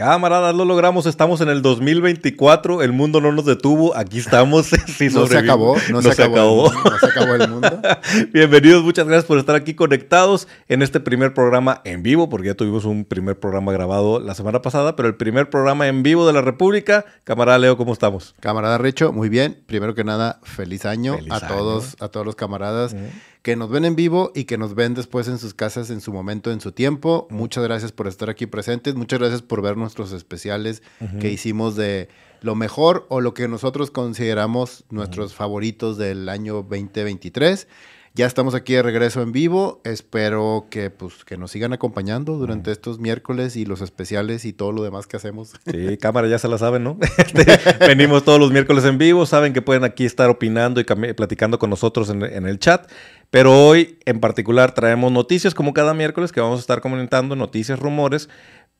Camaradas, lo logramos, estamos en el 2024, el mundo no nos detuvo, aquí estamos. sí, no se acabó, no, se, acabó. no se acabó el mundo. Bienvenidos, muchas gracias por estar aquí conectados en este primer programa en vivo, porque ya tuvimos un primer programa grabado la semana pasada, pero el primer programa en vivo de la República. Camarada Leo, ¿cómo estamos? Camarada Richo, muy bien. Primero que nada, feliz año a todos, a todos los camaradas que nos ven en vivo y que nos ven después en sus casas en su momento, en su tiempo. Muchas gracias por estar aquí presentes. Muchas gracias por ver nuestros especiales que hicimos de lo mejor o lo que nosotros consideramos nuestros favoritos del año 2023. Ya estamos aquí de regreso en vivo. Espero que, pues, que nos sigan acompañando durante estos miércoles y los especiales y todo lo demás que hacemos. Sí, cámara, ya se la saben, ¿no? Este, venimos todos los miércoles en vivo. Saben que pueden aquí estar opinando y platicando con nosotros en, el chat. Pero hoy en particular traemos noticias como cada miércoles que vamos a estar comentando, noticias, rumores,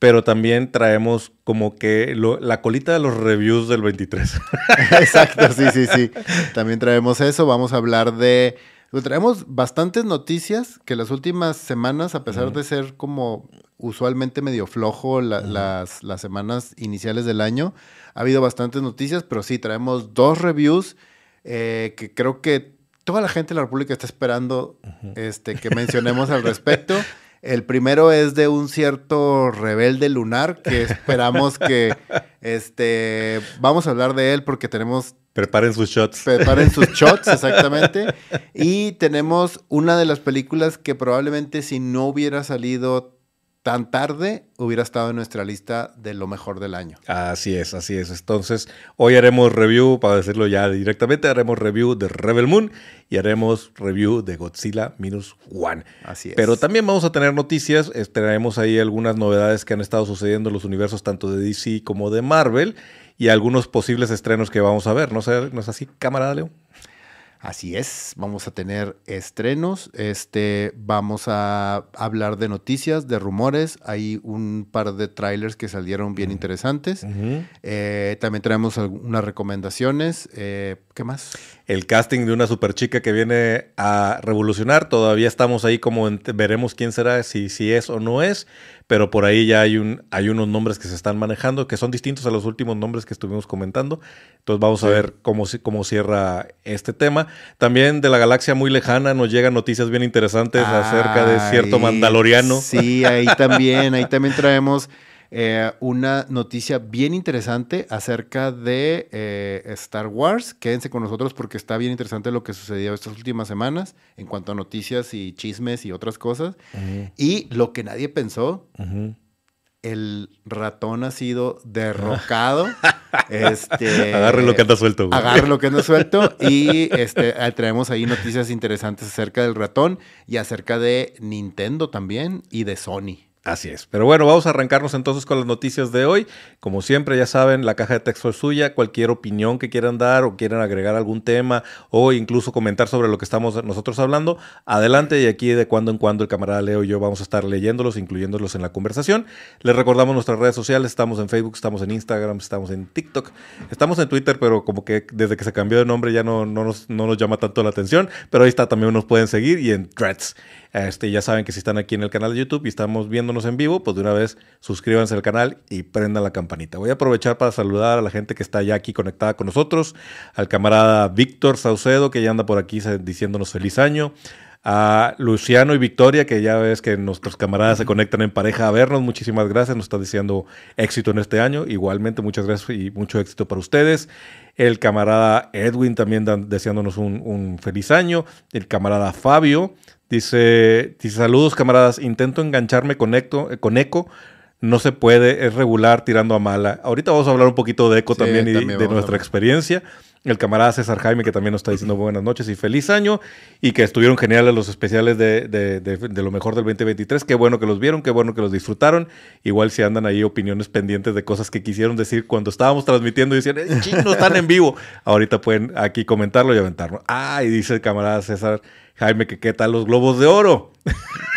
pero también traemos como que la colita de los reviews del 23. Exacto, sí, sí, sí. También traemos eso. Vamos a hablar de pues traemos bastantes noticias que las últimas semanas, a pesar de ser como usualmente medio flojo las, las semanas iniciales del año, ha habido bastantes noticias, pero sí, traemos dos reviews eh, que creo que toda la gente de la República está esperando este, que mencionemos al respecto. El primero es de un cierto rebelde lunar que esperamos que este vamos a hablar de él porque tenemos Preparen sus shots. Preparen sus shots, exactamente. Y tenemos una de las películas que probablemente si no hubiera salido tan tarde hubiera estado en nuestra lista de lo mejor del año. Así es, así es. Entonces, hoy haremos review, para decirlo ya directamente, haremos review de Rebel Moon y haremos review de Godzilla Minus One. Así es. Pero también vamos a tener noticias, traemos ahí algunas novedades que han estado sucediendo en los universos tanto de DC como de Marvel y algunos posibles estrenos que vamos a ver. ¿No, sé, ¿no es así, camarada Leo? Así es, vamos a tener estrenos, este, vamos a hablar de noticias, de rumores, hay un par de trailers que salieron bien interesantes, eh, también traemos algunas recomendaciones, eh, ¿qué más? El casting de una super chica que viene a revolucionar, todavía estamos ahí como veremos quién será, si, si es o no es, pero por ahí ya hay, un, hay unos nombres que se están manejando que son distintos a los últimos nombres que estuvimos comentando. Entonces vamos a ver cómo, cómo cierra este tema. También de la galaxia muy lejana nos llegan noticias bien interesantes acerca de cierto mandaloriano. Sí, ahí también, ahí también traemos eh, una noticia bien interesante acerca de eh, Star Wars. Quédense con nosotros porque está bien interesante lo que sucedió estas últimas semanas en cuanto a noticias y chismes y otras cosas. Y lo que nadie pensó, el ratón ha sido derrocado. este, agarre lo que anda suelto. Agarre lo que anda suelto. Y este, traemos ahí noticias interesantes acerca del ratón y acerca de Nintendo también y de Sony. Así es. Pero bueno, vamos a arrancarnos entonces con las noticias de hoy. Como siempre, ya saben, la caja de texto es suya. Cualquier opinión que quieran dar o quieran agregar algún tema o incluso comentar sobre lo que estamos nosotros hablando, adelante. Y aquí de cuando en cuando el camarada Leo y yo vamos a estar leyéndolos, incluyéndolos en la conversación. Les recordamos nuestras redes sociales. Estamos en Facebook, estamos en Instagram, estamos en TikTok, estamos en Twitter, pero como que desde que se cambió de nombre ya no, no, nos, no nos llama tanto la atención. Pero ahí está, también nos pueden seguir y en Threads. Este, ya saben que si están aquí en el canal de YouTube y estamos viéndonos en vivo, pues de una vez suscríbanse al canal y prendan la campanita. Voy a aprovechar para saludar a la gente que está ya aquí conectada con nosotros, al camarada Víctor Saucedo, que ya anda por aquí diciéndonos feliz año a Luciano y Victoria, que ya ves que nuestros camaradas se conectan en pareja a vernos. Muchísimas gracias, nos está diciendo éxito en este año. Igualmente, muchas gracias y mucho éxito para ustedes. El camarada Edwin también deseándonos un, un, feliz año. El camarada Fabio Dice, dice, saludos camaradas, intento engancharme con, con Eco, no se puede, es regular tirando a mala. Ahorita vamos a hablar un poquito de Eco también y de nuestra experiencia. El camarada César Jaime, que también nos está diciendo buenas noches y feliz año, y que estuvieron geniales los especiales de, de, lo mejor del 2023. Qué bueno que los vieron, qué bueno que los disfrutaron. Igual si andan ahí opiniones pendientes de cosas que quisieron decir cuando estábamos transmitiendo y decían, eh, no están en vivo. Ahorita pueden aquí comentarlo y aventarlo. Ah, y dice el camarada César Jaime, que qué tal los globos de oro.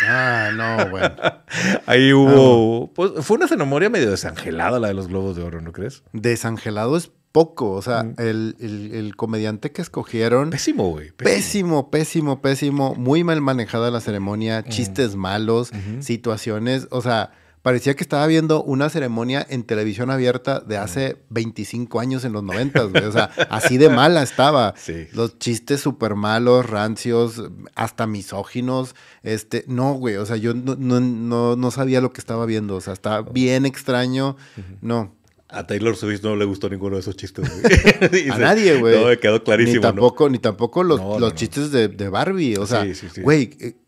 Ah, no, bueno. Ahí hubo. Pues, fue una ceremonia medio desangelada la de los globos de oro, ¿no crees? Desangelado es poco. O sea, mm. el, comediante que escogieron. Pésimo, güey. Pésimo. pésimo, pésimo, Muy mal manejada la ceremonia, mm. chistes malos, situaciones. O sea, parecía que estaba viendo una ceremonia en televisión abierta de hace 25 años en los 90, güey. O sea, así de mala estaba. Sí. Los chistes súper malos, rancios, hasta misóginos. Este, no, güey. O sea, yo no, no, no, no sabía lo que estaba viendo. O sea, estaba bien extraño. No. A Taylor Swift no le gustó ninguno de esos chistes, güey. A nadie, güey. No, me quedó clarísimo. Ni tampoco, ni tampoco los, No, no, los no. chistes de, de Barbie. O sea, Sí, sí, sí.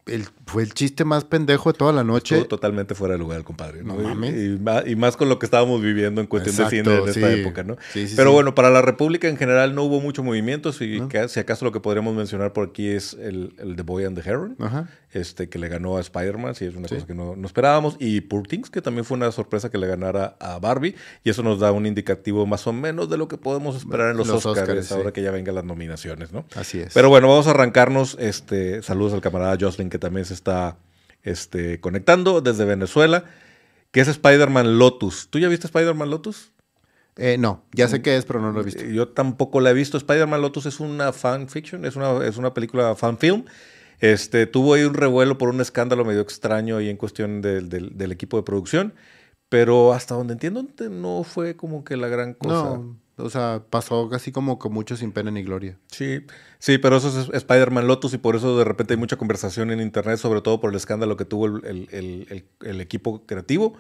El- fue el chiste más pendejo de toda la ¿no? noche. Estuvo totalmente fuera de lugar, compadre. ¿no? Mames. Y, más, y más con lo que estábamos viviendo en cuestión de cine en esta sí. época, ¿no? Sí, sí, Pero bueno, para la República en general no hubo mucho movimiento. Si, No. que- si acaso lo que podríamos mencionar por aquí es el, el The Boy and the Heron. Ajá. este, que le ganó a Spider-Man, sí, es una cosa que no, no esperábamos. Y Poor Things, que también fue una sorpresa que le ganara a Barbie. Y eso nos da un indicativo más o menos de lo que podemos esperar en los, Los Oscars, ahora que ya vengan las nominaciones, ¿no? Así es. Pero bueno, vamos a arrancarnos. Este, saludos al camarada Jocelyn, que también se está este, conectando desde Venezuela, que es Spider-Man Lotus. ¿Tú ya viste Spider-Man Lotus? Eh, no, ya sé qué es, pero no lo he visto. Eh, Yo tampoco la he visto. Spider-Man Lotus es una fan fiction, es una, es una película fan film. Este, tuvo ahí un revuelo por un escándalo medio extraño ahí en cuestión del, del- del equipo de producción. Pero hasta donde entiendo, no fue como que la gran cosa. No, o sea, pasó casi como con mucho sin pena ni gloria. Sí, sí, pero eso es Spider-Man Lotus y por eso de repente hay mucha conversación en internet, sobre todo por el escándalo que tuvo el, el- el- equipo creativo.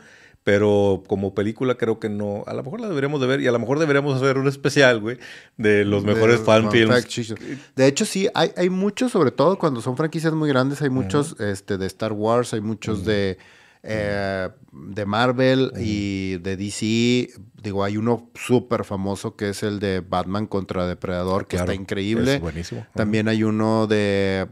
Pero como película creo que no. A lo mejor la deberíamos de ver y a lo mejor deberíamos hacer un especial, güey, de los mejores De- fan films. De hecho, sí, hay, hay muchos, sobre todo cuando son franquicias muy grandes, hay muchos este, de Star Wars, hay muchos de, eh, de Marvel y de DC. Digo, hay uno súper famoso que es el de Batman contra Depredador, que Claro, está increíble. es buenísimo. Ajá. También hay uno de.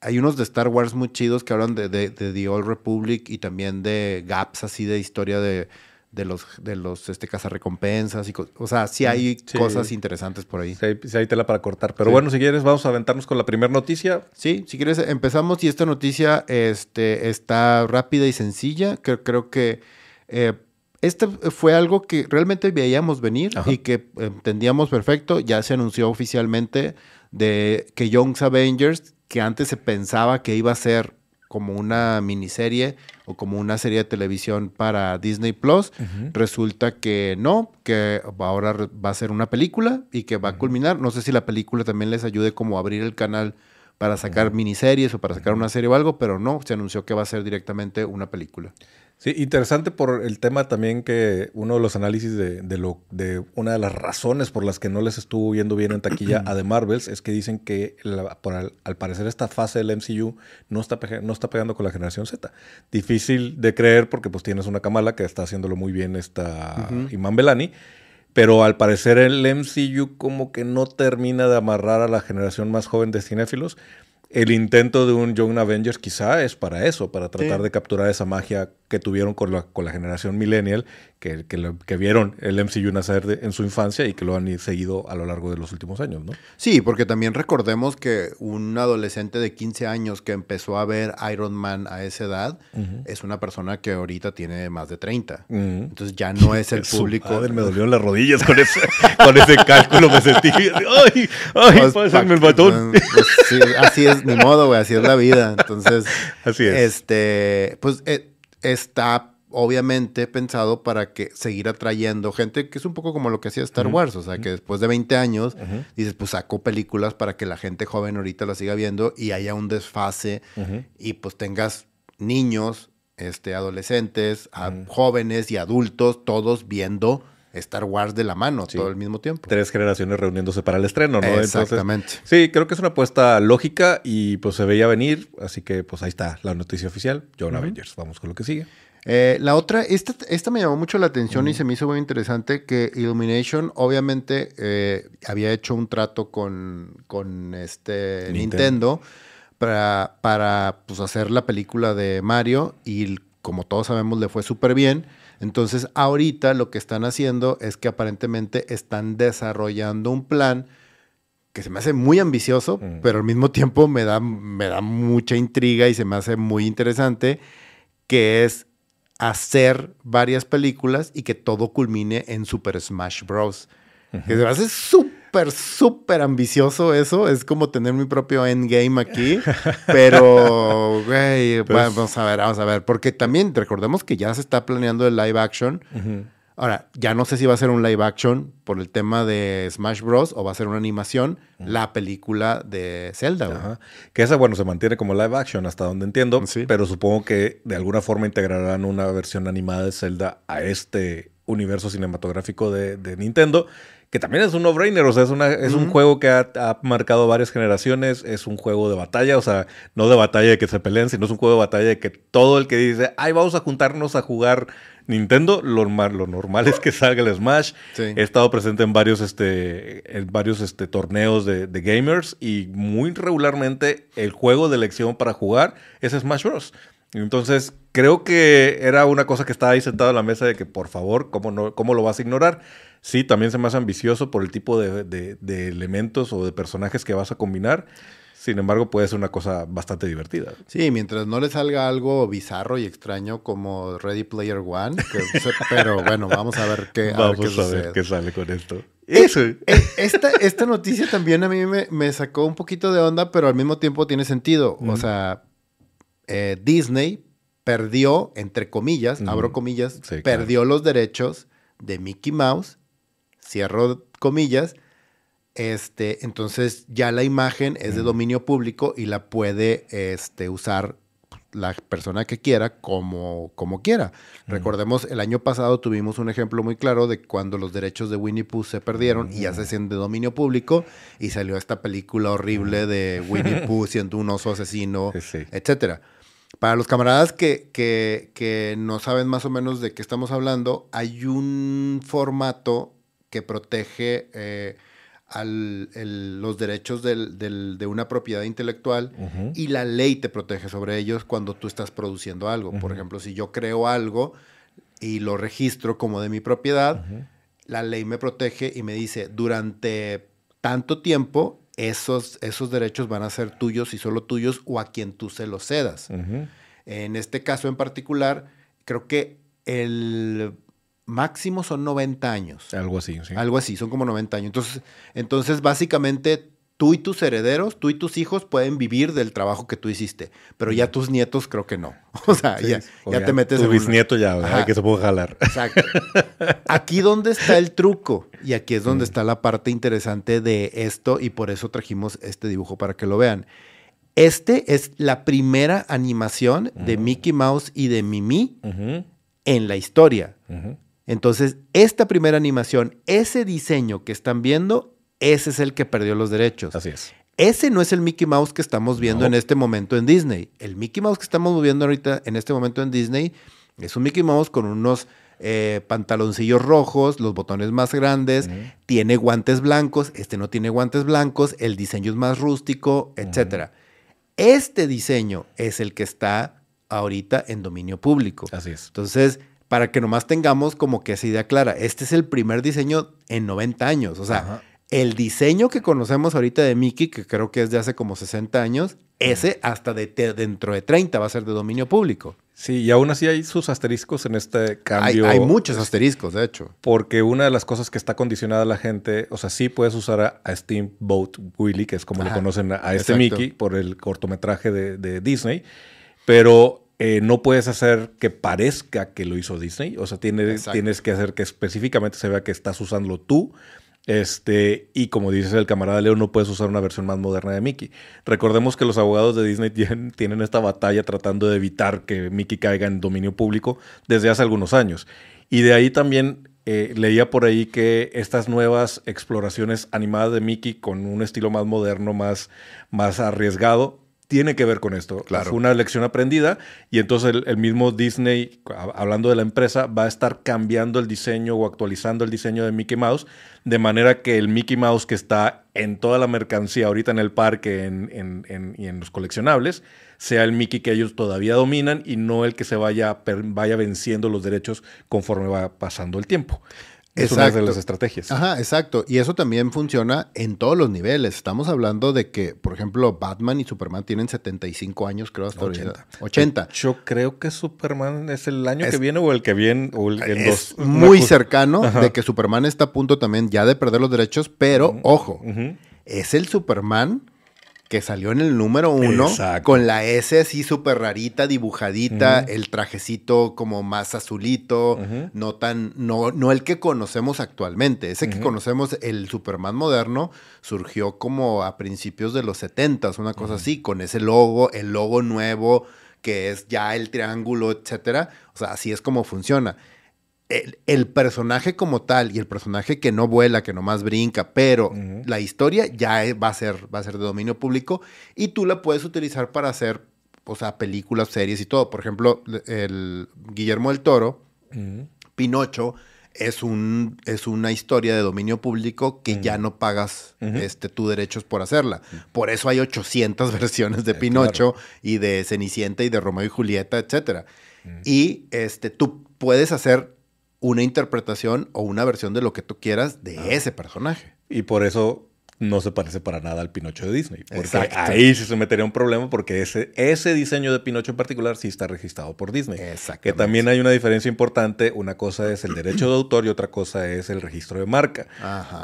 Hay unos de Star Wars muy chidos que hablan de, de, de The Old Republic y también de gaps así de historia de, de los, de los este, cazarrecompensas. Y o sea, sí hay Sí. cosas interesantes por ahí. Sí, hay, sí hay tela para cortar. Pero Sí. bueno, si quieres, vamos a aventarnos con la primera noticia. Sí, si quieres, empezamos y esta noticia este, está rápida y sencilla. Creo, creo que eh, este fue algo que realmente veíamos venir Ajá. y que entendíamos perfecto. Ya se anunció oficialmente de que Young's Avengers, que antes se pensaba que iba a ser como una miniserie o como una serie de televisión para Disney Plus, resulta que no, que ahora va a ser una película y que va a culminar. No sé si la película también les ayude como a abrir el canal para sacar miniseries o para sacar una serie o algo, pero no, se anunció que va a ser directamente una película. Sí, interesante por el tema también que uno de los análisis de, de lo, de una de las razones por las que no les estuvo viendo bien en taquilla a The Marvels es que dicen que la- por al, al parecer esta fase del MCU no está, no está pegando con la generación Z. Difícil de creer porque pues tienes una Kamala que está haciéndolo muy bien esta Ujú. Iman Belani. Pero al parecer el MCU como que no termina de amarrar a la generación más joven de cinéfilos. El intento de un Young Avengers quizá es para eso, para tratar Sí. de capturar esa magia que tuvieron con la, con la generación millennial, que, que, lo- que vieron el MCU nacer de- en su infancia y que lo han seguido a lo largo de los últimos años, ¿no? Sí, porque también recordemos que un adolescente de 15 años que empezó a ver Iron Man a esa edad es una persona que ahorita tiene más de 30. Ujú. Entonces ya no es el público. madre, me dolieron las rodillas con ese, con ese cálculo, me sentí, ¡ay! ¡ay! Pues, pásenme el batón! pues, sí, así es, ni modo, güey, así es la vida. Entonces, Así es. este, pues eh, está obviamente pensado para que seguir atrayendo gente, que es un poco como lo que hacía Star Wars, o sea, que después de 20 años, dices, pues sacó películas para que la gente joven ahorita la siga viendo y haya un desfase y pues tengas niños, este, adolescentes, a- jóvenes y adultos, todos viendo Star Wars de la mano Sí. todo al mismo tiempo. Tres generaciones reuniéndose para el estreno, ¿no? Entonces, Exactamente. Sí, creo que es una apuesta lógica y pues se veía venir, así que pues ahí está la noticia oficial, John Ujú. Avengers. Vamos con lo que sigue. Eh, la otra, esta, esta me llamó mucho la atención y se me hizo muy interesante que Illumination obviamente eh, había hecho un trato con, con este Nintendo. Nintendo, para, para pues, hacer la película de Mario y como todos sabemos le fue súper bien. Entonces ahorita lo que están haciendo es que aparentemente están desarrollando un plan que se me hace muy ambicioso, Mm. pero al mismo tiempo me da, me da mucha intriga y se me hace muy interesante, que es hacer varias películas y que todo culmine en Super Smash Bros. Que se me hace súper súper, ambicioso eso. Es como tener mi propio endgame aquí. Pero, güey, Pues- vamos a ver, vamos a ver. Porque también recordemos que ya se está planeando el live action. Ahora, ya no sé si va a ser un live action por el tema de Smash Bros. o va a ser una animación, la película de Zelda. Ajá. Que esa, bueno, se mantiene como live action hasta donde entiendo, Sí. pero supongo que de alguna forma integrarán una versión animada de Zelda a este universo cinematográfico de, de Nintendo, que también es un no-brainer, o sea, es, una- es un juego que ha, ha marcado varias generaciones, es un juego de batalla, o sea, no de batalla de que se peleen, sino es un juego de batalla de que todo el que dice, ay, vamos a juntarnos a jugar Nintendo, lo, normal- lo normal es que salga el Smash. Sí. He estado presente en varios, este, en varios este, torneos de, de gamers y muy regularmente el juego de elección para jugar es Smash Bros. Entonces, creo que era una cosa que estaba ahí sentado en la mesa de que, por favor, ¿cómo, no, cómo lo vas a ignorar? Sí, también se me hace ambicioso por el tipo de, de- de elementos o de personajes que vas a combinar. Sin embargo, puede ser una cosa bastante divertida. Sí, mientras no le salga algo bizarro y extraño como Ready Player One. que pero bueno, vamos a ver qué, a ver Vamos qué a ver qué sale con esto. Eso. Eh, Esta, esta noticia también a mí me, me sacó un poquito de onda, pero al mismo tiempo tiene sentido. O sea, eh, Disney perdió, entre comillas, abro comillas, Sí, claro. perdió los derechos de Mickey Mouse, cierro comillas. Este, entonces ya la imagen es de dominio público y la puede este, usar la persona que quiera como, como quiera. Recordemos, el año pasado tuvimos un ejemplo muy claro de cuando los derechos de Winnie Pooh se perdieron y ya se hacen de dominio público y salió esta película horrible de Winnie Pooh siendo un oso asesino, Sí, sí. etcétera. Para los camaradas que, que, que no saben más o menos de qué estamos hablando, hay un formato que protege eh, al- el- los derechos del- del- de una propiedad intelectual y la ley te protege sobre ellos cuando tú estás produciendo algo. Por ejemplo, si yo creo algo y lo registro como de mi propiedad, la ley me protege y me dice, durante tanto tiempo, esos, esos derechos van a ser tuyos y solo tuyos o a quien tú se los cedas. En este caso en particular, creo que el máximo son 90 años. Algo así, sí. Algo así, son como 90 años. Entonces, entonces, básicamente, tú y tus herederos, tú y tus hijos pueden vivir del trabajo que tú hiciste, pero ya tus nietos creo que no. O sea, Sí, ya, o ya te metes Tu en bisnieto ya. Ajá. que se puede jalar. Exacto. Aquí donde está el truco y aquí es donde está la parte interesante de esto y por eso trajimos este dibujo para que lo vean. Este es la primera animación de Mickey Mouse y de Mimi en la historia. Entonces, esta primera animación, ese diseño que están viendo, ese es el que perdió los derechos. Así es. Ese no es el Mickey Mouse que estamos viendo No. en este momento en Disney. El Mickey Mouse que estamos viendo ahorita en este momento en Disney es un Mickey Mouse con unos eh, pantaloncillos rojos, los botones más grandes, tiene guantes blancos, este no tiene guantes blancos, el diseño es más rústico, etcétera. Este diseño es el que está ahorita en dominio público. Así es. Entonces, para que nomás tengamos como que esa idea clara, este es el primer diseño en 90 años. O sea. El diseño que conocemos ahorita de Mickey, que creo que es de hace como 60 años, ese hasta de, de- dentro de 30 va a ser de dominio público. Sí, y aún así hay sus asteriscos en este cambio. hay muchos asteriscos, de hecho. Porque una de las cosas que está condicionada a la gente, o sea, sí puedes usar a, a Steamboat Willie, que es como Ajá, le conocen a, a este. Mickey por el cortometraje de, de Disney, pero eh, no puedes hacer que parezca que lo hizo Disney. O sea, tienes que hacer que específicamente se vea que estás usándolo tú. Este, y como dices el camarada Leo, no puedes usar una versión más moderna de Mickey. Recordemos que los abogados de Disney tienen, esta batalla tratando de evitar que Mickey caiga en dominio público desde hace algunos años. Y de ahí también eh, leía por ahí que estas nuevas exploraciones animadas de Mickey con un estilo más moderno, más, más arriesgado, tiene que ver con esto. Claro. Fue una lección aprendida y entonces el, el mismo Disney, hablando de la empresa, va a estar cambiando el diseño o actualizando el diseño de Mickey Mouse de manera que el Mickey Mouse que está en toda la mercancía ahorita en el parque en- en- en- y en los coleccionables sea el Mickey que ellos todavía dominan y no el que se vaya, per- vaya venciendo los derechos conforme va pasando el tiempo. Es una de las estrategias. Ajá, exacto. Y eso también funciona en todos los niveles. Estamos hablando de que, por ejemplo, Batman y Superman tienen 75 años, creo, hasta 80. 80. Yo creo que Superman es el año que viene o el que viene o el, en es Muy cercano de que Superman está a punto también ya de perder los derechos, pero ojo, es el Superman que salió en el número uno con la S así súper rarita, dibujadita, el trajecito como más azulito, no tan, no, no el que conocemos actualmente. Ese que conocemos, el Superman moderno, surgió como a principios de los 70 una cosa así, con ese logo, el logo nuevo, que es ya el triángulo, etcétera. O sea, así es como funciona el, personaje como tal y el personaje que no vuela, que nomás brinca, pero la historia ya va a, ser, va a ser de dominio público y tú la puedes utilizar para hacer, o sea, películas, series y todo. Por ejemplo, el Guillermo del Toro, Pinocho, es, un, es una historia de dominio público que ya no pagas este, tus derechos por hacerla. Por eso hay 800 versiones de eh, Pinocho y de Cenicienta y de Romeo y Julieta, etc. Y este, tú puedes hacer una interpretación o una versión de lo que tú quieras de ese personaje. Y por eso no se parece para nada al Pinocho de Disney. Porque ahí sí se metería un problema porque ese, ese diseño de Pinocho en particular sí está registrado por Disney. Que también hay una diferencia importante. Una cosa es el derecho de autor y otra cosa es el registro de marca.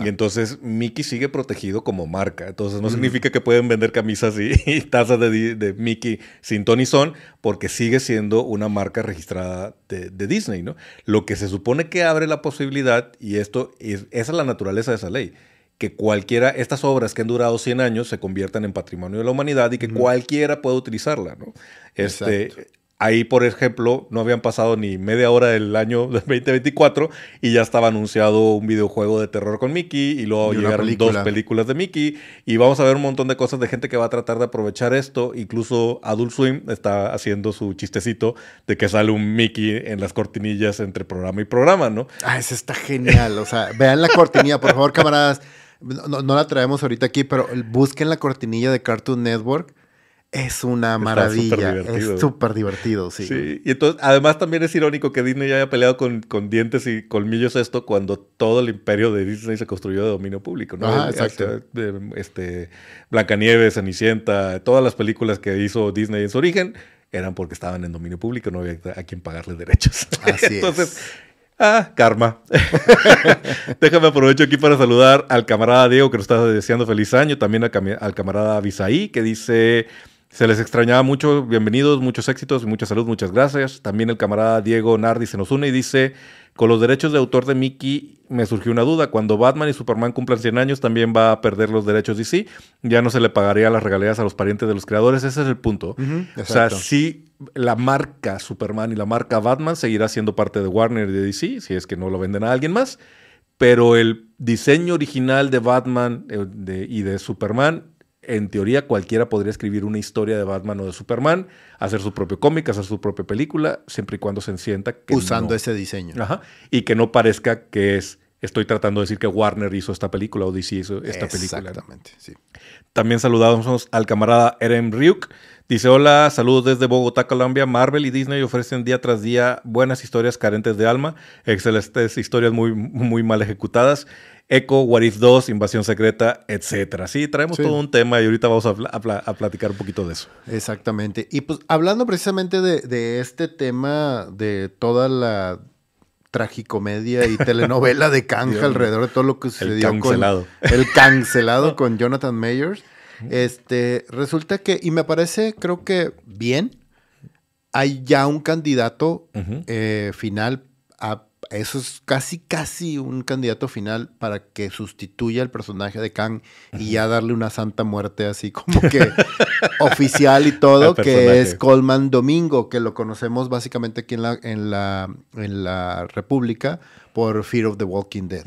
Y entonces Mickey sigue protegido como marca. Entonces no significa que pueden vender camisas y, tazas de, Mickey sin Tony Son porque sigue siendo una marca registrada de, Disney. ¿no? Lo que se supone que abre la posibilidad, y esto es, esa es la naturaleza de esa ley que cualquiera, estas obras que han durado 100 años se conviertan en patrimonio de la humanidad y que cualquiera pueda utilizarla, ¿no? Este, ahí, por ejemplo, no habían pasado ni media hora del año 2024 y ya estaba anunciado un videojuego de terror con Mickey y luego llegaron dos películas de Mickey y vamos a ver un montón de cosas de gente que va a tratar de aprovechar esto. Incluso Adult Swim está haciendo su chistecito de que sale un Mickey en las cortinillas entre programa y programa, ¿no? Ah, eso está genial. O sea, vean la cortinilla, por favor, camaradas. No, la traemos ahorita aquí, pero busquen la cortinilla de Cartoon Network. Es una maravilla. es súper divertido, sí. Sí, y entonces, además también es irónico que Disney haya peleado con, con, dientes y colmillos esto cuando todo el imperio de Disney se construyó de dominio público, ¿no? Ah, exacto. Este, Blancanieves, Cenicienta, todas las películas que hizo Disney en su origen eran porque estaban en dominio público, no había a quien pagarle derechos. Así entonces, Ah, karma. Déjame aprovecho aquí para saludar al camarada Diego que nos está deseando feliz año, también al, camarada Abisaí que dice se les extrañaba mucho, bienvenidos, muchos éxitos mucha salud, muchas gracias. También el camarada Diego Nardi se nos une y dice con los derechos de autor de Mickey me surgió una duda. Cuando Batman y Superman cumplan 100 años, también va a perder los derechos sí, ya no se le pagaría las regalías a los parientes de los creadores. Ese es el punto. o sea, sí, la marca Superman y la marca Batman seguirá siendo parte de Warner y de DC, si es que no lo venden a alguien más. Pero el diseño original de Batman eh, y de Superman en teoría cualquiera podría escribir una historia de Batman o de Superman, hacer su propio cómic, hacer su propia película, siempre y cuando se sienta que usando ese diseño. Ajá, y que no parezca que es estoy tratando de decir que Warner hizo esta película o DC hizo esta película. Exactamente, sí. También saludamos al camarada Eren Ryuk. Dice, hola, saludos desde Bogotá, Colombia. Marvel y Disney ofrecen día tras día buenas historias carentes de alma, excelentes historias muy, muy mal ejecutadas Echo, What If 2, Invasión Secreta, etcétera. Sí, traemos todo un tema y ahorita vamos a, platicar un poquito de eso. Exactamente. Y pues hablando precisamente de, este tema de toda la tragicomedia y telenovela de Kanga alrededor de todo lo que sucedió el cancelado. con el cancelado con Jonathan Mayers. Este, resulta que, y me parece, creo que bien, hay ya un candidato eh, final a eso es casi, casi un candidato final para que sustituya al personaje de Kang y ya darle una santa muerte así como que oficial y todo, que es Coleman Domingo, que lo conocemos básicamente aquí en la, en la, en la República por Fear of the Walking Dead.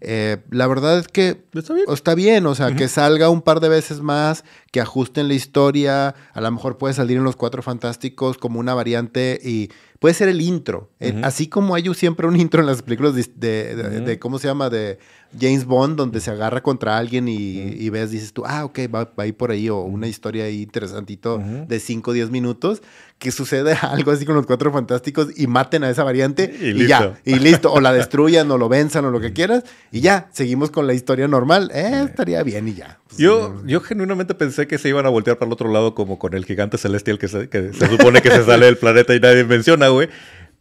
Eh, la verdad es que está bien, o sea, que salga un par de veces más, que ajusten la historia, a lo mejor puede salir en los Cuatro Fantásticos como una variante y puede ser el intro. Eh, así como hay siempre un intro en las películas de, ¿cómo se llama? De James Bond, donde se agarra contra alguien y, ves, dices tú, ah, ok, va, va, a ir por ahí, o una historia ahí interesantito de 5 o 10 minutos, que sucede algo así con los cuatro fantásticos y maten a esa variante Y y, listo. ya, y listo, o la destruyan o lo venzan o lo que quieras y ya, seguimos con la historia normal, eh, estaría bien y ya. Pues, Yo, no- yo genuinamente pensé que se iban a voltear para el otro lado como con el gigante celestial que se, que se supone que se sale del planeta y nadie menciona, güey.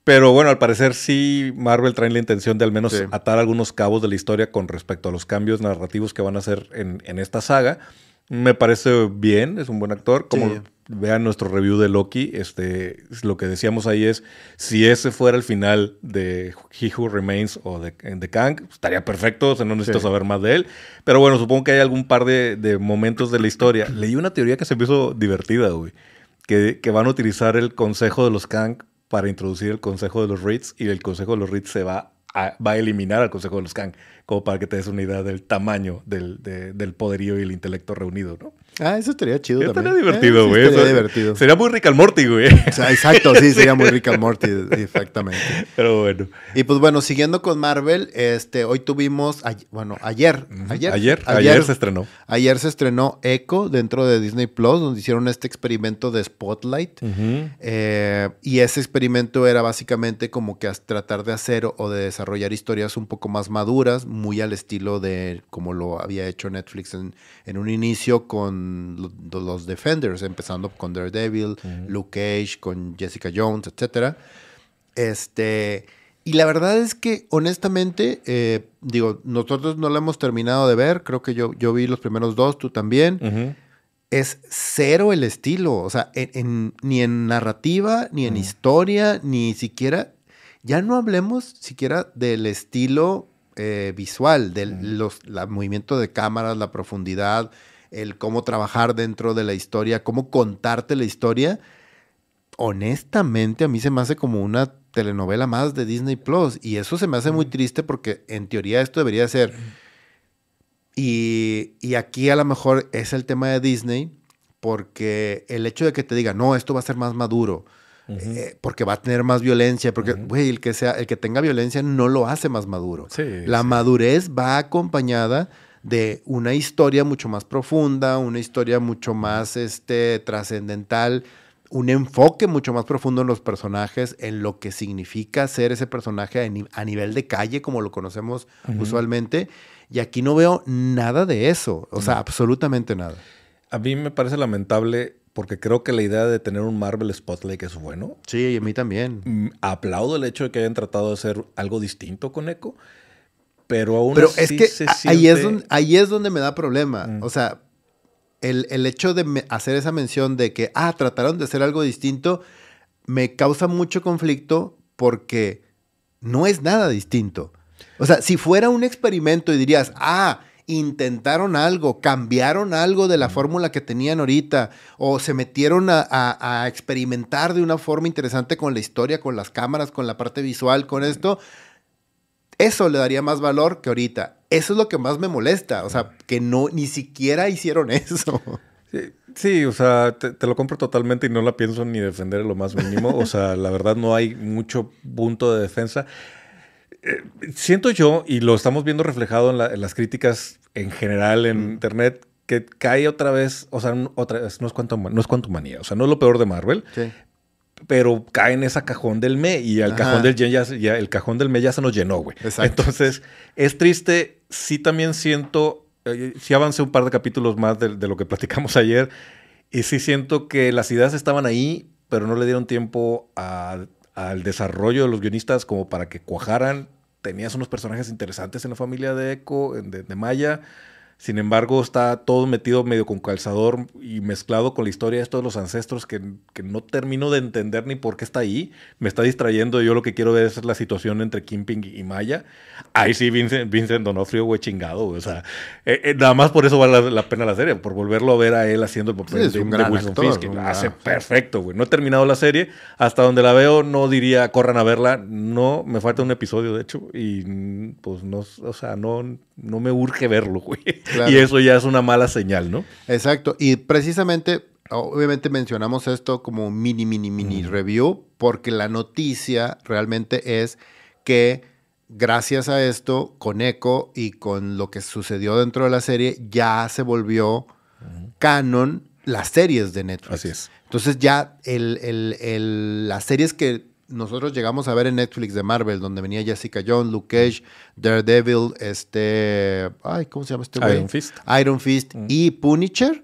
Pero bueno, al parecer sí Marvel trae la intención de al menos Sí. atar algunos cabos de la historia con respecto a los cambios narrativos que van a hacer en, en esta saga. Me parece bien, es un buen actor. Como Sí. Vean nuestro review de Loki, este, lo que decíamos ahí es, si ese fuera el final de He Who Remains o de, de Kang, estaría perfecto, o sea, no necesito Sí. saber más de él. Pero bueno, supongo que hay algún par de, de momentos de la historia. Leí una teoría que se me hizo divertida, güey. Que, que van a utilizar el consejo de los Kang para introducir el consejo de los Reeds y el consejo de los Reeds se va a, va a eliminar al consejo de los Kang, como para que te des una idea del tamaño del, de- del poderío y el intelecto reunido, ¿no? Ah, eso estaría chido Estaría también. divertido, Eh, sí güey. estaría divertido. Sería muy Rick and Morty, güey. O sea, exacto, sí, sería muy Rick and Morty, exactamente. Pero bueno. Y pues bueno, siguiendo con Marvel, este, hoy tuvimos, bueno, ayer, ayer, Ayer, ayer, se estrenó. ayer se estrenó Echo dentro de Disney Plus, donde hicieron este experimento de Spotlight. Eh, y ese experimento era básicamente como que tratar de hacer o- o de desarrollar historias un poco más maduras, muy al estilo de como lo había hecho Netflix en, en un inicio con lo- los Defenders, empezando con Daredevil, Luke Cage, con Jessica Jones, etcétera. Este, y la verdad es que, honestamente, eh, digo, nosotros no lo hemos terminado de ver. Creo que yo, yo vi los primeros dos, tú también. Es cero el estilo. O sea, en- en- ni en narrativa, ni en historia, ni siquiera. Ya no hablemos siquiera del estilo eh, visual, del los, la movimiento de cámaras, la profundidad, el cómo trabajar dentro de la historia, cómo contarte la historia honestamente a mí se me hace como una telenovela más de Disney Plus. Y eso se me hace muy triste porque en teoría esto debería ser. Y, y aquí a lo mejor es el tema de Disney porque el hecho de que te diga no esto va a ser más maduro eh, porque va a tener más violencia porque güey el que sea el que tenga violencia no lo hace más maduro. Sí, la sí. madurez va acompañada de una historia mucho más profunda, una historia mucho más este, trascendental, un enfoque mucho más profundo en los personajes, en lo que significa ser ese personaje a, ni- a nivel de calle, como lo conocemos usualmente. Y aquí no veo nada de eso, o sea, absolutamente nada. A mí me parece lamentable porque creo que la idea de tener un Marvel Spotlight es bueno. Sí, y a mí también. Mm, Aplaudo el hecho de que hayan tratado de hacer algo distinto con Echo, pero aún Pero así es que se ahí, es donde, ahí es donde me da problema. Mm. O sea, el, el hecho de hacer esa mención de que, ah, trataron de hacer algo distinto, me causa mucho conflicto porque no es nada distinto. O sea, si fuera un experimento y dirías, ah, intentaron algo, cambiaron algo de la fórmula que tenían ahorita, o se metieron a, a- a experimentar de una forma interesante con la historia, con las cámaras, con la parte visual, con esto, eso le daría más valor que ahorita. Eso es lo que más me molesta. O sea, que no, ni siquiera hicieron eso. Sí, sí, o sea, te, te lo compro totalmente y no la pienso ni defender en lo más mínimo. O sea, la verdad no hay mucho punto de defensa. Eh, siento yo, y lo estamos viendo reflejado en, la- en las críticas en general en internet, que cae otra vez, o sea, otra vez, no es cuanto, no es manía, o sea, no es lo peor de Marvel, Sí. Pero cae en esa cajón del me y el Ajá. cajón del yen ya, se- ya- el cajón del me ya se nos llenó, güey. Exacto. Entonces, es triste, sí también siento, eh, sí avancé un par de capítulos más de, de lo que platicamos ayer y sí siento que las ideas estaban ahí, pero no le dieron tiempo a- al desarrollo de los guionistas como para que cuajaran. Tenías unos personajes interesantes en la familia de Echo, en- de, de Maya. Sin embargo, está todo metido medio con calzador y mezclado con la historia de estos de los ancestros que, que no termino de entender ni por qué está ahí. Me está distrayendo. Yo lo que quiero ver es la situación entre Kimping y Maya. Ahí sí, Vincent, Vincent Donofrio, güey, chingado. O sea, eh, eh, nada más por eso vale la, la pena la serie, por volverlo a ver a él haciendo el papel Sí, de, un de Wilson actor, Fisk, que hace perfecto, güey. No he terminado la serie. Hasta donde la veo, no diría corran a verla. No, me falta un episodio, de hecho. Y mm, pues no, o sea, no, no me urge verlo, güey. Claro. Y eso ya es una mala señal, ¿no? Exacto. Y precisamente, obviamente mencionamos esto como mini, mini, mini review, porque la noticia realmente es que gracias a esto, con Echo y con lo que sucedió dentro de la serie, ya se volvió canon las series de Netflix. Así es. Entonces ya el, el, el, las series que nosotros llegamos a ver en Netflix de Marvel, donde venía Jessica Jones, Luke Cage, Daredevil, este, ay, ¿cómo se llama este güey? Iron Fist. Iron Fist y Punisher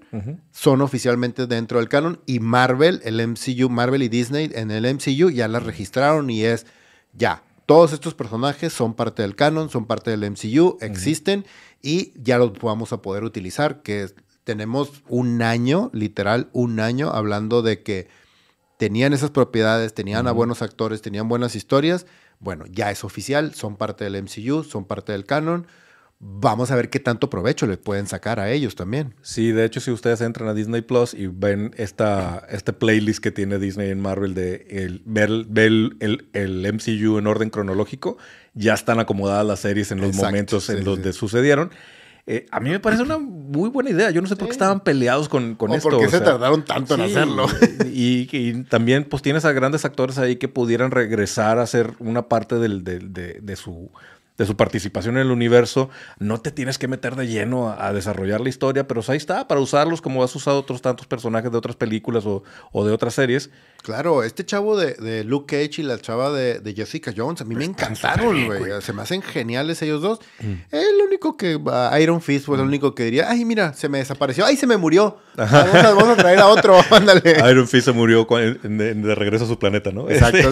son oficialmente dentro del canon y Marvel, el MCU, Marvel y Disney en el MCU ya las registraron y es ya. Todos estos personajes son parte del canon, son parte del MCU, existen y ya los vamos a poder utilizar, que tenemos un año, literal, un año hablando de que tenían esas propiedades, tenían a buenos actores, tenían buenas historias. Bueno, ya es oficial, son parte del MCU, son parte del canon. Vamos a ver qué tanto provecho le pueden sacar a ellos también. Sí, de hecho, si ustedes entran a Disney Plus y ven esta, este playlist que tiene Disney en Marvel de el, ver, el, el, MCU en orden cronológico, ya están acomodadas las series en los momentos en los que sucedieron. Eh, a mí me parece una muy buena idea. Yo no sé por qué estaban peleados con, con esto. ¿Por qué se tardaron tanto en hacerlo? Y, también, pues tienes a grandes actores ahí que pudieran regresar a ser una parte del, de, de, su de su participación en el universo, no te tienes que meter de lleno a, desarrollar la historia, pero ahí está, para usarlos como has usado otros tantos personajes de otras películas o, o de otras series. Claro, este chavo de, de, Luke Cage y la chava de, Jessica Jones, a mí me encantaron, güey. Se me hacen geniales ellos dos. Mm. El único que, Iron Fist fue el mm. único que diría, ay, mira, se me desapareció, ay, se me murió. Vamos a, traer a otro, ándale. Iron Fist se murió de regreso a su planeta, ¿no? Exacto.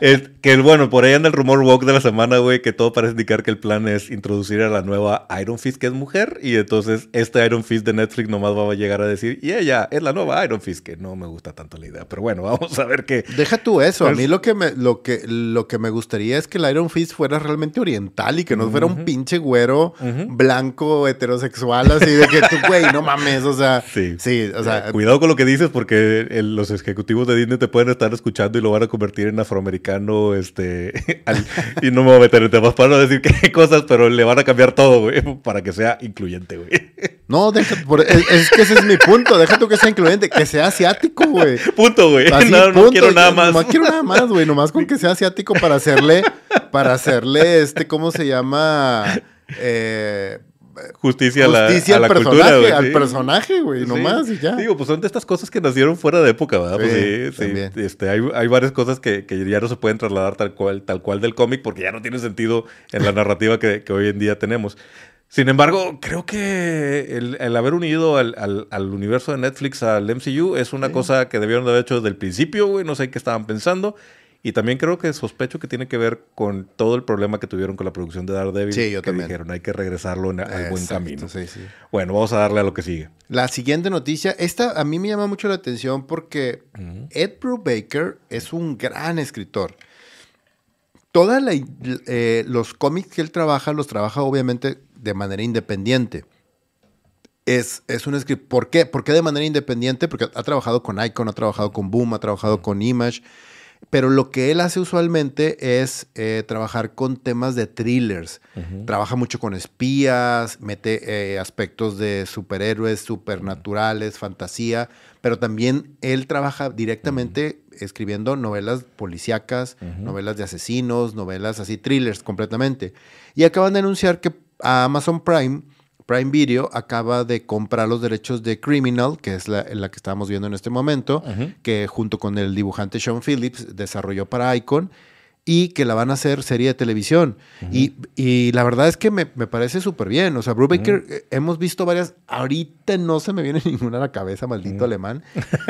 que bueno, por ahí anda el rumor walk de la semana, güey, que todo parece indicar que el plan es introducir a la nueva Iron Fist, que es mujer, y entonces este Iron Fist de Netflix nomás va a llegar a decir, y ella es la nueva Iron Fist, que no me gusta tanto la pero bueno, vamos a ver qué. Deja tú eso, a mí lo que me, lo que, lo que me gustaría es que el Iron Fist fuera realmente oriental y que no fuera un pinche güero blanco heterosexual, así de que tú, güey, no mames, o sea, sí, sí o sea. Cuidado con lo que dices porque los ejecutivos de Disney te pueden estar escuchando y lo van a convertir en afroamericano, este, y no me voy a meter en temas para no decir qué cosas, pero le van a cambiar todo, güey, para que sea incluyente, güey. No, deja, es, que ese es mi punto, deja tú que sea incluyente, que sea asiático, güey. Punto, güey. No, quiero nada más. No quiero nada más, güey, nomás con que sea asiático para hacerle, para hacerle, este, ¿cómo se llama? Eh, justicia, a la, al personaje, al personaje, güey, nomás y ya. Digo, pues son de estas cosas que nacieron fuera de época, ¿verdad? Pues sí, sí, Este, hay, hay, varias cosas que, que, ya no se pueden trasladar tal cual, tal cual del cómic porque ya no tiene sentido en la narrativa que, que hoy en día tenemos. Sin embargo, creo que el, el haber unido al, al, al, universo de Netflix al MCU es una cosa que debieron de haber hecho desde el principio, güey. No sé qué estaban pensando. Y también creo que sospecho que tiene que ver con todo el problema que tuvieron con la producción de Daredevil. Sí, yo que dijeron, hay que regresarlo al buen camino. Sí, sí. Bueno, vamos a darle a lo que sigue. La siguiente noticia, esta a mí me llama mucho la atención porque Ed Brubaker es un gran escritor. Todos eh, los cómics que él trabaja, los trabaja obviamente de manera independiente. Es, es, un escritor. ¿Por qué? ¿Por qué de manera independiente? Porque ha trabajado con Icon, ha trabajado con Boom, ha trabajado con Image. Pero lo que él hace usualmente es eh, trabajar con temas de thrillers. Trabaja mucho con espías, mete eh, aspectos de superhéroes, supernaturales, fantasía, pero también él trabaja directamente escribiendo novelas policíacas, novelas de asesinos, novelas así, thrillers completamente. Y acaban de anunciar que a Amazon Prime Prime Video acaba de comprar los derechos de Criminal, que es la, que estamos viendo en este momento, que junto con el dibujante Sean Phillips desarrolló para Icon y que la van a hacer serie de televisión. y, la verdad es que me, parece súper bien. O sea, Brubaker, eh, hemos visto varias, ahorita no se me viene ninguna a la cabeza, maldito alemán,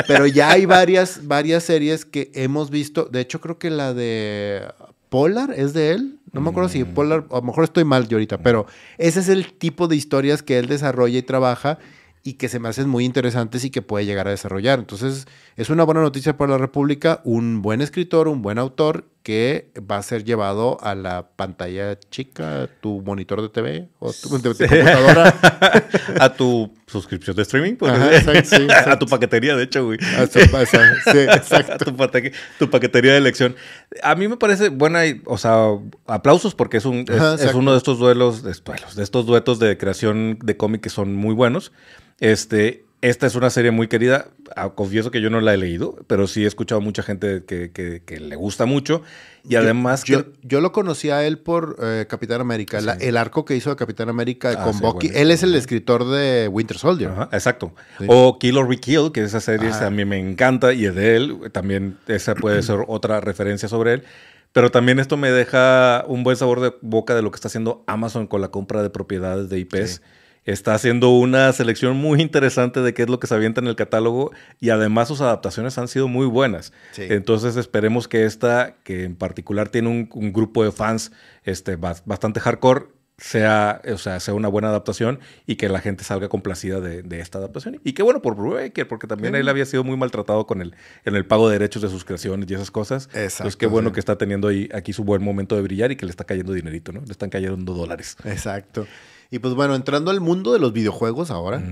pero ya hay varias, varias series que hemos visto. De hecho, creo que la de Polar es de él. No me acuerdo si mm. Polar, a lo mejor estoy mal yo ahorita, pero ese es el tipo de historias que él desarrolla y trabaja y que se me hacen muy interesantes y que puede llegar a desarrollar. Entonces, es una buena noticia para la República, un buen escritor, un buen autor que va a ser llevado a la pantalla chica, tu monitor de TV o tu, computadora. a tu suscripción de streaming, pues, a tu paquetería, de hecho, güey. A tu, tu, paquetería de elección. A mí me parece buena, o sea, aplausos porque es, un, es, uno de estos duelos, de, de estos duetos de creación de cómic que son muy buenos. Este, esta es una serie muy querida. Ah, confieso que yo no la he leído, pero sí he escuchado mucha gente que, que- que le gusta mucho. Y además, Yo, que- yo lo conocí a él por eh, Capitán América, la- el arco que hizo de Capitán América Ah, con sí, Bucky. bueno, él es el escritor de Winter Soldier. Ajá, exacto. Sí. O Kill or Kill, que esa serie Ajá. también me encanta y es de él. También esa puede ser otra referencia sobre él. Pero también esto me deja un buen sabor de boca de lo que está haciendo Amazon con la compra de propiedades de IPs. Está haciendo una selección muy interesante de qué es lo que se avienta en el catálogo y además sus adaptaciones han sido muy buenas. Sí. Entonces esperemos que esta, que en particular tiene un, un grupo de fans este, bas- bastante hardcore, sea, o sea, sea una buena adaptación y que la gente salga complacida de, de esta adaptación. Y qué bueno por Brubaker, porque también él había sido muy maltratado con el, en el pago de derechos de sus creaciones y esas cosas. Exacto, Entonces qué bueno sí. que está teniendo ahí, aquí su buen momento de brillar y que le está cayendo dinerito, ¿no? Le están cayendo dólares. Exacto. Y pues bueno, entrando al mundo de los videojuegos ahora.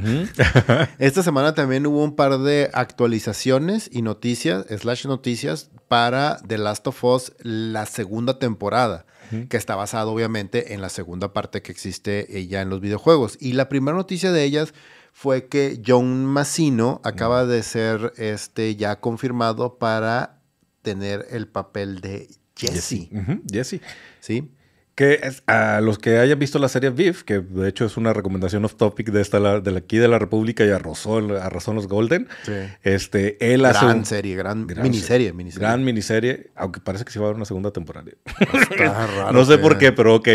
Esta semana también hubo un par de actualizaciones y noticias, slash noticias, para The Last of Us, la segunda temporada, que está basado obviamente en la segunda parte que existe ya en los videojuegos. Y la primera noticia de ellas fue que John Massino acaba de ser este, ya confirmado para tener el papel de Jesse. Ujú, Jesse. ¿Sí? Que es- a los que hayan visto la serie Viv, que de hecho es una recomendación off topic de esta de aquí de la República y arrasó, arrasó en los Golden. Sí. Este, él hace Gran serie, gran, gran miniserie, serie, miniserie. gran miniserie, aunque parece que sí va a haber una segunda temporada. Está raro no sé que- por qué, pero ok.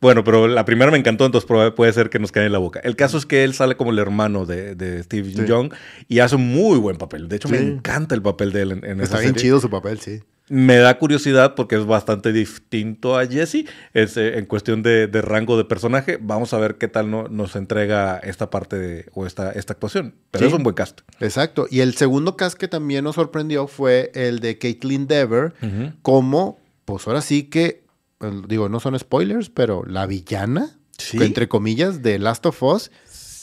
Bueno, pero la primera me encantó, entonces puede ser que nos caiga en la boca. El caso es que él sale como el hermano de, de Steve Sí. Young y hace un muy buen papel. De hecho, me encanta el papel de él en, en esa Está bien serie. chido su papel, sí. Me da curiosidad porque es bastante distinto a Jesse es, eh, en cuestión de, de rango de personaje. Vamos a ver qué tal no- nos entrega esta parte de- o esta, esta actuación. Pero Sí. es un buen cast. Exacto. Y el segundo cast que también nos sorprendió fue el de Caitlyn Dever, como, pues ahora sí que, digo, no son spoilers, pero la villana, Sí. entre comillas, de Last of Us,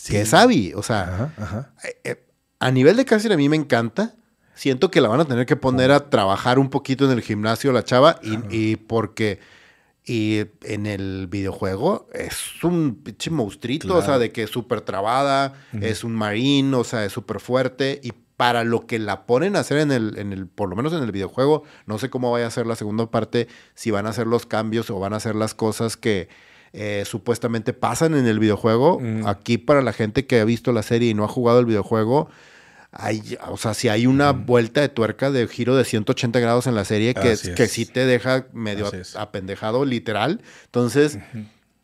que es Abby. O sea, Ajá, ajá. eh, eh, a nivel de casting a mí me encanta. Siento que la van a tener que poner a trabajar un poquito en el gimnasio la chava y, y porque y en el videojuego es un pinche monstruito, o sea, de que es súper trabada, es un marín, o sea, es súper fuerte y para lo que la ponen a hacer en el, en el, por lo menos en el videojuego, no sé cómo vaya a ser la segunda parte, si van a hacer los cambios o van a hacer las cosas que eh, supuestamente pasan en el videojuego. Mm. Aquí para la gente que ha visto la serie y no ha jugado el videojuego, hay, o sea, si hay una vuelta de tuerca de giro de 180 grados en la serie que, es. que sí te deja medio apendejado, literal. Entonces,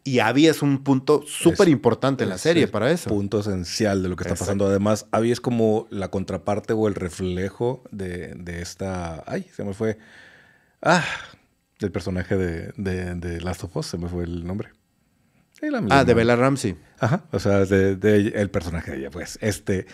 y Abby es un punto súper importante en la serie el para eso. Punto esencial de lo que está Exacto. pasando. Además, Abby es como la contraparte o el reflejo de, de esta. Ay, se me fue. Ah, del personaje de, de, de Last of Us, se me fue el nombre. Sí, la Ah, de Bella Ramsey. Ajá, o sea, de, el personaje de ella, pues, este,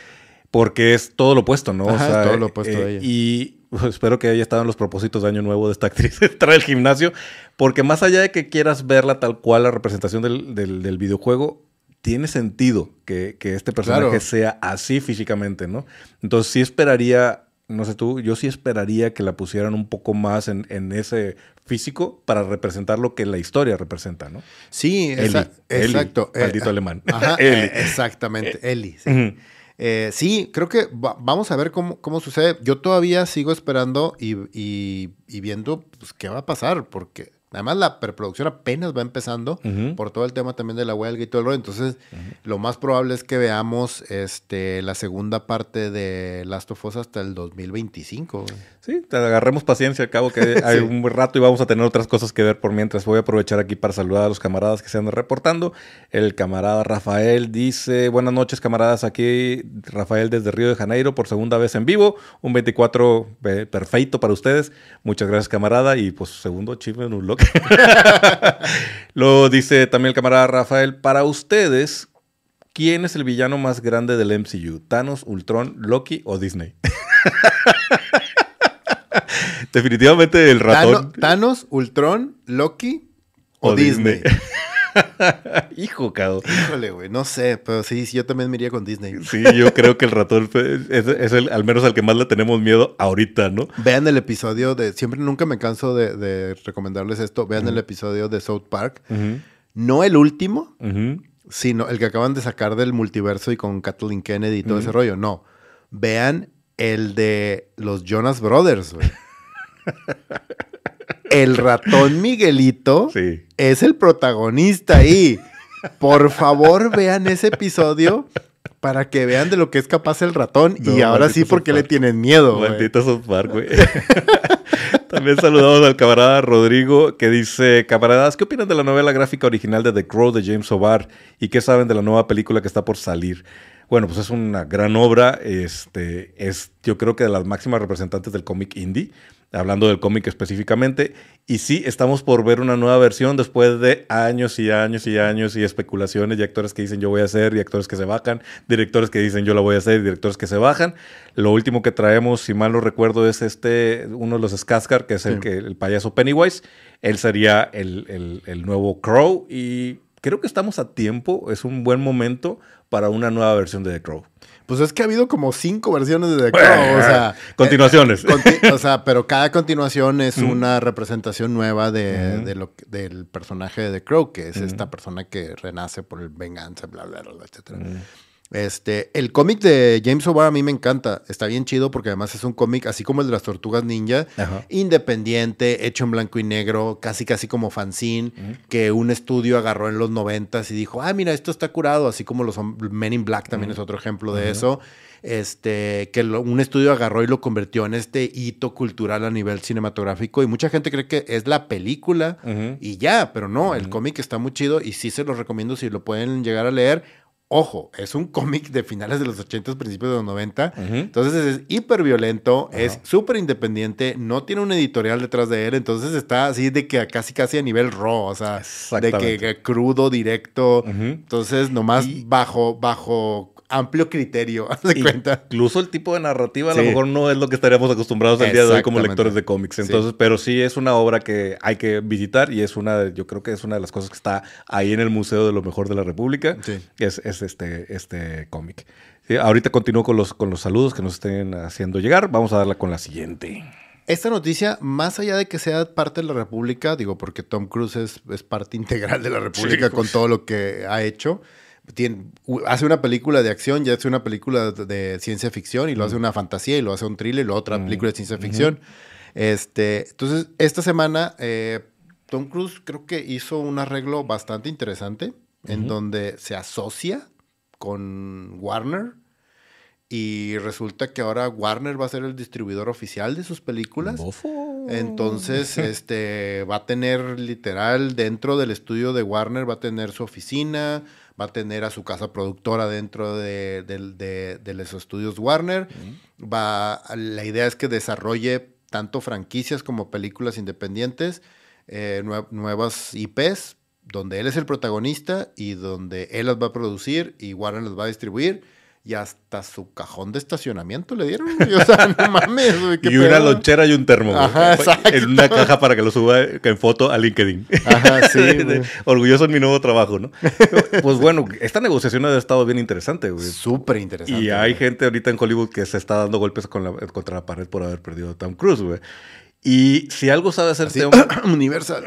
porque es todo lo opuesto, ¿no? O sea, es todo lo opuesto de ella. Y pues, espero que haya estado en los propósitos de Año Nuevo de esta actriz entrar al gimnasio, porque más allá de que quieras verla tal cual la representación del, del- del videojuego, tiene sentido que, que este personaje Claro. sea así físicamente, ¿no? Entonces sí esperaría, no sé tú, yo sí esperaría que la pusieran un poco más en, en ese físico para representar lo que la historia representa, ¿no? Sí, Eli, Eli, exacto. Eh, maldito alemán. Ajá, Eli. eh, exactamente, Eli. Sí. Eh, sí, creo que va- vamos a ver cómo, cómo sucede. Yo todavía sigo esperando y, y- y viendo pues, qué va a pasar, porque además la preproducción apenas va empezando por todo el tema también de la huelga y todo el rollo. Entonces, lo más probable es que veamos este, la segunda parte de Last of Us hasta el 2025. güey. Sí, te agarremos paciencia, al cabo que hay un rato y vamos a tener otras cosas que ver por mientras. Voy a aprovechar aquí para saludar a los camaradas que se andan reportando. El camarada Rafael dice, buenas noches camaradas, aquí Rafael desde Río de Janeiro por segunda vez en vivo, un 24 pe- perfecto para ustedes. Muchas gracias camarada y pues segundo chisme en un Lo dice también el camarada Rafael, para ustedes, ¿quién es el villano más grande del MCU? ¿Thanos, Ultron, Loki o Disney? Definitivamente el ratón. Thanos, Thanos, Ultron, Loki o, O Disney. Disney. Hijo, cabrón. Híjole, güey, no sé, pero sí, sí, yo también me iría con Disney. Sí, yo creo que el ratón es, es el, al menos al que más le tenemos miedo ahorita, ¿no? Vean el episodio de. Siempre nunca me canso de, de recomendarles esto. Vean el episodio de South Park. No el último, sino el que acaban de sacar del multiverso y con Kathleen Kennedy y todo ese rollo. No. Vean el de los Jonas Brothers, güey. el ratón Miguelito Sí. es el protagonista ahí. Por favor, vean ese episodio para que vean de lo que es capaz el ratón. y ahora sí, porque le tienen miedo. Maldito South Park, güey. También saludamos al camarada Rodrigo que dice, camaradas, ¿qué opinan de la novela gráfica original de The Crow de James O'Barr? ¿Y qué saben de la nueva película que está por salir? Bueno, pues es una gran obra, este, es yo creo que de las máximas representantes del cómic indie, hablando del cómic específicamente, y sí, estamos por ver una nueva versión después de años y años y años y especulaciones y actores que dicen yo voy a hacer y actores que se bajan, directores que dicen yo la voy a hacer y directores que se bajan. Lo último que traemos, si mal no recuerdo, es este, uno de los Skarsgård, que es el, Sí. que, el payaso Pennywise. Él sería el, el- el nuevo Crow y creo que estamos a tiempo, es un buen momento para una nueva versión de The Crow. Pues es que ha habido como cinco versiones de The Crow, o sea... Continuaciones. eh, conti- o sea, pero cada continuación es una representación nueva de, de lo que- del personaje de The Crow, que es esta persona que renace por el venganza, bla, bla, bla, bla, etcétera. Este, el cómic de James O'Barr a mí me encanta. Está bien chido porque además es un cómic, así como el de las tortugas ninja, Ajá. independiente, hecho en blanco y negro, casi casi como fanzine, que un estudio agarró en los noventas y dijo, ah, mira, esto está curado, así como los Men in Black también es otro ejemplo de eso. Este, que lo- un estudio agarró y lo convirtió en este hito cultural a nivel cinematográfico. Y mucha gente cree que es la película y ya, pero no, el cómic está muy chido y sí se los recomiendo si lo pueden llegar a leer. Ojo, es un cómic de finales de los 80, principios de los 90. Ujú. Entonces es hiper violento, es súper independiente, no tiene un editorial detrás de él, entonces está así de que casi casi a nivel raw, o sea, de que, crudo, directo. Entonces nomás Y- bajo, bajo amplio criterio, haz de cuenta. Incluso el tipo de narrativa a lo mejor no es lo que estaríamos acostumbrados el día de hoy como lectores de cómics. Sí. Entonces, pero sí es una obra que hay que visitar y es una, de- yo creo que es una de las cosas que está ahí en el Museo de lo Mejor de la República. Sí. Es, es este, este cómic. Ahorita continúo con los, con los saludos que nos estén haciendo llegar. Vamos a darla con la siguiente. Esta noticia, más allá de que sea parte de la República, digo, porque Tom Cruise es, es parte integral de la República con todo lo que ha hecho. Tiene- hace una película de acción, ya hace una película de, de ciencia ficción, y lo hace una fantasía, y lo hace un thriller, y lo otra Mm. película de ciencia ficción. Este, entonces, esta semana, eh, Tom Cruise creo que hizo un arreglo bastante interesante, en donde se asocia con Warner. Y resulta que ahora Warner va a ser el distribuidor oficial de sus películas. Bofo. Entonces, este va a tener literal dentro del estudio de Warner, va a tener su oficina, va a tener a su casa productora dentro de, del- de- de los estudios Warner. Va, la idea es que desarrolle tanto franquicias como películas independientes, eh, nue- nuevas IPs, donde él es el protagonista y donde él las va a producir y Warner las va a distribuir. Y hasta su cajón de estacionamiento le dieron. güey. O sea, no mames, güey. Y una pedo. lonchera y un termo. Ajá, exacto. En una caja para que lo suba en foto a LinkedIn. Ajá, sí, güey. Orgulloso en mi nuevo trabajo, ¿no? pues bueno, esta negociación ha estado bien interesante, güey. Súper interesante. Y hay güey. gente ahorita en Hollywood que se está dando golpes con la- contra la pared por haber perdido a Tom Cruise, güey. Y si algo sabe hacer Así, este hombre, Universal.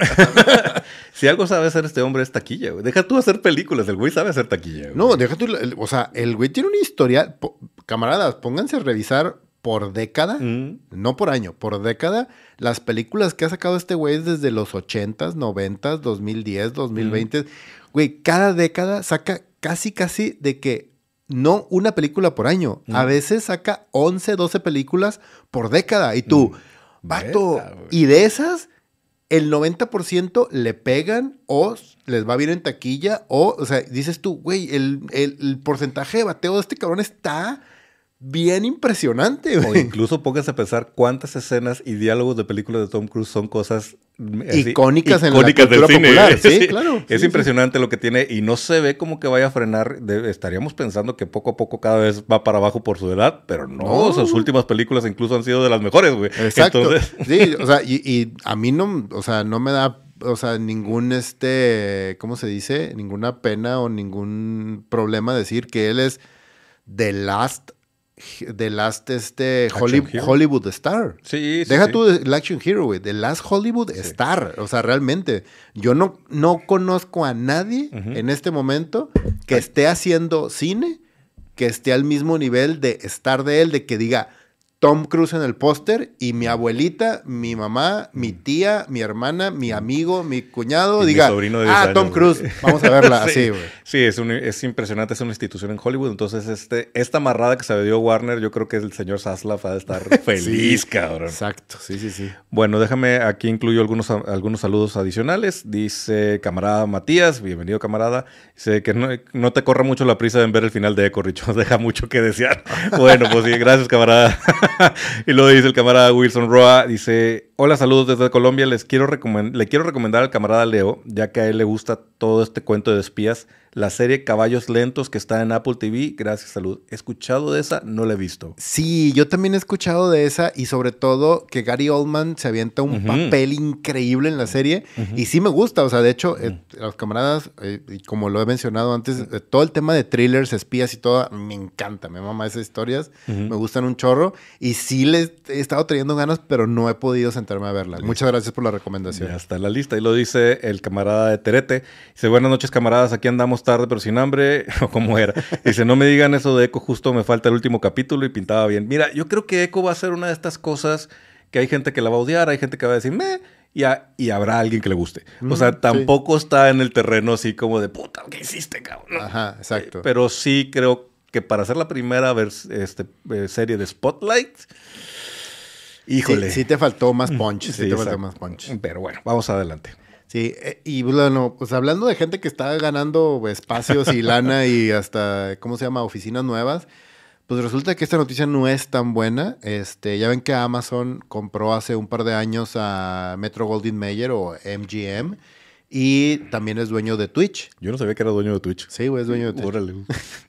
si algo sabe hacer este hombre es taquilla, güey. Deja tú hacer películas, el güey sabe hacer taquilla. güey. no, deja tú. el- o sea, el güey tiene una historia. po- camaradas, pónganse a revisar por década, Mm. no por año, por década, las películas que ha sacado este güey desde los 80s, 90s, 2010, 2020. Güey, cada década saca casi, casi de que no una película por año. A veces saca 11, 12 películas por década. Y tú, vato, y de esas, el 90% le pegan o les va bien en taquilla o, o sea, dices tú, güey, el, el- el porcentaje de bateo de este cabrón está bien impresionante, O güey. incluso pónganse a pensar cuántas escenas y diálogos de películas de Tom Cruise son cosas así, Icónicas en la cultura popular, sí, claro. Es Sí, sí. impresionante lo que tiene y no se ve como que vaya a frenar. De- estaríamos pensando que poco a poco cada vez va para abajo por su edad, pero no, No. sus últimas películas incluso han sido de las mejores, güey. Exacto. Entonces, Sí, o sea, y, y a mí no, o sea, no me da, o sea, ningún este, ¿cómo se dice? Ninguna pena o ningún problema decir que él es the last, the last este Hollywood, star. sí, sí, Deja sí. tú el action hero, güey. The last Hollywood star. O sea, realmente, yo no, no conozco a nadie en este momento que esté haciendo cine, que esté al mismo nivel de estar de él, de que diga Tom Cruise en el póster y mi abuelita, mi mamá, mi tía, mi hermana, mi amigo, mi cuñado, Y mi diga, sobrino de 10 ah, años, Tom güey". Cruise, vamos a verla Sí. así, güey. Sí, es, un- es impresionante, es una institución en Hollywood. Entonces, este, esta amarrada que se dio Warner, yo creo que el señor Zaslav ha de estar feliz, cabrón. Exacto, sí, sí, sí. Bueno, déjame, aquí incluyo algunos, algunos saludos adicionales. Dice camarada Matías, bienvenido camarada. Dice que no, no te corra mucho la prisa en ver el final de Echo, Richo, deja mucho que desear. bueno, pues sí, gracias camarada. y luego dice el camarada Wilson Roa, dice, hola, saludos desde Colombia, les quiero le quiero recomendar al camarada Leo, ya que a él le gusta todo este cuento de espías, la serie Caballos Lentos que está en Apple TV. Gracias, salud. He escuchado de esa, no la he visto. Sí, yo también he escuchado de esa y sobre todo que Gary Oldman se avienta un Ujú. papel increíble en la serie y sí me gusta, o sea, de hecho, eh, los camaradas, eh, como lo he mencionado antes, eh, todo el tema de thrillers, espías y todo, me encanta, me mama esas historias, me gustan un chorro y sí les he estado trayendo ganas, pero no he podido sentarme a verla. Muchas gracias por la recomendación. Ya está la lista. Y lo dice el camarada de Terete. Dice, buenas noches, camaradas. Aquí andamos tarde, pero sin hambre. O como era. Dice, no me digan eso de Echo. Justo me falta el último capítulo y pintaba bien. Mira, yo creo que Echo va a ser una de estas cosas que hay gente que la va a odiar, hay gente que va a decir, meh. Y, a- y habrá alguien que le guste. O sea, sí. tampoco está en el terreno así como de puta, ¿qué hiciste, cabrón? Ajá, exacto. Eh, Pero sí creo que para hacer la primera este, eh, serie de Spotlight, híjole. Sí, sí te faltó más punch, sí, Sí, te faltó más punch. Pero bueno, vamos adelante. Sí, eh, y bueno, pues hablando de gente que está ganando espacios y lana y hasta, ¿cómo se llama? Oficinas nuevas, pues resulta que esta noticia no es tan buena. Este, ya ven que Amazon compró hace un par de años a Metro Goldwyn Mayer o MGM y también es dueño de Twitch. Yo no sabía que era dueño de Twitch. Sí, güey, es dueño de Twitch. Órale.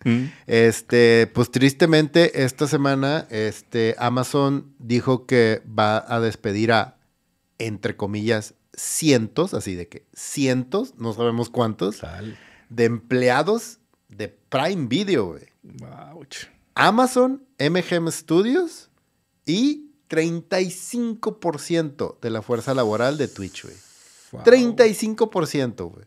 Este, pues tristemente, esta semana, este, Amazon dijo que va a despedir a, entre comillas, cientos, así de que cientos, no sabemos cuántos, Sal. de empleados de Prime Video, güey. Ouch. Amazon, MGM Studios y 35% de la fuerza laboral de Twitch, güey. Wow. 35%, güey.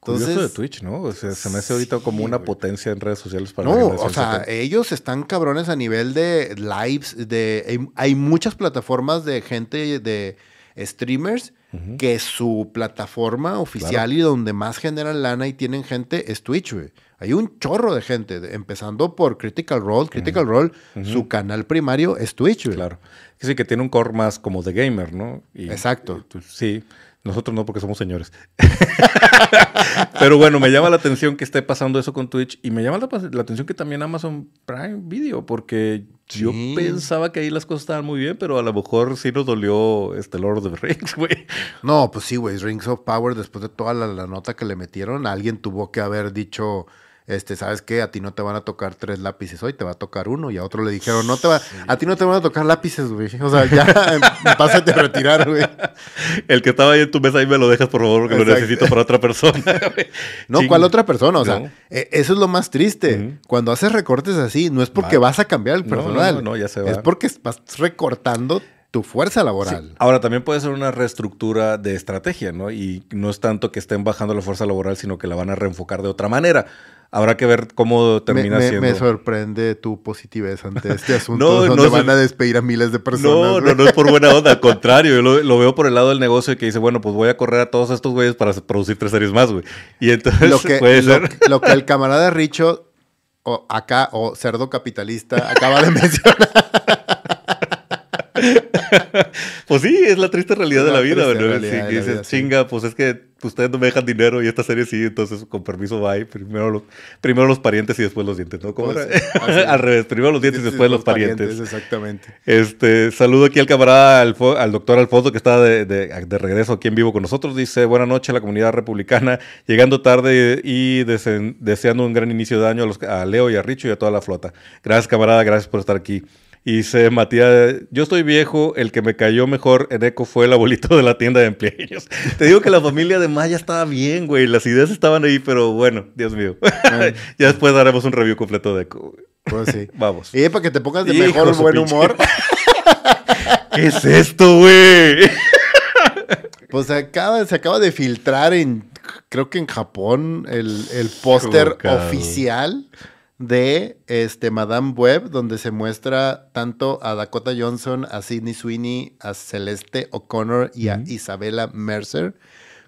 Curioso Entonces, de Twitch, ¿no? O sea, se me hace ahorita como una potencia en redes sociales para No, o sea, ellos están cabrones a nivel de lives, de hay, muchas plataformas de gente de streamers que su plataforma oficial y donde más generan lana y tienen gente es Twitch, güey. Hay un chorro de gente, de- empezando por Critical Role. Critical Role, su canal primario es Twitch, güey. Claro. Sí, que tiene un core más como de gamer, ¿no? Y- Exacto. y, sí. Nosotros no, porque somos señores. Pero bueno, me llama la atención que esté pasando eso con Twitch y me llama la, la atención que también Amazon Prime Video, porque yo pensaba que ahí las cosas estaban muy bien, pero a lo mejor sí nos dolió este Lord of the Rings, güey. No, pues sí, güey. Rings of Power, después de toda la, la nota que le metieron, alguien tuvo que haber dicho, este, ¿sabes qué? A ti no te van a tocar tres lápices hoy, te va a tocar uno. Y a otro le dijeron, no te va, a ti no te van a tocar lápices, güey. O sea, ya, pásate a retirar, güey. El que estaba ahí en tu mesa, ahí me lo dejas, por favor, que lo necesito para otra persona. No, Ching. ¿cuál otra persona? O sea, No. eh, eso es lo más triste. Cuando haces recortes así, no es porque Va. vas a cambiar el No, no, personal. no, no, ya se va. Es porque vas recortando tu fuerza Sí. laboral. Ahora, también puede ser una reestructura de estrategia, ¿no? Y no es tanto que estén bajando la fuerza laboral, sino que la van a reenfocar de otra manera. Habrá que ver cómo termina me- siendo. me sorprende tu positividad ante este asunto No, donde no, van a despedir a miles de personas. No, no, no es por buena onda, al contrario, yo lo, lo veo por el lado del negocio que dice, bueno, pues voy a correr a todos estos güeyes para producir tres series más, güey. Y entonces lo que, puede lo, ser. que- lo que el camarada Richo o acá, o cerdo capitalista, acaba de mencionar. Pues sí, es la triste realidad de La vida, realidad Sí, que dices, vida, sí. chinga, pues es que ustedes no me dejan dinero y esta serie sí, entonces con permiso bye. Primero los, primero los parientes y después los dientes, ¿no? ¿Cómo Pues. Al revés, primero los dientes y después los parientes. Exactamente. Este, saludo aquí al camarada, Alfo- al doctor Alfonso, que está de, de- de regreso aquí en vivo con nosotros. Dice, buenas noches a la comunidad republicana, llegando tarde y dese- deseando un gran inicio de año a, los- a Leo y a Richo y a toda la flota. Gracias, camarada, gracias por estar aquí. Y dice Matías, yo estoy viejo, el que me cayó mejor en Eco fue el abuelito de la tienda de empleados. Te digo que la familia de Maya estaba bien, güey, las ideas estaban ahí, pero bueno, Dios mío. ya después daremos un review completo de Eco. Pues sí. Vamos. Y para que te pongas de Hijo mejor buen pinche- humor, ¿Qué es esto, güey? pues se acaba, se acaba de filtrar en creo que en Japón, el, el póster oficial de este Madame Web, donde se muestra tanto a Dakota Johnson, a Sidney Sweeney, a Celeste O'Connor y a Isabella Mercer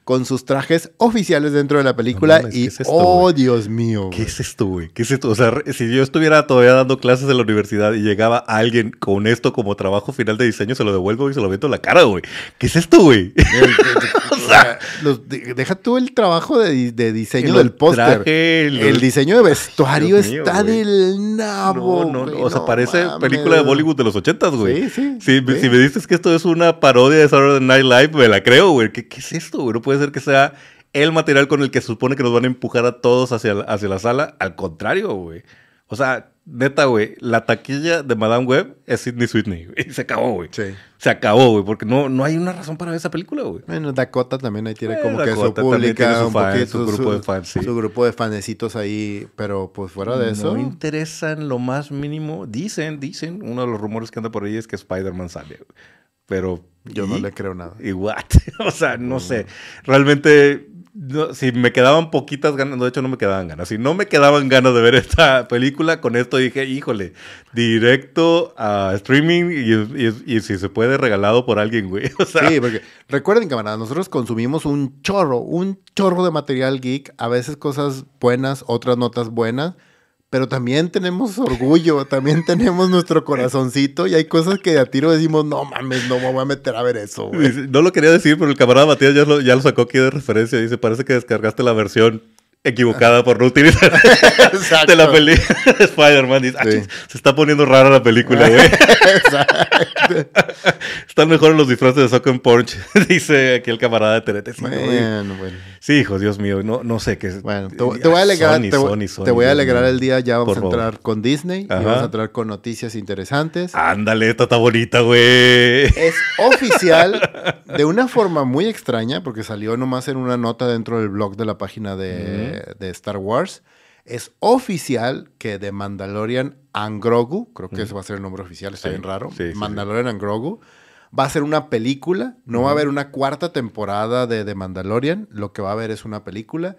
con sus trajes oficiales dentro de la película. No y ¿qué es esto, oh? Dios mío. ¿Qué es esto, güey? ¿Qué es esto? O sea, si yo estuviera todavía dando clases en la universidad y llegaba alguien con esto como trabajo final de diseño, se lo devuelvo y se lo meto en la cara, güey. ¿Qué es esto, güey? o sea, los- deja tú el trabajo de, de diseño El del póster. el- El diseño de vestuario Dios está del nabo. No, no, no, o sea, parece mames. película de Bollywood de los ochentas, güey. Sí, sí, Si, sí. si me dices que esto es una parodia de Saturday Night Live, me la creo, güey. ¿Qué, qué es esto, güey? No puede ser que sea el material con el que se supone que nos van a empujar a todos hacia, la- hacia la sala. Al contrario, güey. O sea, neta, güey, la taquilla de Madame Web es Sidney Sweeney, güey. Se acabó, güey. Sí. Se acabó, güey, porque no, no hay una razón para ver esa película, güey. Bueno, Dakota también ahí tiene Eh, como que su pública, su un fan, poquito, su grupo de fans, sí. Su grupo de fanecitos ahí, pero pues fuera de eso. No interesa en lo más mínimo. Dicen, dicen, uno de los rumores que anda por ahí es que Spider-Man sale, güey. Pero. Yo no le creo nada. ¿Y what? o sea, no sé. Realmente, no, si me quedaban poquitas ganas, de hecho no me quedaban ganas. Si no me quedaban ganas de ver esta película, con esto dije, híjole, directo a streaming y, y- y si se puede, regalado por alguien, güey. O sea, Sí, porque recuerden, camaradas, nosotros consumimos un chorro, un chorro de material geek, a veces cosas buenas, otras notas buenas, pero también tenemos orgullo, también tenemos nuestro corazoncito y hay cosas que a tiro decimos, no mames, no me voy a meter a ver eso. güey". Dice, No lo quería decir, pero el camarada Matías ya lo, ya lo sacó aquí de referencia. Dice, parece que descargaste la versión equivocada por no utilizar Exacto. de la película de Spider-Man. Dice, "Ah, Sí. se está poniendo rara la película, güey. Exacto. Están mejor en los disfraces de Sock and Punch, dice aquí el camarada de Terete. Bueno, bueno. Sí, hijo, Dios mío, no, no sé qué es. Bueno, te, te voy a alegrar, Sony, te, voy- Sony, Sony, te voy a alegrar el día, ya vamos Por a favor. entrar con Disney y vamos a entrar con noticias interesantes. Ándale, esta está bonita, güey. Es oficial de una forma muy extraña, porque salió nomás en una nota dentro del blog de la página de, de Star Wars. Es oficial que de Mandalorian and Grogu, creo que ese va a ser el nombre oficial, está bien raro. Mandalorian and Grogu. Va a ser una película, no va a haber una cuarta temporada de The Mandalorian, lo que va a haber es una película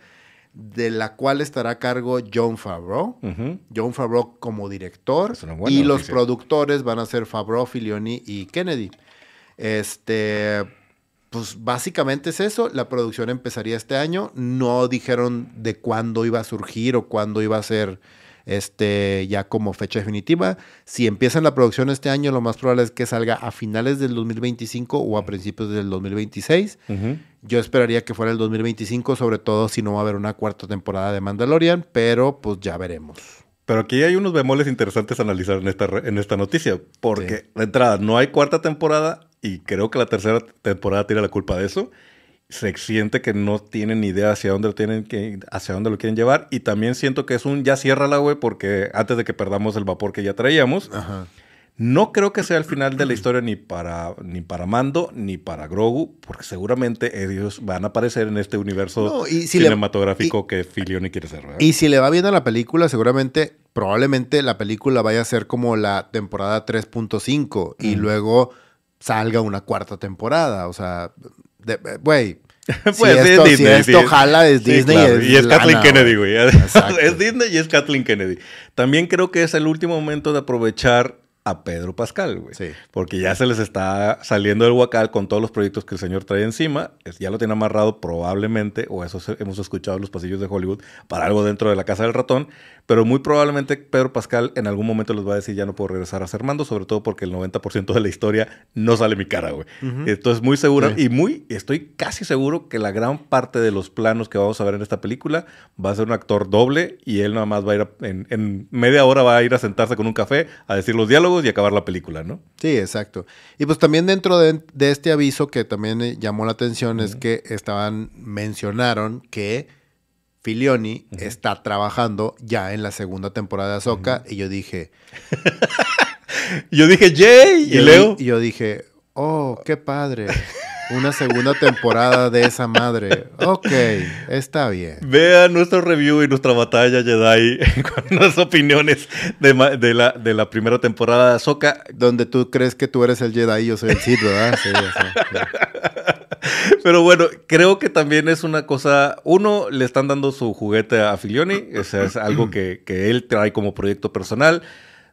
de la cual estará a cargo John Favreau. John Favreau como director buena y los productores van a ser Favreau, Filioni y Kennedy. Este, pues básicamente es eso. La producción empezaría este año. No dijeron de cuándo iba a surgir o cuándo iba a ser este ya como fecha definitiva. Si empiezan la producción este año, lo más probable es que salga a finales del 2025 o a principios del 2026. Ujú. Yo esperaría que fuera el 2025, sobre todo si no va a haber una cuarta temporada de Mandalorian, pero pues ya veremos. Pero aquí hay unos bemoles interesantes a analizar en esta, en esta noticia. Porque, de entrada, no hay cuarta temporada y creo que la tercera temporada tiene la culpa de eso. Se siente que no tienen ni idea hacia dónde lo tienen que, hacia dónde lo quieren llevar. Y también siento que es un ya ciérrala, güey, porque antes de que perdamos el vapor que ya traíamos. Ajá. No creo que sea el final de la historia ni para, ni para Mando ni para Grogu, porque seguramente ellos van a aparecer en este universo No, y si le- cinematográfico que Filioni quiere hacer. ¿verdad? Y si le va bien a la película, seguramente, probablemente la película vaya a ser como la temporada 3.5 y luego salga una cuarta temporada. O sea, güey. si Pues, esto, es si Disney, esto sí. jala es Sí, Disney. claro, es y es lana, Kathleen Kennedy, güey. Es Disney y es Kathleen Kennedy. También creo que es el último momento de aprovechar a Pedro Pascal, güey. Sí. Porque ya se les está saliendo el huacal con todos los proyectos que el señor trae encima. Ya lo tiene amarrado probablemente, o eso hemos escuchado en los pasillos de Hollywood, para algo dentro de la casa del ratón. Pero muy probablemente Pedro Pascal en algún momento les va a decir ya no puedo regresar a ser mando, sobre todo porque el 90% de la historia no sale mi cara, güey. Entonces muy seguro Sí. y muy, estoy casi seguro que la gran parte de los planos que vamos a ver en esta película va a ser un actor doble y él nada más va a ir a- en, en media hora va a ir a sentarse con un café a decir los diálogos y acabar la película, ¿no? Sí, exacto. Y pues también dentro de, de este aviso que también eh, llamó la atención es que estaban, mencionaron que Filioni está trabajando ya en la segunda temporada de Ahsoka y yo dije, Y yo dije, Jay, y di- Leo. y yo dije, oh, qué padre. Una segunda temporada de esa madre. Ok, está bien. Vean nuestro review y nuestra batalla Jedi con las opiniones de, de la, de la primera temporada de Ahsoka. Donde tú crees que tú eres el Jedi y yo soy el Sith, ¿verdad? Sí, sé, sí. Pero bueno, creo que también es una cosa. Uno, le están dando su juguete a Filioni. Ese es algo que, que él trae como proyecto personal.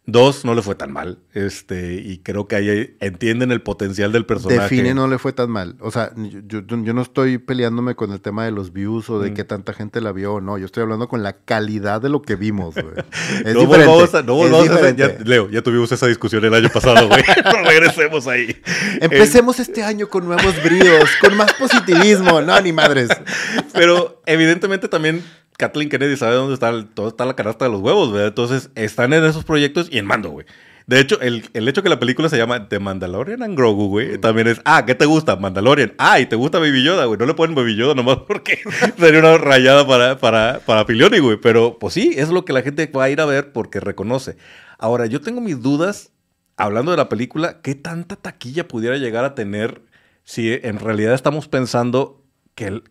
Dos, no le fue tan mal. Este, y creo que ahí entienden el potencial del personaje. Define no le fue tan mal. O sea, yo, yo no estoy peleándome con el tema de los views o de Mm. que tanta gente la vio o no. Yo estoy hablando con la calidad de lo que vimos, güey. Es no diferente. volvamos a- no es volvamos a- ya- Leo, ya tuvimos esa discusión el año pasado, güey. no regresemos ahí. Empecemos este año con nuevos bríos, con más positivismo. No, ni madres. Pero evidentemente también Kathleen Kennedy sabe dónde está, el- todo está la canasta de los huevos, ¿verdad? Entonces están en esos proyectos y en mando, güey. De hecho, el, el hecho que la película se llama The Mandalorian and Grogu, güey, también es, ah, ¿qué te gusta? Mandalorian. Ah, y te gusta Baby Yoda, güey. No le ponen Baby Yoda nomás porque sería una rayada para, para, para Filoni, güey. Pero pues sí, es lo que la gente va a ir a ver porque reconoce. Ahora, yo tengo mis dudas, hablando de la película, ¿qué tanta taquilla pudiera llegar a tener si en realidad estamos pensando que, el-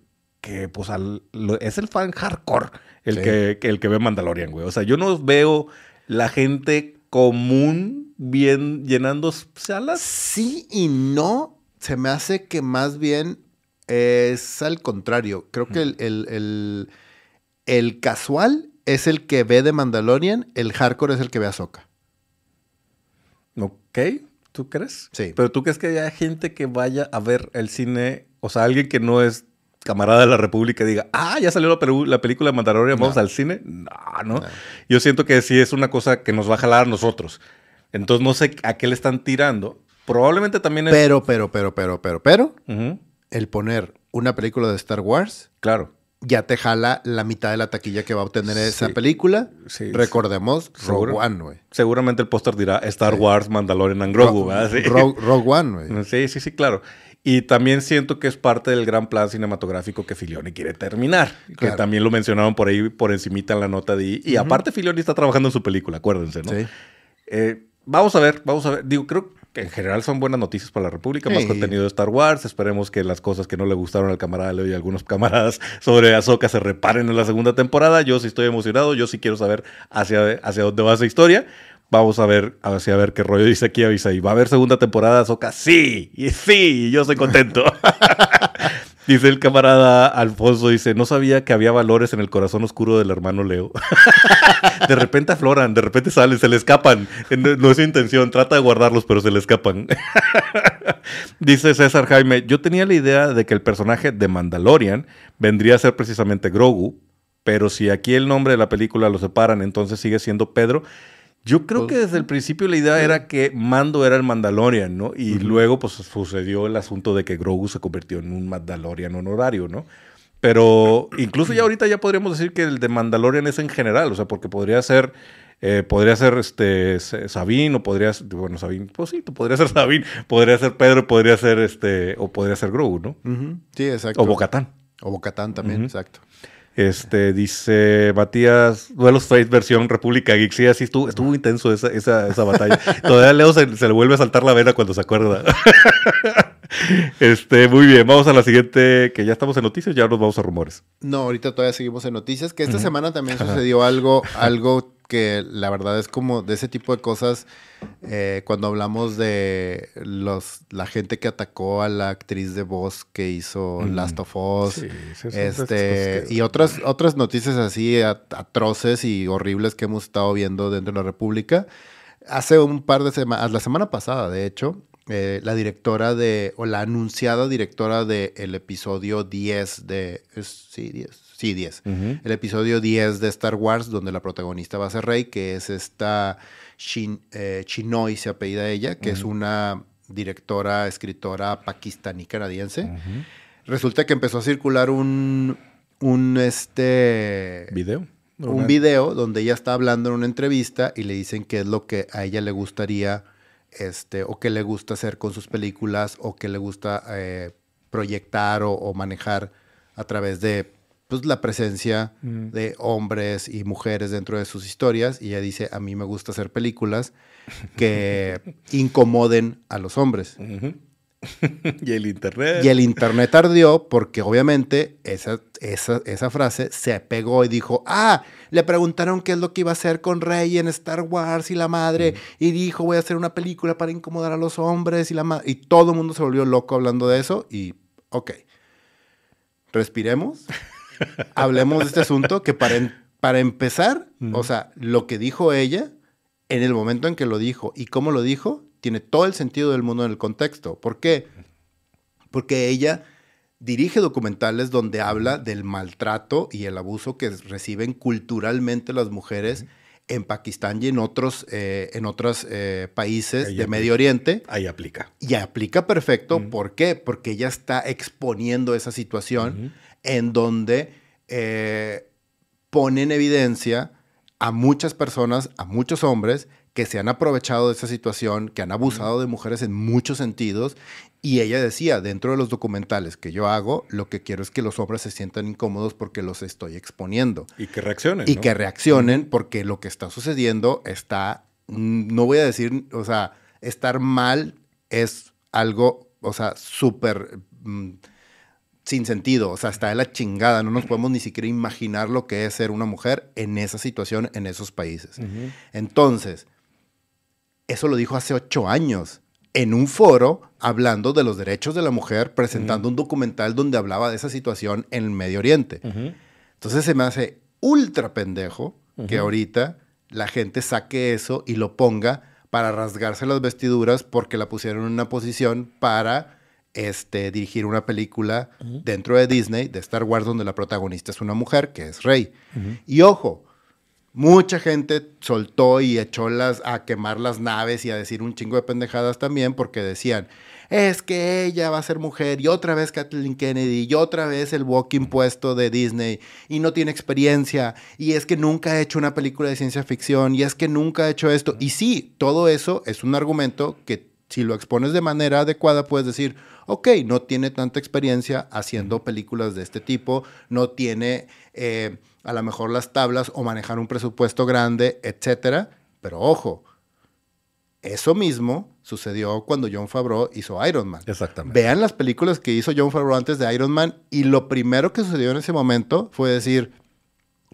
que pues, al- lo- es el fan hardcore el, Sí. que, el que ve Mandalorian, güey? O sea, yo no veo la gente común bien llenando salas. Sí y no. Se me hace que más bien es al contrario. Creo que el, el- el- el casual es el que ve de Mandalorian, el hardcore es el que ve a Soka. ¿Ok? ¿Tú crees? Sí. Pero tú crees que haya gente que vaya a ver el cine, o sea, alguien que no es camarada de la República diga, ah, ya salió la, la película de Mandalorian, vamos No. al cine. No, no, No. Yo siento que sí es una cosa que nos va a jalar a nosotros. Entonces no sé a qué le están tirando. Probablemente también es... Pero, pero, pero, pero, pero, pero, el poner una película de Star Wars claro. Ya te jala la mitad de la taquilla que va a obtener esa película. Sí, Recordemos. Rogue One, güey. Seguramente el póster dirá Star Sí. Wars, Mandalorian and Grogu, Ro- ¿verdad? Rogue, Rogue One, güey. Sí, sí, sí, claro. Y también siento que es parte del gran plan cinematográfico que Filioni quiere terminar. Que Claro. también lo mencionaron por ahí, por encimita en la nota de... Y aparte Filioni está trabajando en su película, acuérdense, ¿no? Sí. Eh, vamos a ver, vamos a ver. Digo, creo que en general son buenas noticias para la República, más Sí. contenido de Star Wars. Esperemos que las cosas que no le gustaron al camarada Leo y a algunos camaradas sobre Ahsoka se reparen en la segunda temporada. Yo sí estoy emocionado, yo sí quiero saber hacia, hacia dónde va esa historia. Vamos a ver, hacia ver qué rollo dice aquí Avisaí. ¿Va a haber segunda temporada de Ahsoka? Sí, y sí, yo soy contento. Dice el camarada Alfonso, dice, no sabía que había valores en el corazón oscuro del hermano Leo. de repente afloran, de repente salen, se le escapan. No, es su intención, trata de guardarlos, pero se le escapan. dice César Jaime, yo tenía la idea de que el personaje de Mandalorian vendría a ser precisamente Grogu, pero si aquí el nombre de la película lo separan, entonces sigue siendo Pedro. Yo creo Pues, que desde el principio la idea era que Mando era el Mandalorian, ¿no? Y luego pues sucedió el asunto de que Grogu se convirtió en un Mandalorian honorario, ¿no? Pero incluso ya ahorita ya podríamos decir que el de Mandalorian es en general, o sea, porque podría ser, eh, podría ser este S- Sabine o podría ser, bueno, Sabine, pues sí, podría ser Sabine, podría ser Pedro, podría ser este, o podría ser Grogu, ¿no? Sí, exacto. O Bocatán. O Bocatán también, exacto. Este, dice Matías, Duelos Fate versión República Geek. Sí, así estuvo, estuvo intenso esa, esa, esa batalla. Todavía Leo se, se le vuelve a saltar la vena cuando se acuerda. este, muy bien, vamos a la siguiente, que ya estamos en noticias, ya nos vamos a rumores. No, ahorita todavía seguimos en noticias, que esta semana también sucedió algo, algo que la verdad es como de ese tipo de cosas, eh, cuando hablamos de los, la gente que atacó a la actriz de voz que hizo Mm. Last of Us, Sí, este, y otras, otras noticias así at- atroces y horribles que hemos estado viendo dentro de la República. Hace un par de semanas, la semana pasada, de hecho, eh, la directora de, o la anunciada directora del episodio 10 de, es- sí, 10, sí, 10. Ujú. El episodio 10 de Star Wars, donde la protagonista va a ser Rey, que es esta Shin, eh, Chinoy, se apellida ella, que es una directora, escritora pakistaní canadiense. Resulta que empezó a circular un, un este, ¿Video? un video donde ella está hablando en una entrevista y le dicen qué es lo que a ella le gustaría, este, o qué le gusta hacer con sus películas, o qué le gusta eh, proyectar o, o manejar a través de pues, la presencia Mm. de hombres y mujeres dentro de sus historias. Y ella dice, a mí me gusta hacer películas que incomoden a los hombres. y el internet. Y el internet ardió porque obviamente esa, esa, esa frase se pegó y dijo, ah, le preguntaron qué es lo que iba a hacer con Rey en Star Wars y la madre, y dijo, voy a hacer una película para incomodar a los hombres y la madre. Y todo el mundo se volvió loco hablando de eso y ok, respiremos, hablemos de este asunto que para, para empezar, o sea, lo que dijo ella, en el momento en que lo dijo y cómo lo dijo, tiene todo el sentido del mundo en el contexto. ¿Por qué? Porque ella dirige documentales donde habla del maltrato y el abuso que reciben culturalmente las mujeres en Pakistán y en otros, eh, en otros eh, países de Medio Oriente. Ahí aplica. Y aplica perfecto. ¿Por qué? Porque ella está exponiendo esa situación en donde eh, pone en evidencia a muchas personas, a muchos hombres, que se han aprovechado de esa situación, que han abusado de mujeres en muchos sentidos. Y ella decía, dentro de los documentales que yo hago, lo que quiero es que los hombres se sientan incómodos porque los estoy exponiendo. Y que reaccionen. Y que reaccionen porque lo que está sucediendo está, mm, no voy a decir, o sea, estar mal es algo, o sea, súper... Mm, sin sentido, o sea, está de la chingada, no nos podemos ni siquiera imaginar lo que es ser una mujer en esa situación, en esos países. Entonces, eso lo dijo hace ocho años en un foro hablando de los derechos de la mujer, presentando un documental donde hablaba de esa situación en el Medio Oriente. Entonces se me hace ultra pendejo que ahorita la gente saque eso y lo ponga para rasgarse las vestiduras porque la pusieron en una posición para este, dirigir una película dentro de Disney, de Star Wars, donde la protagonista es una mujer, que es Rey. Y ojo, Mucha gente soltó y echó las, a quemar las naves y a decir un chingo de pendejadas también porque decían, es que ella va a ser mujer y otra vez Kathleen Kennedy y otra vez el walking puesto de Disney y no tiene experiencia y es que nunca ha hecho una película de ciencia ficción y es que nunca ha hecho esto. Y sí, todo eso es un argumento que si lo expones de manera adecuada puedes decir, ok, no tiene tanta experiencia haciendo películas de este tipo, no tiene... Eh, a lo mejor las tablas o manejar un presupuesto grande, etcétera. Pero ojo, eso mismo sucedió cuando John Favreau hizo Iron Man. Exactamente. Vean las películas que hizo John Favreau antes de Iron Man y lo primero que sucedió en ese momento fue decir,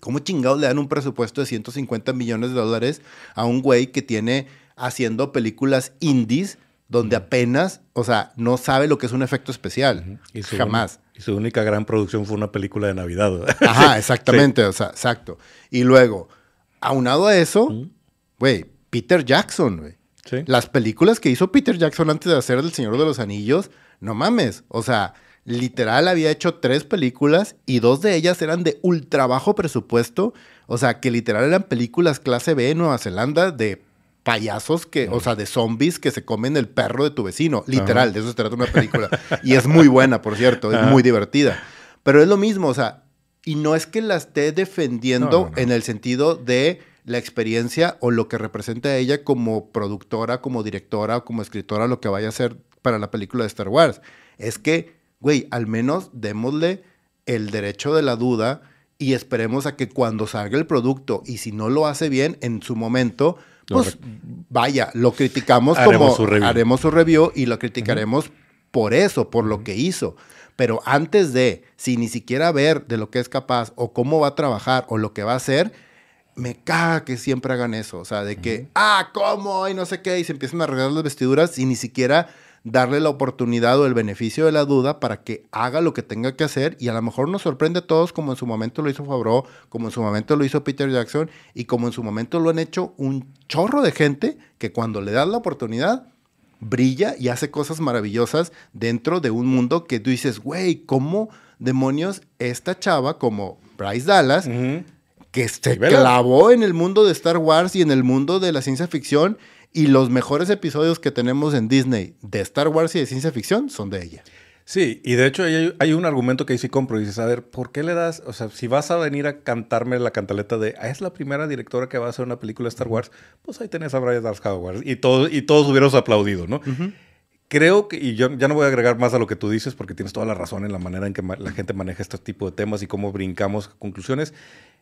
¿cómo chingados le dan un presupuesto de 150 millones de dólares a un güey que tiene haciendo películas indies donde apenas, o sea, no sabe lo que es un efecto especial. Jamás. Y su única gran producción fue una película de Navidad. Ajá, exactamente, o sea, exacto. Y luego, aunado a eso, güey, Peter Jackson, güey. Sí. Las películas que hizo Peter Jackson antes de hacer El Señor de los Anillos, no mames, o sea, literal había hecho tres películas y dos de ellas eran de ultra bajo presupuesto, o sea, que literal eran películas clase B en Nueva Zelanda de payasos que, o sea, de zombies que se comen el perro de tu vecino. Literal, de eso se trata una película. y es muy buena, por cierto, es muy divertida. Pero es lo mismo, o sea, y no es que la esté defendiendo en el sentido de la experiencia o lo que representa a ella como productora, como directora, como escritora, lo que vaya a hacer para la película de Star Wars. Es que, güey, al menos démosle el derecho de la duda y esperemos a que cuando salga el producto y si no lo hace bien en su momento, pues vaya, lo criticamos haremos como su haremos su review y lo criticaremos por eso, por lo que hizo. Pero antes de, si ni siquiera ver de lo que es capaz o cómo va a trabajar o lo que va a hacer, me caga que siempre hagan eso. O sea, de que, ah, ¿cómo? Y no sé qué, y se empiezan a arreglar las vestiduras y ni siquiera darle la oportunidad o el beneficio de la duda para que haga lo que tenga que hacer y a lo mejor nos sorprende a todos como en su momento lo hizo Favreau, como en su momento lo hizo Peter Jackson y como en su momento lo han hecho un chorro de gente que cuando le das la oportunidad brilla y hace cosas maravillosas dentro de un mundo que tú dices, güey, ¿cómo demonios esta chava como Bryce Dallas, que se clavó en el mundo de Star Wars y en el mundo de la ciencia ficción y los mejores episodios que tenemos en Disney de Star Wars y de ciencia ficción son de ella. Sí, y de hecho hay, un argumento que ahí sí compro. Y dices, a ver, ¿por qué le das? O sea, si vas a venir a cantarme la cantaleta de, ah, es la primera directora que va a hacer una película de Star Wars, pues ahí tenés a Brian Darth Howard. Y, todo, y todos hubiéramos aplaudido, ¿no? Creo que, y yo ya no voy a agregar más a lo que tú dices, porque tienes toda la razón en la manera en que la gente maneja este tipo de temas y cómo brincamos conclusiones.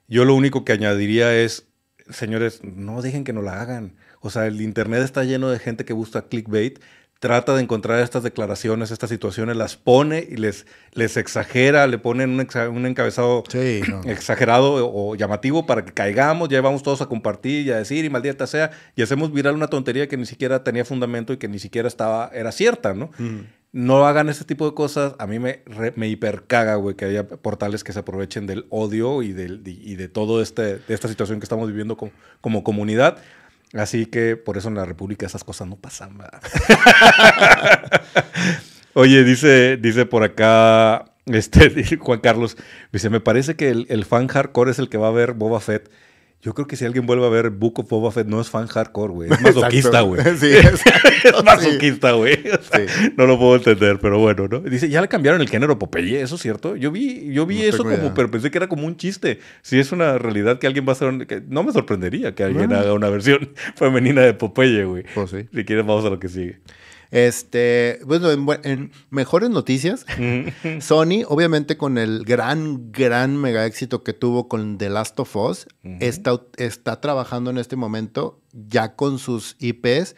Yo lo único que añadiría es, señores, no dejen que no la hagan. O sea, el Internet está lleno de gente que busca clickbait, trata de encontrar estas declaraciones, estas situaciones, las pone y les, les exagera, le ponen un, encabezado exagerado o, llamativo para que caigamos, ya vamos todos a compartir y a decir y maldita sea, y hacemos viral una tontería que ni siquiera tenía fundamento y que ni siquiera estaba, era cierta, ¿no? no hagan ese tipo de cosas. A mí me, me hipercaga, güey, que haya portales que se aprovechen del odio y, del, y de todo este, de esta situación que estamos viviendo como, como comunidad. Así que por eso en la República esas cosas no pasan. Oye, dice, dice por acá este, Juan Carlos, dice, me parece que el, el fan hardcore es el que va a ver Boba Fett. Yo creo que si alguien vuelve a ver Book of Boba Fett, no es fan hardcore, güey. Es masoquista, güey. Sí, es masoquista, güey. No lo puedo entender, pero bueno, ¿no? Dice, ya le cambiaron el género Popeye, ¿eso es cierto? Yo vi, yo vi eso como, pero pensé que era como un chiste. Si es una realidad que alguien va a hacer, no me sorprendería que alguien haga una versión femenina de Popeye, güey. Pues sí. Si quieres, vamos a lo que sigue. Este, bueno, en, mejores noticias, Sony, obviamente con el gran, gran mega éxito que tuvo con The Last of Us, está, está trabajando en este momento ya con sus IPs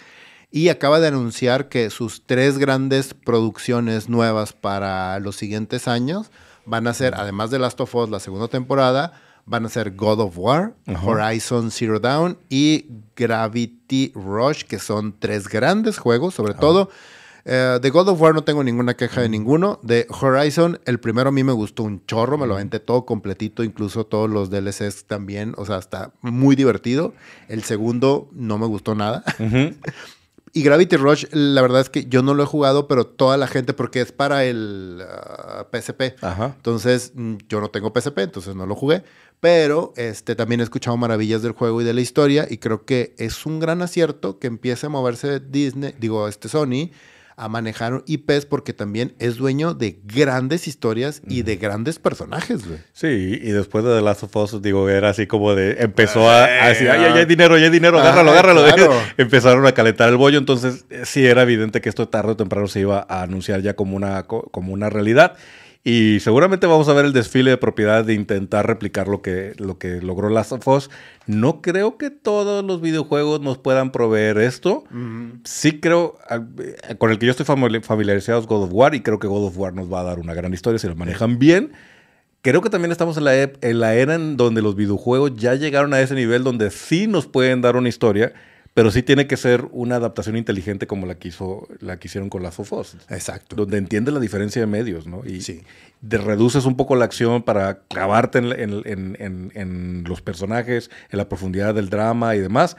y acaba de anunciar que sus tres grandes producciones nuevas para los siguientes años van a ser, además de Last of Us, la segunda temporada, van a ser God of War, Horizon Zero Dawn y Gravity Rush, que son tres grandes juegos, sobre todo. Eh, de God of War no tengo ninguna queja de ninguno. De Horizon, el primero a mí me gustó un chorro, me lo aventé todo completito, incluso todos los DLCs también, o sea, está muy divertido. El segundo no me gustó nada. Y Gravity Rush, la verdad es que yo no lo he jugado, pero toda la gente, porque es para el PSP. Ah, entonces, mm, yo no tengo PSP, entonces no lo jugué. Pero este, también he escuchado maravillas del juego y de la historia. Y creo que es un gran acierto que empiece a moverse Disney, digo, este Sony, a manejar IPs porque también es dueño de grandes historias y de grandes personajes, güey. Sí, y después de The Last of Us, digo, era así como de, empezó a, decir, ay, ya hay dinero, ya hay dinero, agárralo, agárralo. Empezaron a calentar el bollo, entonces eh, sí era evidente que esto tarde o temprano se iba a anunciar ya como una, como una realidad. Y seguramente vamos a ver el desfile de propiedad de intentar replicar lo que, lo que logró Last of Us. No creo que todos los videojuegos nos puedan proveer esto. Sí creo, con el que yo estoy familiarizado es God of War y creo que God of War nos va a dar una gran historia si lo manejan bien. Creo que también estamos en la, en la era en donde los videojuegos ya llegaron a ese nivel donde sí nos pueden dar una historia pero sí tiene que ser una adaptación inteligente como la que, la hicieron con las Fofos. Exacto. Donde entiendes la diferencia de medios, ¿no? Y sí. reduces un poco la acción para clavarte en, los personajes, en la profundidad del drama y demás,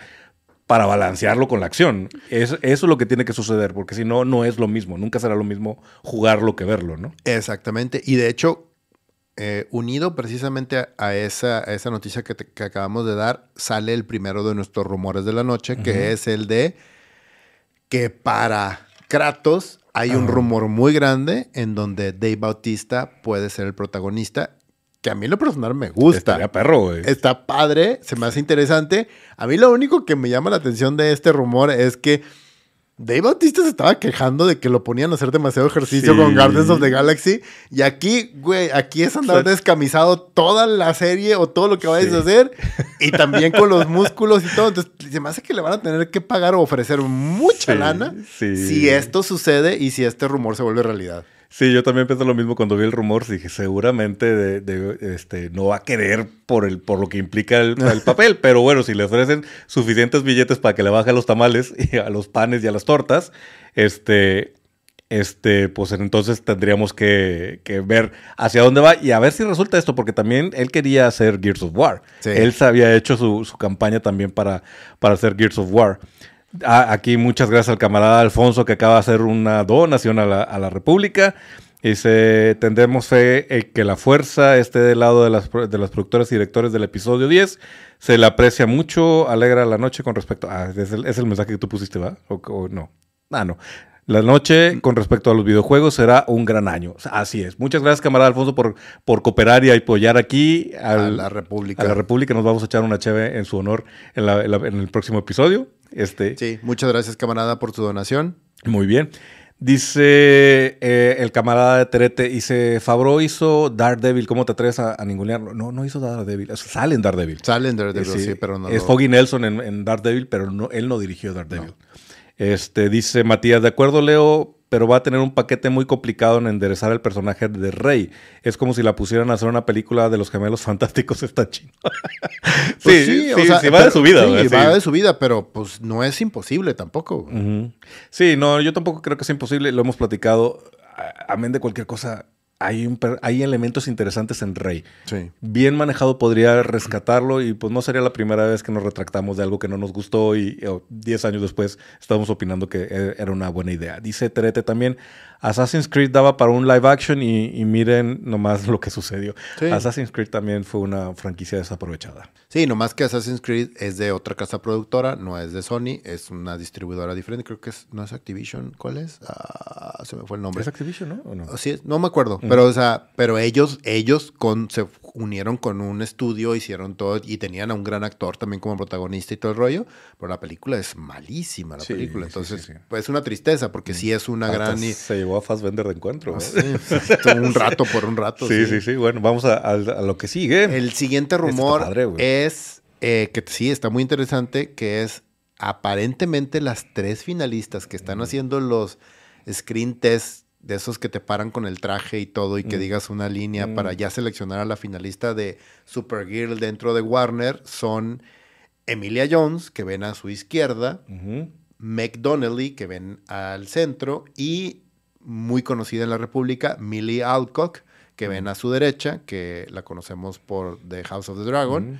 para balancearlo con la acción. Es, eso es lo que tiene que suceder, porque si no, no es lo mismo. Nunca será lo mismo jugarlo que verlo, ¿no? Exactamente. Y de hecho, eh, unido precisamente a, esa, esa, noticia que, acabamos de dar, sale el primero de nuestros rumores de la noche, que es el de que para Kratos hay un rumor muy grande en donde Dave Bautista puede ser el protagonista. Que a mí lo personal me gusta. Estaría perro, güey. Está padre, se me hace interesante. A mí lo único que me llama la atención de este rumor es que Dave Bautista se estaba quejando de que lo ponían a hacer demasiado ejercicio con Guardians of the Galaxy. Y aquí, güey, aquí es andar descamisado toda la serie o todo lo que vayas a hacer. Y también con los músculos y todo. Entonces, se me hace que le van a tener que pagar o ofrecer mucha lana si esto sucede y si este rumor se vuelve realidad. Sí, yo también pienso lo mismo cuando vi el rumor. Dije, seguramente de, este, no va a querer por, el, por lo que implica el, papel. pero bueno, si le ofrecen suficientes billetes para que le baje a los tamales y a los panes y a las tortas, este, este, pues entonces tendríamos que, ver hacia dónde va y a ver si resulta esto, porque también él quería hacer Gears of War. Él había hecho su, su, campaña también para, para hacer Gears of War. Ah, aquí muchas gracias al camarada Alfonso que acaba de hacer una donación a la, República. Dice, tendremos fe en que la fuerza esté del lado de las, de las productoras y directores del episodio 10. Se le aprecia mucho, alegra la noche con respecto... Ah, es el, mensaje que tú pusiste, ¿va? O, no. Ah, no. La noche con respecto a los videojuegos será un gran año. así es. Muchas gracias, camarada Alfonso, por, por cooperar y apoyar aquí a la República. A la República. Nos vamos a echar una cheve en su honor en, en el próximo episodio. Este, sí, muchas gracias, camarada, por tu donación. Muy bien. Dice eh, el camarada de Terete, dice, Fabro hizo Daredevil, ¿cómo te atreves a, a ningunearlo? No, no hizo Daredevil, sale en Daredevil. Sale en Daredevil, sí, pero no. Es Foggy Nelson en, en, Daredevil, pero no, él no dirigió Daredevil. Este, dice Matías, de acuerdo, Leo, pero va a tener un paquete muy complicado en enderezar el personaje de Rey. Es como si la pusieran a hacer una película de los gemelos fantásticos está chino. Pues sí, sí, sí, va de su vida. Sí, va de su vida, pero pues no es imposible tampoco. Sí, no, yo tampoco creo que sea imposible. Lo hemos platicado. Amén de cualquier cosa, hay, hay elementos interesantes en Rey. Sí. Bien manejado podría rescatarlo y pues no sería la primera vez que nos retractamos de algo que no nos gustó y 10 años después estamos opinando que e, era una buena idea. Dice Terete también, Assassin's Creed daba para un live action y, miren nomás lo que sucedió. Assassin's Creed también fue una franquicia desaprovechada. Sí, nomás que Assassin's Creed es de otra casa productora, no es de Sony, es una distribuidora diferente. Creo que es, no es Activision. ¿Cuál es? Ah, se me fue el nombre. ¿Es Activision, no? no? Sí, no me acuerdo. Pero, o sea, pero ellos, ellos con, se unieron con un estudio, hicieron todo y tenían a un gran actor también como protagonista y todo el rollo. Pero la película es malísima, la película. Entonces, pues es una tristeza porque sí es una gran a Fassbender de encuentro. Ah, un rato por un rato. Sí, sí, sí. Bueno, vamos a, lo que sigue. El siguiente este rumor es eh, que sí, está muy interesante, que es aparentemente las tres finalistas que están haciendo los screen tests de esos que te paran con el traje y todo y que digas una línea para ya seleccionar a la finalista de Supergirl dentro de Warner son Emilia Jones, que ven a su izquierda, Donnelly, que ven al centro, y muy conocida en la República, Millie Alcock, que ven a su derecha, que la conocemos por The House of the Dragon,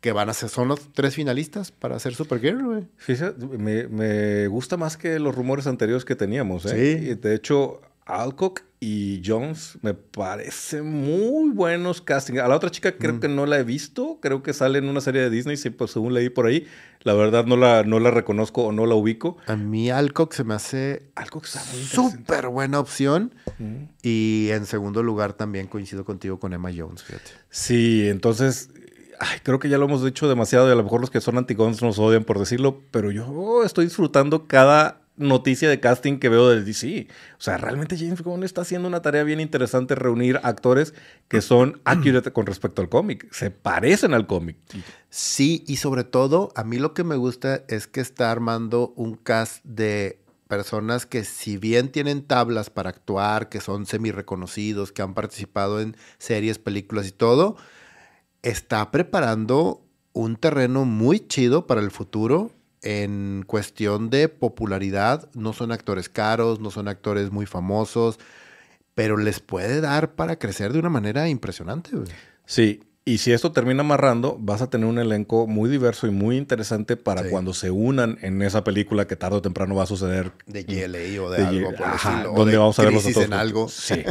que van a ser, son los tres finalistas para ser Supergirl, güey. Fíjate, me, me, gusta más que los rumores anteriores que teníamos, ¿eh? Sí. De hecho, Alcock y Jones me parecen muy buenos casting. A la otra chica creo que no la he visto, creo que sale en una serie de Disney, sí, pues según leí por ahí. La verdad no la, no la reconozco o no la ubico. A mí Alcock se me hace Alcock súper buena opción. Y en segundo lugar también coincido contigo con Emma Jones, fíjate. Sí, entonces creo que ya lo hemos dicho demasiado y a lo mejor los que son antigons nos odian por decirlo, pero yo estoy disfrutando cada noticia de casting que veo del DC. O sea, realmente James Gunn está haciendo una tarea bien interesante reunir actores que son accurate con respecto al cómic. Se parecen al cómic. Sí, y sobre todo, a mí lo que me gusta es que está armando un cast de personas que si bien tienen tablas para actuar, que son semi reconocidos, que han participado en series, películas y todo, está preparando un terreno muy chido para el futuro en cuestión de popularidad, no son actores caros, no son actores muy famosos, pero les puede dar para crecer de una manera impresionante. Sí, y si esto termina amarrando, vas a tener un elenco muy diverso y muy interesante para cuando se unan en esa película que tarde o temprano va a suceder. De GLA o de, algo por Ajá, donde vamos a ver los en algo. Sí.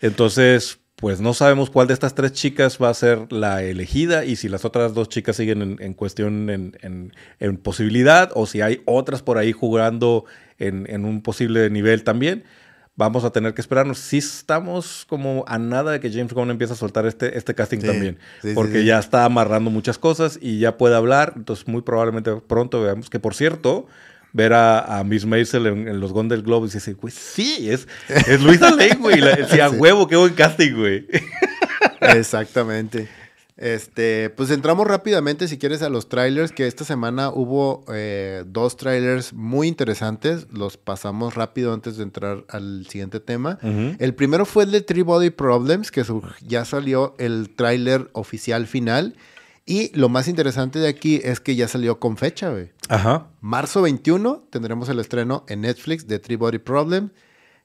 Entonces, pues no sabemos cuál de estas tres chicas va a ser la elegida y si las otras dos chicas siguen en, cuestión en, posibilidad o si hay otras por ahí jugando en, un posible nivel también. Vamos a tener que esperarnos. Si estamos como a nada de que James Gunn empiece a soltar este, este casting también, porque ya está amarrando muchas cosas y ya puede hablar. Entonces, muy probablemente pronto veamos que, por cierto, ver a, Miss Maisel en, los Golden Globes y decir, güey, sí, es, es Luisa Lane, güey. Sí, a huevo, qué buen casting, güey. Exactamente. Este, pues entramos rápidamente, si quieres, a los trailers, que esta semana hubo eh, dos trailers muy interesantes. Los pasamos rápido antes de entrar al siguiente tema. El primero fue el de Three Body Problems, que ya salió el trailer oficial final. Y lo más interesante de aquí es que ya salió con fecha, güey. Ajá. Marzo 21 tendremos el estreno en Netflix de Three Body Problem.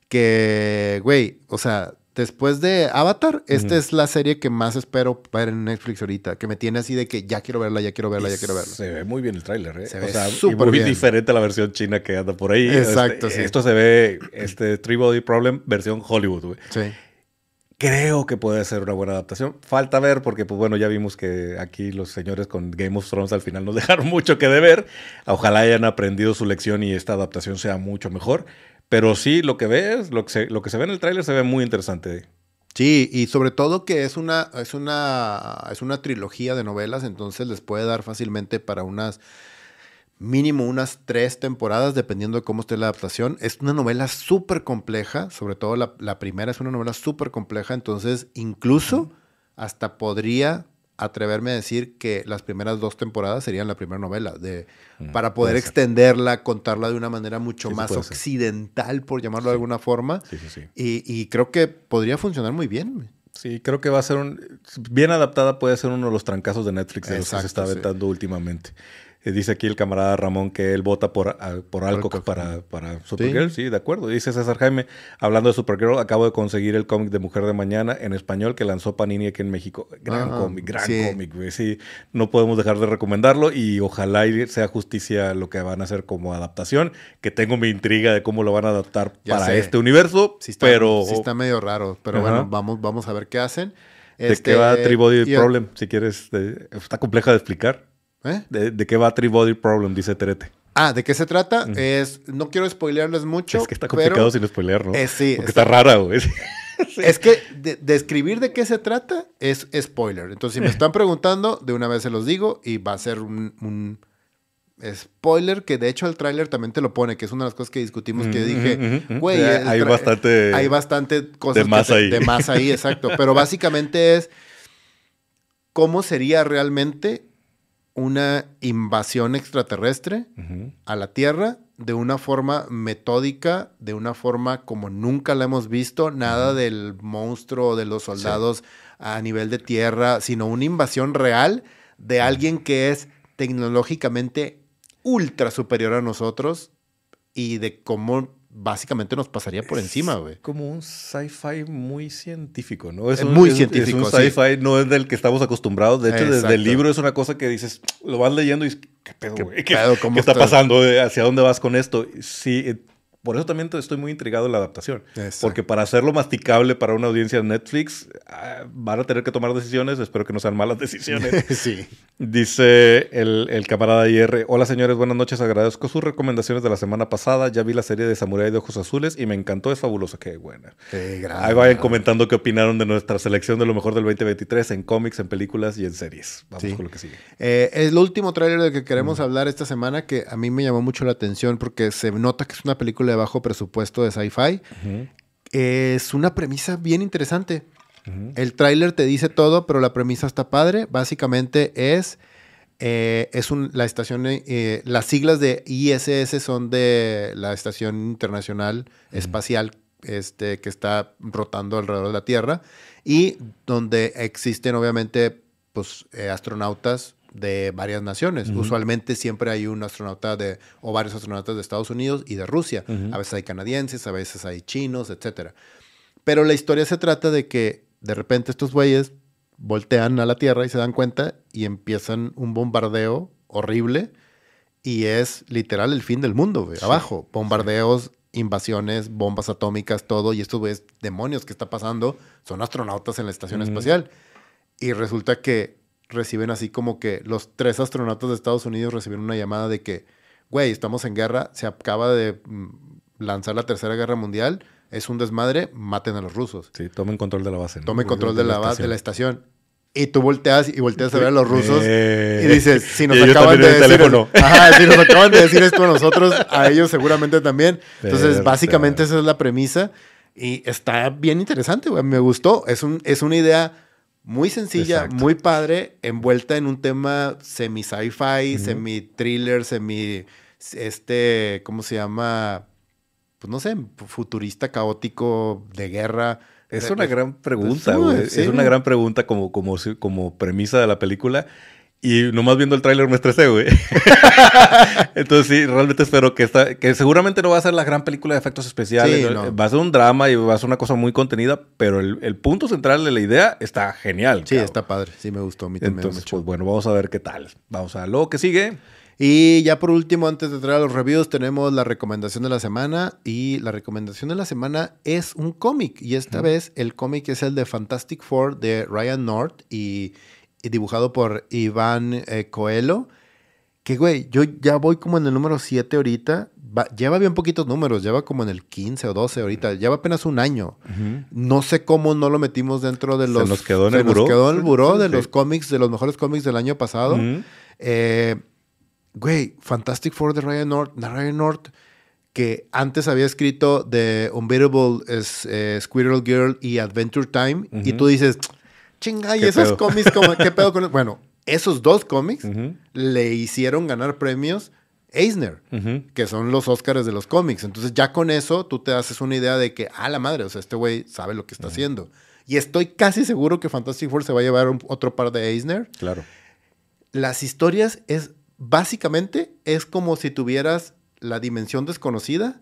Que, güey, o sea, después de Avatar, esta es la serie que más espero ver en Netflix ahorita. Que me tiene así de que ya quiero verla, ya quiero verla, ya quiero verla. Se ve muy bien el tráiler, ¿eh? Se ve súper muy diferente a la versión china que anda por ahí. Exacto, este, sí. Esto se ve, este, Three Body Problem versión Hollywood, güey. Sí. Creo que puede ser una buena adaptación. Falta ver porque, pues bueno, ya vimos que aquí los señores con Game of Thrones al final nos dejaron mucho que deber. Ojalá hayan aprendido su lección y esta adaptación sea mucho mejor. Pero sí, lo que ves, lo que se, lo que se ve en el tráiler se ve muy interesante. Sí, y sobre todo que es una, es una, es una trilogía de novelas, entonces les puede dar fácilmente para unas mínimo unas tres temporadas, dependiendo de cómo esté la adaptación. Es una novela súper compleja, sobre todo la, primera es una novela súper compleja, entonces incluso hasta podría atreverme a decir que las primeras dos temporadas serían la primera novela, de, Mm, para poder extenderla, contarla de una manera mucho Sí, más ser. occidental, por llamarlo de alguna forma. Sí. Y, y creo que podría funcionar muy bien. Sí, creo que va a ser un... Bien adaptada puede ser uno de los trancazos de Netflix de los que se está aventando últimamente. Eh, Dice aquí el camarada Ramón que él vota por, a- por Alcock para, para Supergirl. Sí. de acuerdo. Dice César Jaime, hablando de Supergirl, acabo de conseguir el cómic de Mujer de Mañana en español que lanzó Panini aquí en México. Gran Ah, cómic, gran sí. cómic, güey. Sí, no podemos dejar de recomendarlo y ojalá y sea justicia lo que van a hacer como adaptación, que tengo mi intriga de cómo lo van a adaptar Ya para sé. este universo, Sí está, pero... sí está medio raro, pero Ajá. bueno, vamos, vamos a ver qué hacen. ¿De Este, qué va Tribody Problem? Si quieres, de- está compleja de explicar. ¿Eh? ¿De, de qué va Tribody Problem? Dice Terete. Ah, ¿de qué se trata? Es, no quiero spoilearles mucho. es que está complicado pero sin spoiler, ¿no? Eh, sí, Porque está- está, rara, güey. Es que de- describir de qué se trata es spoiler. Entonces, si me están preguntando, de una vez se los digo y va a ser un, un spoiler que de hecho el tráiler también te lo pone, que es una de las cosas que discutimos que yo dije, güey, hay bastante hay bastante cosas de más te- ahí. de más ahí, exacto. Pero básicamente es cómo sería realmente una invasión extraterrestre a la Tierra de una forma metódica, de una forma como nunca la hemos visto, nada del monstruo de los soldados a nivel de tierra, sino una invasión real de alguien que es tecnológicamente ultra superior a nosotros y de cómo básicamente nos pasaría por encima, güey. Como un sci-fi muy científico, ¿no? Es muy es- científico, Es un sí. sci-fi, no es del que estamos acostumbrados. De hecho, desde el libro es una cosa que dices, lo vas leyendo y dices, ¿qué pedo, ¿Qué güey? ¿Qué, pedo? ¿Cómo qué está pasando? ¿Hacia dónde vas con esto? Sí, por eso también estoy muy intrigado en la adaptación. Exacto. Porque para hacerlo masticable para una audiencia de Netflix, ah, van a tener que tomar decisiones. Espero que no sean malas decisiones. sí. Dice el, el camarada IR, hola señores, buenas noches, agradezco sus recomendaciones de la semana pasada, ya vi la serie de Samurai de Ojos Azules y me encantó, es fabulosa, qué buena. Qué grande. Ahí vayan comentando qué opinaron de nuestra selección de lo mejor del 2023 en cómics, en películas y en series. Vamos Sí. con lo que sigue. Eh, es el último tráiler del que queremos hablar esta semana que a mí me llamó mucho la atención porque se nota que es una película de bajo presupuesto de sci-fi. Es una premisa bien interesante. El tráiler te dice todo, pero la premisa está padre. Básicamente es, eh, es un- la estación, eh, las siglas de ISS son de la Estación Internacional Espacial este, que está rotando alrededor de la Tierra y donde existen obviamente pues, eh, astronautas de varias naciones. Usualmente siempre hay un astronauta de, o varios astronautas de Estados Unidos y de Rusia. A veces hay canadienses, a veces hay chinos, etcétera. Pero la historia se trata de que de repente estos güeyes voltean a la Tierra y se dan cuenta y empiezan un bombardeo horrible y es literal el fin del mundo, güey. Abajo, bombardeos, invasiones, bombas atómicas, todo. Y estos güeyes, demonios, ¿qué está pasando? Son astronautas en la estación espacial. Y resulta que reciben así como que los tres astronautas de Estados Unidos reciben una llamada de que, güey, estamos en guerra, se acaba de mm, lanzar la tercera guerra mundial, es un desmadre, maten a los rusos. Sí, tomen control de la base. ¿no? Tomen control de la, base, de la estación. Y tú volteas y volteas a ver a los rusos Eh, y dices, si nos acaban de decir. Ajá, si nos acaban de decir esto a nosotros, a ellos seguramente también. Entonces, básicamente esa es la premisa y está bien interesante, güey. Me gustó. Es, un, es una idea muy sencilla, Exacto. muy padre, envuelta en un tema semi sci-fi, semi thriller, semi este, ¿cómo se llama? Pues no sé, futurista, caótico, de guerra. Es Eh, una eh, gran pregunta, sí, güey. sí. Es una gran pregunta como, como, como premisa de la película. Y nomás viendo el tráiler me estresé, güey. Entonces sí, realmente espero que esta, que seguramente no va a ser la gran película de efectos especiales. Sí, ¿no? no. Va a ser un drama y va a ser una cosa muy contenida, pero el, el punto central de la idea está genial. Sí, cabrón. está padre. Sí, me gustó. A mí también Entonces, mucho. pues bueno, vamos a ver qué tal. Vamos a lo que sigue. Y ya por último, antes de entrar a los reviews, tenemos la recomendación de la semana. Y la recomendación de la semana es un cómic. Y esta vez el cómic es el de Fantastic Four de Ryan North y dibujado por Iván eh, Coelho. Que, güey, yo ya voy como en el número 7 ahorita. Va- lleva bien poquitos números, lleva como en el 15 o 12 ahorita. Lleva apenas un año. No sé cómo no lo metimos dentro de Se los... nos quedó en se el nos buró. quedó en el buró de Sí. los cómics, de los mejores cómics del año pasado. Eh, güey, Fantastic Four de Ryan North. de Ryan North, que antes había escrito The Unbeatable es, eh, Squirrel Girl y Adventure Time. Y tú dices, chinga, y ¿Qué esos pedo? cómics, como, ¿qué pedo con eso? Bueno, esos dos cómics le hicieron ganar premios Eisner, que son los Oscars de los cómics. Entonces, ya con eso, tú te haces una idea de que, ah, la madre, o sea, este güey sabe lo que está haciendo. Y estoy casi seguro que Fantastic Four se va a llevar un- otro par de Eisner. Claro. Las historias es, básicamente, es como si tuvieras la dimensión desconocida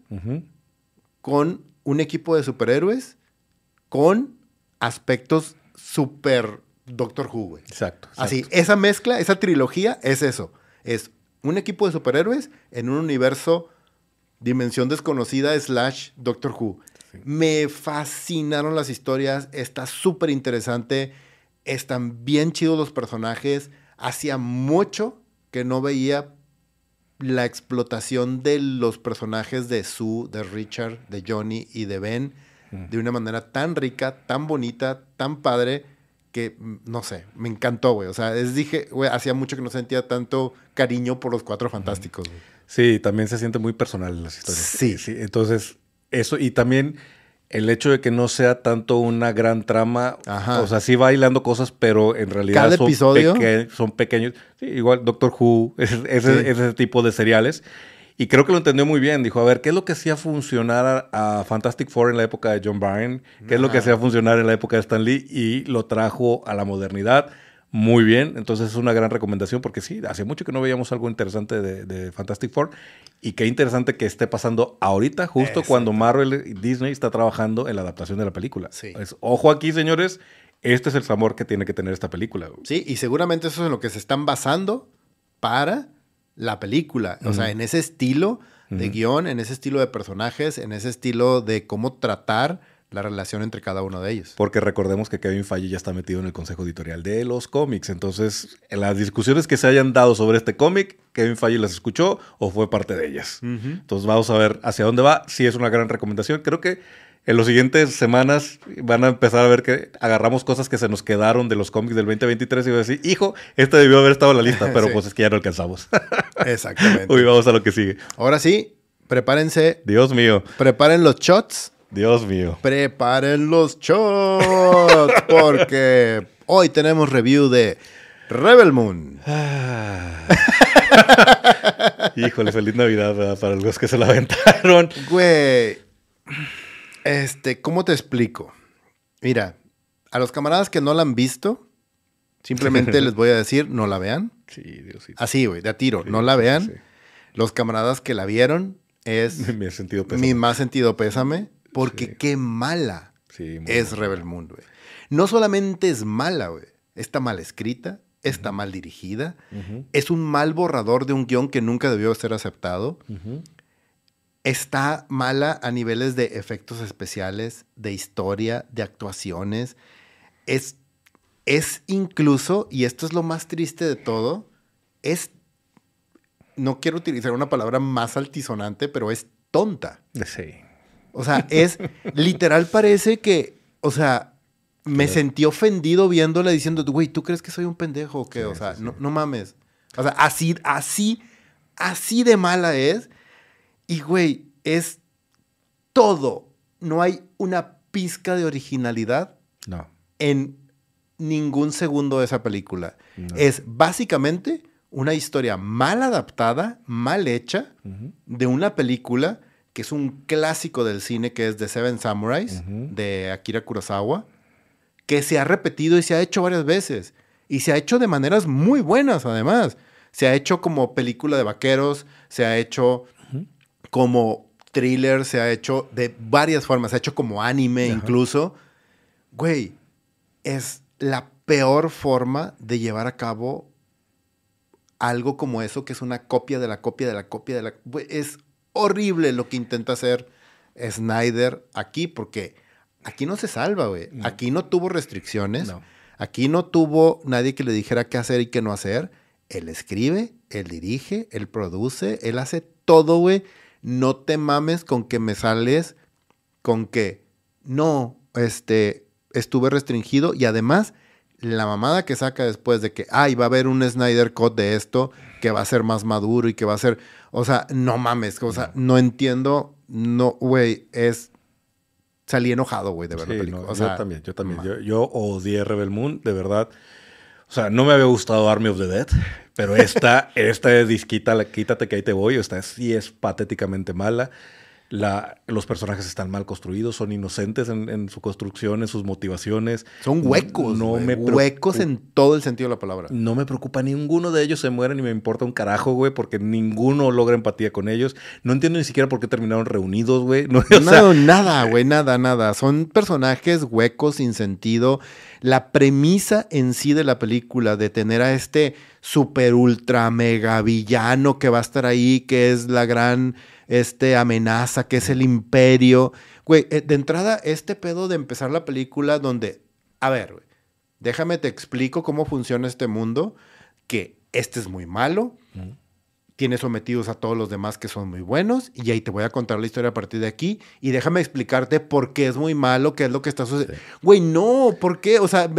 con un equipo de superhéroes con aspectos super Doctor Who, güey. Exacto. Así, esa mezcla, esa trilogía es eso. Es un equipo de superhéroes en un universo dimensión desconocida slash Doctor Who. Me fascinaron las historias, está súper interesante, están bien chidos los personajes. Hacía mucho que no veía la explotación de los personajes de Sue, de Richard, de Johnny y de Ben de una manera tan rica, tan bonita, tan padre, que mm, no sé, me encantó, güey. O sea, es dije, güey, hacía mucho que no sentía tanto cariño por los cuatro fantásticos. Sí, también se siente muy personal en las historias. Sí. Entonces, eso, y también el hecho de que no sea tanto una gran trama, Ajá. o sea, sí va hilando cosas, pero en realidad Cada son, episodio. peque- son pequeños. Sí, igual Doctor Who, ese, ese- Sí. ese tipo de seriales. Y creo que lo entendió muy bien. Dijo, a ver, ¿qué es lo que hacía funcionar a, a Fantastic Four en la época de John Byrne? ¿Qué es lo que hacía funcionar en la época de Stan Lee? Y lo trajo a la modernidad muy bien. Entonces es una gran recomendación porque sí, hace mucho que no veíamos algo interesante de, de Fantastic Four. Y qué interesante que esté pasando ahorita, justo Exacto. cuando Marvel y Disney está trabajando en la adaptación de la película. Sí. Es, ojo aquí, señores, este es el sabor que tiene que tener esta película. Sí, y seguramente eso es en lo que se están basando para la película. O sea, en ese estilo de guion, en ese estilo de personajes, en ese estilo de cómo tratar la relación entre cada uno de ellos. Porque recordemos que Kevin Feige ya está metido en el consejo editorial de los cómics. Entonces, en las discusiones que se hayan dado sobre este cómic, Kevin Feige las escuchó o fue parte de ellas. Entonces, vamos a ver hacia dónde va. Sí, es una gran recomendación. Creo que en las siguientes semanas van a empezar a ver que agarramos cosas que se nos quedaron de los cómics del 2023 y voy a decir, hijo, este debió haber estado en la lista, pero Sí. pues es que ya no alcanzamos. Exactamente. Uy, vamos a lo que sigue. Ahora sí, prepárense, Dios mío, preparen los shots. Dios mío. Preparen los shots porque hoy tenemos review de Rebel Moon. Híjole, feliz Navidad ¿verdad? para los que se la aventaron. Güey, este, ¿cómo te explico? Mira, a los camaradas que no la han visto, simplemente les voy a decir, no la vean. Sí, Diosito. Así, güey, de a tiro, Sí, no la vean. sí. Los camaradas que la vieron es sentido mi más sentido pésame, porque Sí. qué mala es mal. Rebel Moon, güey. No solamente es mala, güey. Está mal escrita, está mal dirigida, es un mal borrador de un guion que nunca debió ser aceptado. Está mala a niveles de efectos especiales, de historia, de actuaciones. Es, es incluso, y esto es lo más triste de todo, es, no quiero utilizar una palabra más altisonante, pero es tonta. Sí. O sea, es literal parece que, o sea, me sentí ofendido viéndola diciendo, güey, ¿tú crees que soy un pendejo o qué? Sí, o sea, sí. No, no mames. O sea, así, así, así de mala es. Y, güey, es todo. No hay una pizca de originalidad No. en ningún segundo de esa película. No. Es básicamente una historia mal adaptada, mal hecha, de una película que es un clásico del cine que es The Seven Samurais de Akira Kurosawa, que se ha repetido y se ha hecho varias veces. Y se ha hecho de maneras muy buenas, además. Se ha hecho como película de vaqueros, se ha hecho como thriller, se ha hecho de varias formas, se ha hecho como anime Ajá. incluso. Güey, es la peor forma de llevar a cabo algo como eso, que es una copia de la copia de la copia de la... Güey, Es horrible lo que intenta hacer Snyder aquí, porque aquí no se salva, güey. No. Aquí no tuvo restricciones. No. Aquí no tuvo nadie que le dijera qué hacer y qué no hacer. Él escribe, él dirige, él produce, él hace todo, güey. No te mames con que me sales con que no, este, estuve restringido y además la mamada que saca después de que, ay, va a haber un Snyder Cut de esto que va a ser más maduro y que va a ser, o sea, no mames, o sea, no entiendo, no, güey, es salí enojado, güey, de ver la película. no, o sea, yo también, yo también. Yo, yo odié Rebel Moon, de verdad. O sea, no me había gustado Army of the Dead, pero esta, esta disquita, la quítate que ahí te voy, esta sí es patéticamente mala. La, los personajes están mal construidos, son inocentes en, en su construcción, en sus motivaciones. Son huecos, No güey, me huecos en todo el sentido de la palabra. No me preocupa, ninguno de ellos se muere ni me importa un carajo, güey, porque ninguno logra empatía con ellos. No entiendo ni siquiera por qué terminaron reunidos, güey. No, o sea, No, nada, güey, nada, nada. Son personajes huecos, sin sentido. La premisa en sí de la película de tener a este super ultra mega villano que va a estar ahí, que es la gran este, amenaza, que es el imperio. Güey, eh, de entrada, este pedo de empezar la película donde, a ver, güey, déjame te explico cómo funciona este mundo, que este es muy malo, tiene sometidos a todos los demás que son muy buenos y ahí te voy a contar la historia a partir de aquí y déjame explicarte por qué es muy malo, qué es lo que está sucediendo. Güey, no, ¿por qué? O sea,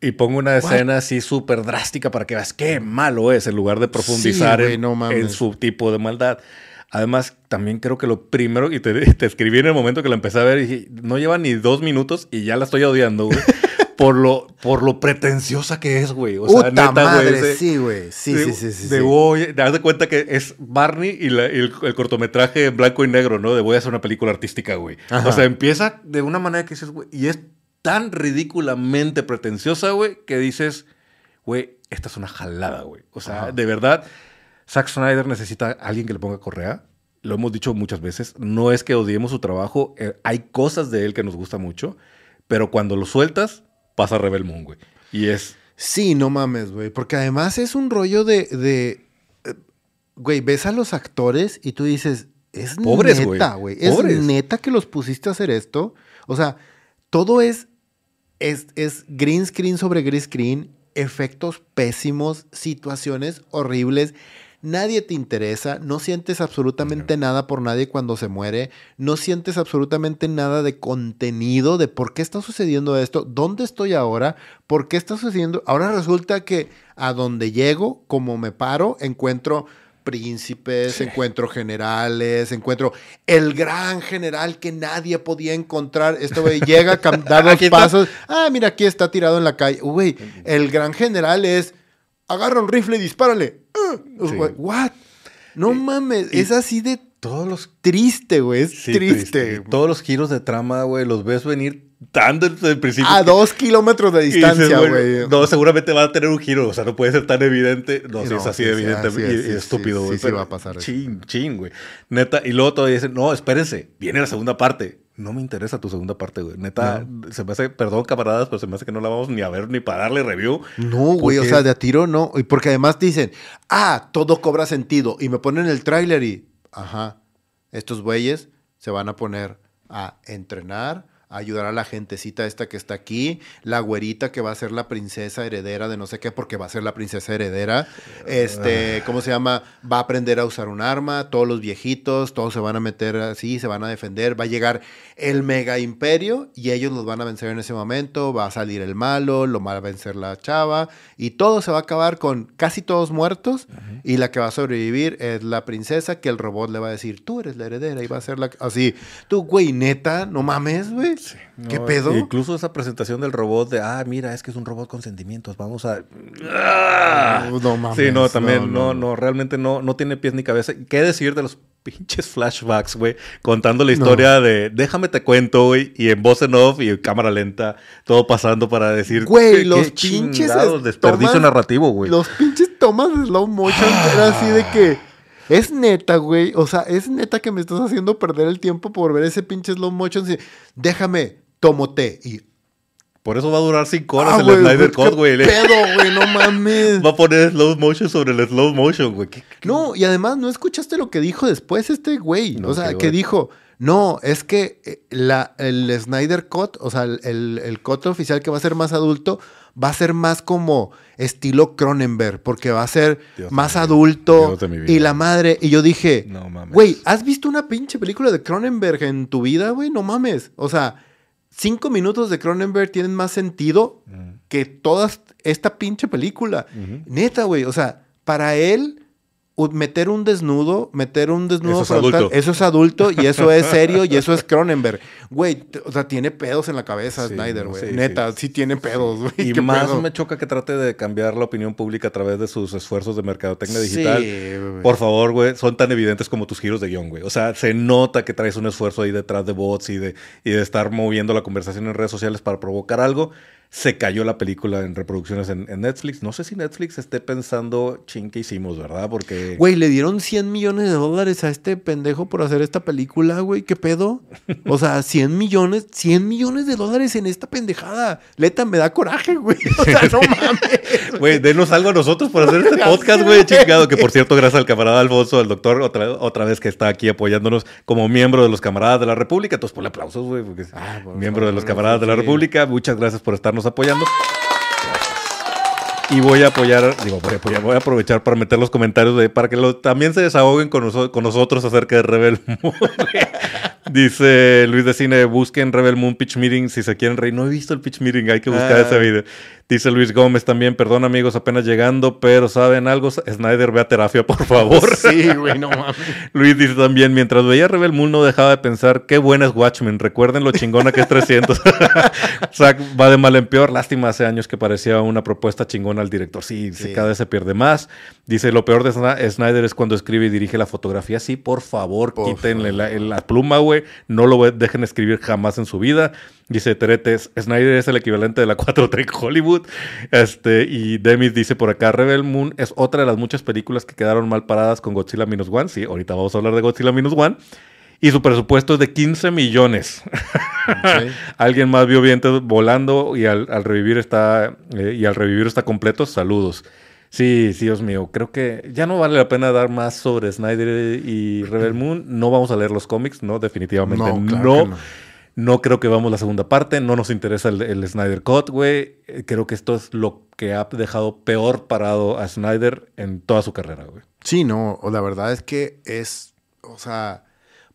Y, y pongo una escena así súper drástica para que veas qué malo es en lugar de profundizar Sí, en, no en su tipo de maldad. Además, también creo que lo primero, y te, te escribí en el momento que la empecé a ver, y dije, no lleva ni dos minutos y ya la estoy odiando, güey. por, lo, por lo pretenciosa que es, güey. O sea, neta, madre, güey. sí, güey. Sí, sí, sí, sí. de voy, das de cuenta que es Barney y, el, cortometraje en blanco y negro, ¿no? De voy a hacer una película artística, güey. O sea, empieza de una manera que dices, güey, y es tan ridículamente pretenciosa, güey, que dices, güey, esta es una jalada, güey. O sea, de verdad, Zack Snyder necesita a alguien que le ponga correa. Lo hemos dicho muchas veces. No es que odiemos su trabajo. eh, hay cosas de él que nos gusta mucho. Pero cuando lo sueltas, pasa Rebel Moon, güey. Y es... Sí, no mames, güey. Porque además es un rollo de. de eh, güey, ves a los actores y tú dices. Es Pobres, güey. neta, güey. Es Pobres. neta que los pusiste a hacer esto. O sea, todo es. Es, es green screen sobre green screen. Efectos pésimos. Situaciones horribles. Nadie te interesa, no sientes absolutamente nada por nadie cuando se muere, no sientes absolutamente nada de contenido de por qué está sucediendo esto, dónde estoy ahora, por qué está sucediendo. Ahora resulta que a donde llego, como me paro, encuentro príncipes, encuentro generales, encuentro el gran general que nadie podía encontrar. Este güey llega, da dos pasos. Ah, mira, aquí está tirado en la calle. Güey, el gran general es agarra un rifle y dispárale. Ah, Sí. What? No mames, y- es así de Todos los triste, güey. Es Sí, triste. Todos los giros de trama, güey, los ves venir tan desde el principio. A dos kilómetros de distancia, güey. No, seguramente va a tener un giro. O sea, no puede ser tan evidente. No, si no, es así sí, de evidente así y, es, y sí, estúpido, sí, güey. sí, sí va a pasar eso. Chin, chin, güey. Neta. Y luego todavía dicen, no, espérense, viene la segunda parte. No me interesa tu segunda parte, güey. Neta, se me hace, perdón, camaradas, pero se me hace que no la vamos ni a ver ni para darle review. No, güey, o sea, de a tiro no. Y porque además dicen, ah, todo cobra sentido. Y me ponen el tráiler y, ajá, estos güeyes se van a poner a entrenar, a ayudar a la gentecita esta que está aquí, la güerita que va a ser la princesa heredera de no sé qué, porque va a ser la princesa heredera. Este, ¿cómo se llama? Va a aprender a usar un arma, todos los viejitos, todos se van a meter así, se van a defender, va a llegar el mega imperio y ellos los van a vencer en ese momento, va a salir el malo, lo va a vencer la chava y todo se va a acabar con casi todos muertos y la que va a sobrevivir es la princesa que el robot le va a decir, tú eres la heredera y va a ser la... Así, tú, güey, neta, no mames, güey. ¿Qué No, pedo? Incluso esa presentación del robot de, ah, mira, es que es un robot con sentimientos, vamos a... ¡Ah! No mames, Sí, no, también, no, no, realmente no, no tiene pies ni cabeza. ¿Qué decir de los pinches flashbacks, güey? Contando la historia de, déjame te cuento, güey, y en voz en off y en cámara lenta, todo pasando para decir... Güey, los pinches desperdicio tomas- narrativo, güey. Los pinches tomas de slow motion era así de que. Es neta, güey. O sea, es neta que me estás haciendo perder el tiempo por ver ese pinche slow motion. Déjame, tomo té. Y. Por eso va a durar cinco horas Ah, el Snyder ¿qué Cut, güey. pedo, güey? No mames. Va a poner slow motion sobre el slow motion, güey. ¿Qué- qué- No, y además no escuchaste lo que dijo después este güey. No, o sea, que dijo, no, es que eh, la, el Snyder Cut, o sea, el, el, el cut oficial que va a ser más adulto, va a ser más como estilo Cronenberg, porque va a ser Dios más adulto y la madre. Y yo dije, No mames. güey, ¿has visto una pinche película de Cronenberg en tu vida, güey? No mames. O sea, cinco minutos de Cronenberg tienen más sentido que toda esta pinche película. Neta, güey. O sea, para él, meter un desnudo, meter un desnudo Eso es frontal, adulto. eso es adulto y eso es serio y eso es Cronenberg. Güey, o sea, tiene pedos en la cabeza Sí, Snyder, güey. sí, Neta, sí. sí, tiene pedos, güey. Y ¿Qué más pedo? me choca que trate de cambiar la opinión pública a través de sus esfuerzos de mercadotecnia digital. Por favor, güey, son tan evidentes como tus giros de guion, güey. O sea, se nota que traes un esfuerzo ahí detrás de bots y de, y de estar moviendo la conversación en redes sociales para provocar algo. Se cayó la película en reproducciones en, en Netflix. No sé si Netflix esté pensando, ching, que hicimos, ¿verdad? Porque... Güey, le dieron 100 millones de dólares a este pendejo por hacer esta película, güey. ¿Qué pedo? O sea, 100 millones, 100 millones de dólares en esta pendejada. Leta, me da coraje, güey. O sea, no mames. Güey, denos algo a nosotros por hacer este podcast, güey, chingado. Que por cierto, gracias al camarada Alfonso, al doctor, otra, otra vez que está aquí apoyándonos como miembro de los camaradas de la República. Entonces, ponle aplausos, güey, porque Ah, bueno, miembro de los bueno, camaradas de la. República. Muchas gracias por estarnos apoyando. Y voy a apoyar, digo, voy a apoyar, voy a aprovechar para meter los comentarios de, para que lo- también se desahoguen con, noso- con nosotros acerca de Rebel Moon. Dice Luis de Cine, busquen Rebel Moon Pitch Meeting si se quieren reír. No he visto el Pitch Meeting, hay que buscar Ah. ese video. Dice Luis Gómez también, perdón amigos, apenas llegando, pero ¿saben algo? Snyder, ve a terapia, por favor. Sí, güey, no mames. Luis dice también, mientras veía Rebel Moon no dejaba de pensar, qué buena es Watchmen, recuerden lo chingona que es 300. Zack va de mal en peor, lástima, hace años que parecía una propuesta chingona al director. Sí, cada vez se pierde más. Dice, lo peor de Snyder es cuando escribe y dirige la fotografía. Sí, por favor, Por quítenle la, la pluma, güey. No lo dejen escribir jamás en su vida. Dice Teretes, Snyder es el equivalente de la 4T en Hollywood. Este, y Demis dice por acá, Rebel Moon es otra de las muchas películas que quedaron mal paradas con Godzilla Minus One. Sí, ahorita vamos a hablar de Godzilla Minus One. Y su presupuesto es de 15 millones. Alguien más vio vientos volando y al, al revivir está eh, y al revivir está completo. Saludos. Sí, sí, Dios mío. Creo que ya no vale la pena dar más sobre Snyder y Rebel Moon. No vamos a leer los cómics, no, definitivamente no. No, claro no. que no. No creo que vamos a la segunda parte. No nos interesa el, el Snyder Cut, güey. Creo que esto es lo que ha dejado peor parado a Snyder en toda su carrera, güey. Sí, no, la verdad es que es, o sea,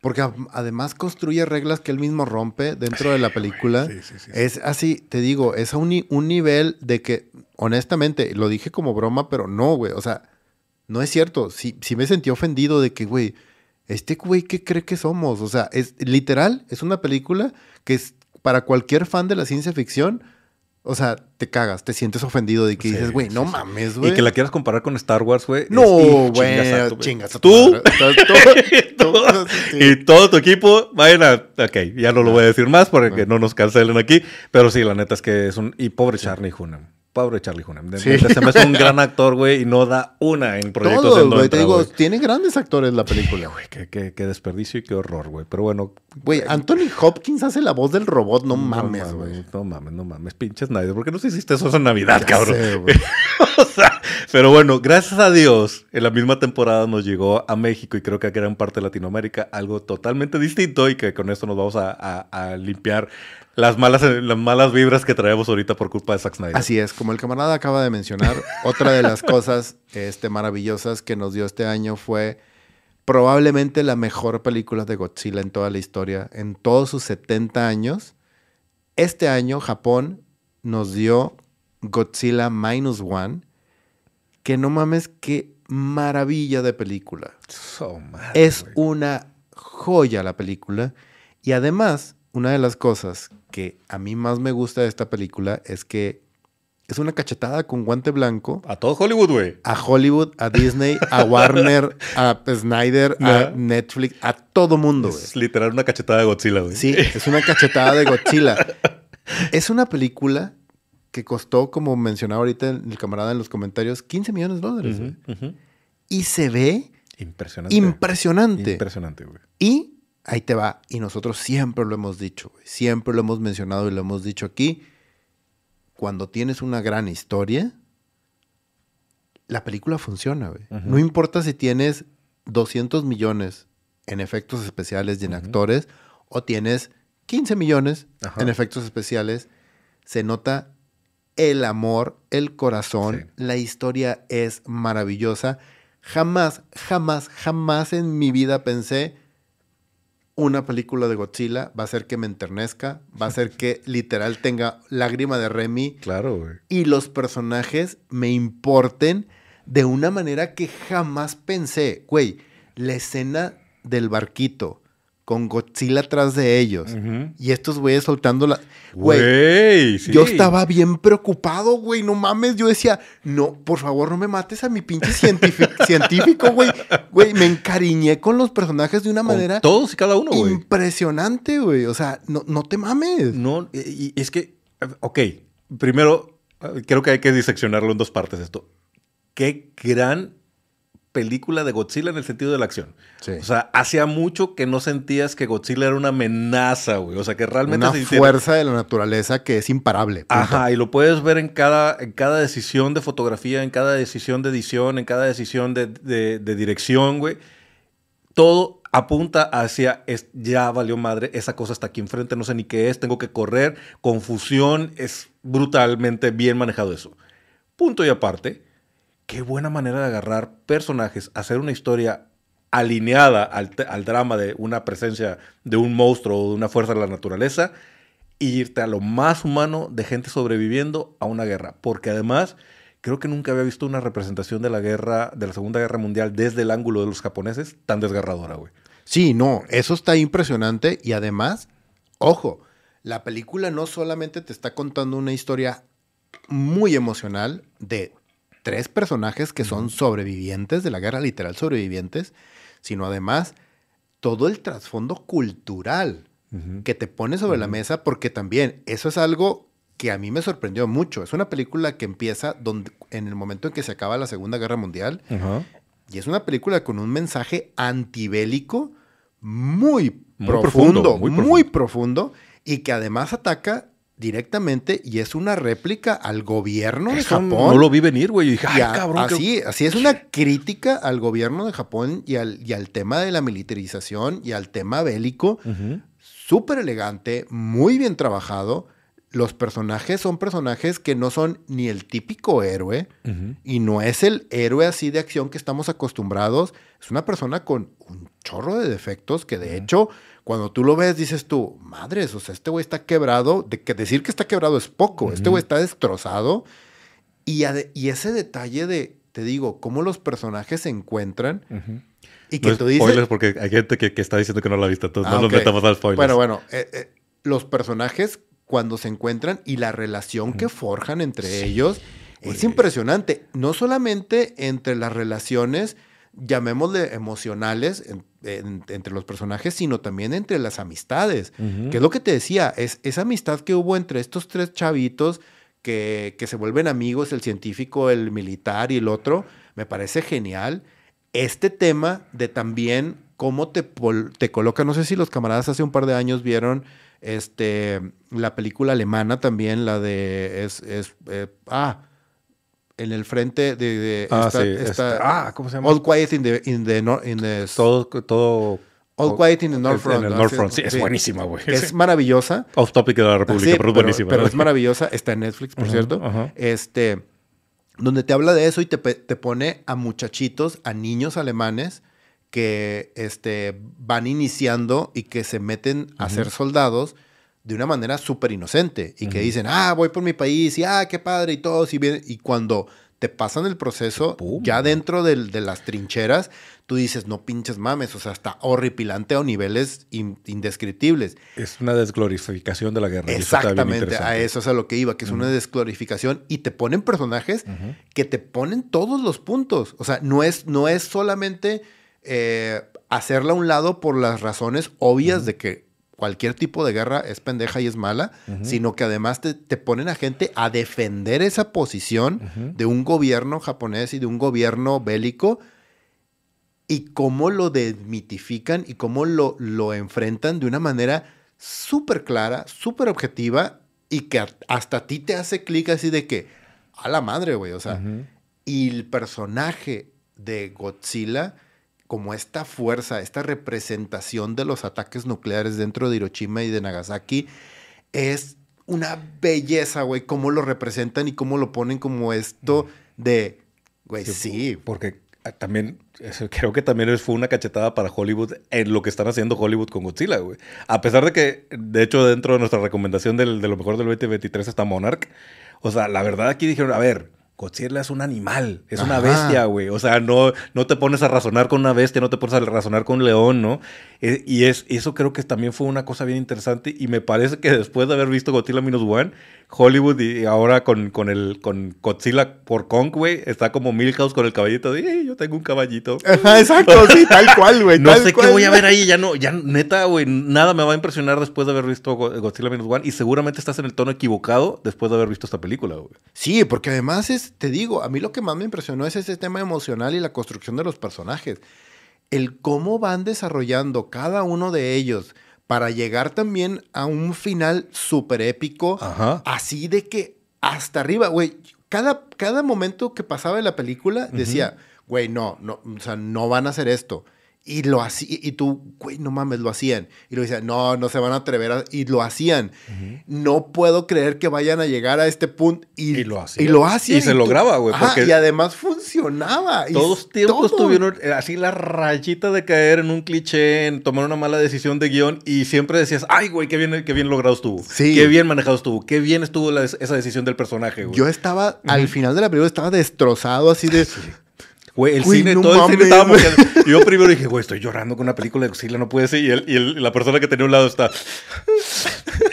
porque además construye reglas que él mismo rompe dentro de la película. Sí, sí, sí. Es así, te digo, es a un, un nivel de que, honestamente, lo dije como broma, pero no, güey, o sea, no es cierto. Sí, sí me sentí ofendido de que, güey, este güey, ¿qué cree que somos? O sea, es literal, es una película que es para cualquier fan de la ciencia ficción. O sea, te cagas, te sientes ofendido de que Sí, dices, güey, no sí, mames, güey. Y que la quieras comparar con Star Wars, güey. No, güey, chingas a Tú y todo tu equipo vayan a... Ok, ya no lo voy a decir más para que no nos cancelen aquí. Pero sí, la neta es que es un... Y pobre Charlie Hunnam. Pobre Charlie Hunnam. De- Sí. Se me hace un gran actor, güey, y no da una en proyectos Todos, en güey, te digo, tiene grandes actores la película. Güey, qué, qué- qué desperdicio y qué horror, güey. Pero bueno... Güey, Anthony Hopkins hace la voz del robot, no, no mames, güey. No mames, no mames. Pinches nadie. ¿Por qué no se hiciste eso en Navidad, Ya cabrón? sé. O sea, pero bueno, gracias a Dios, en la misma temporada nos llegó a México y creo que a gran parte de Latinoamérica algo totalmente distinto y que con esto nos vamos a, a- a limpiar las malas, las malas vibras que traemos ahorita por culpa de Zack Snyder. Así es, como el camarada acaba de mencionar, otra de las cosas este, maravillosas que nos dio este año fue probablemente la mejor película de Godzilla en toda la historia, en todos sus 70 años. Este año Japón nos dio Godzilla Minus One, que no mames, qué maravilla de película. So, Es una joya la película. Y además, una de las cosas que a mí más me gusta de esta película es que es una cachetada con guante blanco A todo Hollywood, güey. a Hollywood, a Disney, a Warner, a Snyder, a. Netflix, a todo mundo, güey. Es literal una cachetada de Godzilla, güey. Sí, es una cachetada de Godzilla. Es una película que costó, como mencionaba ahorita el camarada en los comentarios, 15 millones de dólares. Y se ve Impresionante. impresionante. Impresionante, güey. Y ahí te va. Y nosotros siempre lo hemos dicho, güey. Siempre lo hemos mencionado y lo hemos dicho aquí. Cuando tienes una gran historia, la película funciona, güey. No importa si tienes 200 millones en efectos especiales y en actores o tienes 15 millones en efectos especiales, se nota el amor, el corazón, Sí. la historia es maravillosa. Jamás, jamás, jamás en mi vida pensé una película de Godzilla va a hacer que me enternezca, va a hacer que literal tenga lágrima de Remy Claro, güey. y los personajes me importen de una manera que jamás pensé. Güey, la escena del barquito con Godzilla atrás de ellos y estos güeyes soltando la... Güey, yo estaba bien preocupado, güey, no mames, yo decía, no, por favor no me mates a mi pinche científico, güey. Güey, me encariñé con los personajes de una manera... Todos y cada uno, güey. Impresionante, güey, o sea, no, no te mames. No, y es que, ok, primero, creo que hay que diseccionarlo en dos partes esto. Qué gran película de Godzilla en el sentido de la acción. O sea, hacía mucho que no sentías que Godzilla era una amenaza, güey. O sea, que realmente... Una fuerza de la naturaleza que es imparable. Ajá, y lo puedes ver en cada, en cada decisión de fotografía, en cada decisión de edición, en cada decisión de, de, dirección, güey. Todo apunta hacia, es, ya valió madre, esa cosa está aquí enfrente, no sé ni qué es, tengo que correr, confusión, es brutalmente bien manejado eso. Punto y aparte qué buena manera de agarrar personajes, hacer una historia alineada al, drama de una presencia de un monstruo o de una fuerza de la naturaleza y irte a lo más humano de gente sobreviviendo a una guerra. Porque además, creo que nunca había visto una representación de la guerra, de la Segunda Guerra Mundial desde el ángulo de los japoneses tan desgarradora, güey. Sí, no, eso está impresionante y además, ojo, la película no solamente te está contando una historia muy emocional de tres personajes que son sobrevivientes de la guerra, literal sobrevivientes, sino además todo el trasfondo cultural que te pone sobre la mesa, porque también eso es algo que a mí me sorprendió mucho. Es una película que empieza donde, en el momento en que se acaba la Segunda Guerra Mundial, y es una película con un mensaje antibélico muy, profundo, muy profundo, y que además ataca directamente y es una réplica al gobierno de Japón. No lo vi venir, güey. dije, ay, cabrón. Así, así es una crítica al gobierno de Japón y al, y al tema de la militarización y al tema bélico. Súper elegante, muy bien trabajado. Los personajes son personajes que no son ni el típico héroe y no es el héroe así de acción que estamos acostumbrados. Es una persona con un chorro de defectos que de hecho cuando tú lo ves, dices tú, madres, o sea, este güey está quebrado. De que decir que está quebrado es poco. Este güey está destrozado. Y, y, ese detalle de, te digo, cómo los personajes se encuentran. Y que tú dices. Spoilers porque hay gente que, está diciendo que no la ha visto. Entonces no nos metamos al spoiler. Bueno, bueno. Eh, eh, los personajes cuando se encuentran y la relación que forjan entre ellos es impresionante. No solamente entre las relaciones llamémosle emocionales entre los personajes, sino también entre las amistades. Que es lo que te decía, es esa amistad que hubo entre estos tres chavitos que, que se vuelven amigos, el científico, el militar y el otro, me parece genial. Este tema de también cómo te, te coloca, no sé si los camaradas hace un par de años vieron este, la película alemana también, la de, es, es eh, ah, en el frente de, ah, esta, sí, este, ah, ¿cómo se llama? All Quiet in the, in the, in the todo, todo All Quiet in the North Front. En el North Front, sí, es buenísima, güey. Es maravillosa. Off topic de la República, pero es buenísima. Pero es maravillosa, está en Netflix, por cierto. Este, donde te habla de eso y te, te, pone a muchachitos, a niños alemanes que este, van iniciando y que se meten a ser soldados de una manera súper inocente y que dicen, ah, voy por mi país y ah, qué padre y todo. Y, bien, y cuando te pasan el proceso, ya dentro de las trincheras, tú dices, no pinches mames, o sea, está horripilante a niveles indescriptibles. Es una desglorificación de la guerra. Exactamente, a eso es a lo que iba, que es una desglorificación y te ponen personajes que te ponen todos los puntos. O sea, no es, no es solamente eh, hacerla a un lado por las razones obvias de que cualquier tipo de guerra es pendeja y es mala, sino que además te, ponen a gente a defender esa posición de un gobierno japonés y de un gobierno bélico y cómo lo desmitifican y cómo lo, lo enfrentan de una manera súper clara, súper objetiva y que hasta a ti te hace clic así de que, a la madre, güey, o sea, y el personaje de Godzilla como esta fuerza, esta representación de los ataques nucleares dentro de Hiroshima y de Nagasaki, es una belleza, güey, cómo lo representan y cómo lo ponen como esto de, güey, sí. Porque ah, también, creo que también fue una cachetada para Hollywood en lo que están haciendo Hollywood con Godzilla, güey. A pesar de que, de hecho, dentro de nuestra recomendación de lo mejor del 2023 está Monarch, o sea, la verdad aquí dijeron, a ver, Godzilla es un animal, es una bestia, güey. O sea, no, no te pones a razonar con una bestia, no te pones a razonar con un león, ¿no? Eh, y es, eso creo que también fue una cosa bien interesante. Y me parece que después de haber visto Godzilla Minus One, Hollywood y ahora con, con, el, con Godzilla por Kong, güey, está como Milhouse con el caballito de, yo tengo un caballito. exacto, sí, tal cual, güey. No sé qué voy a ver ahí, ya no, ya neta, güey, nada me va a impresionar después de haber visto Godzilla Minus One. Y seguramente estás en el tono equivocado después de haber visto esta película, güey. Sí, porque además es, te digo, a mí lo que más me impresionó es ese tema emocional y la construcción de los personajes. El cómo van desarrollando cada uno de ellos para llegar también a un final súper épico, así de que hasta arriba, güey, cada, cada momento que pasaba en la película decía, güey, no, no, o sea, no van a hacer esto. Y lo hacía, y tú, güey, no mames, lo hacían. Y lo decían, no, no se van a atrever a, y lo hacían. No puedo creer que vayan a llegar a este punto. Y, lo hacían. Y lo hacían. Y, se lograba, güey. Y además funcionaba. Todos tiempos tuvieron eh, así la rayita de caer en un cliché, en tomar una mala decisión de guion. Y siempre decías, ay, güey, qué bien, qué bien logrado estuvo. Sí. Qué bien manejado estuvo. Qué bien estuvo esa decisión del personaje, güey. Yo estaba, al final de la película, estaba destrozado así de. Güey, el cine, todo el cine estaba Yo primero dije, güey, estoy llorando con una película de Godzilla, no puede ser. Y, y la persona que tenía a un lado está.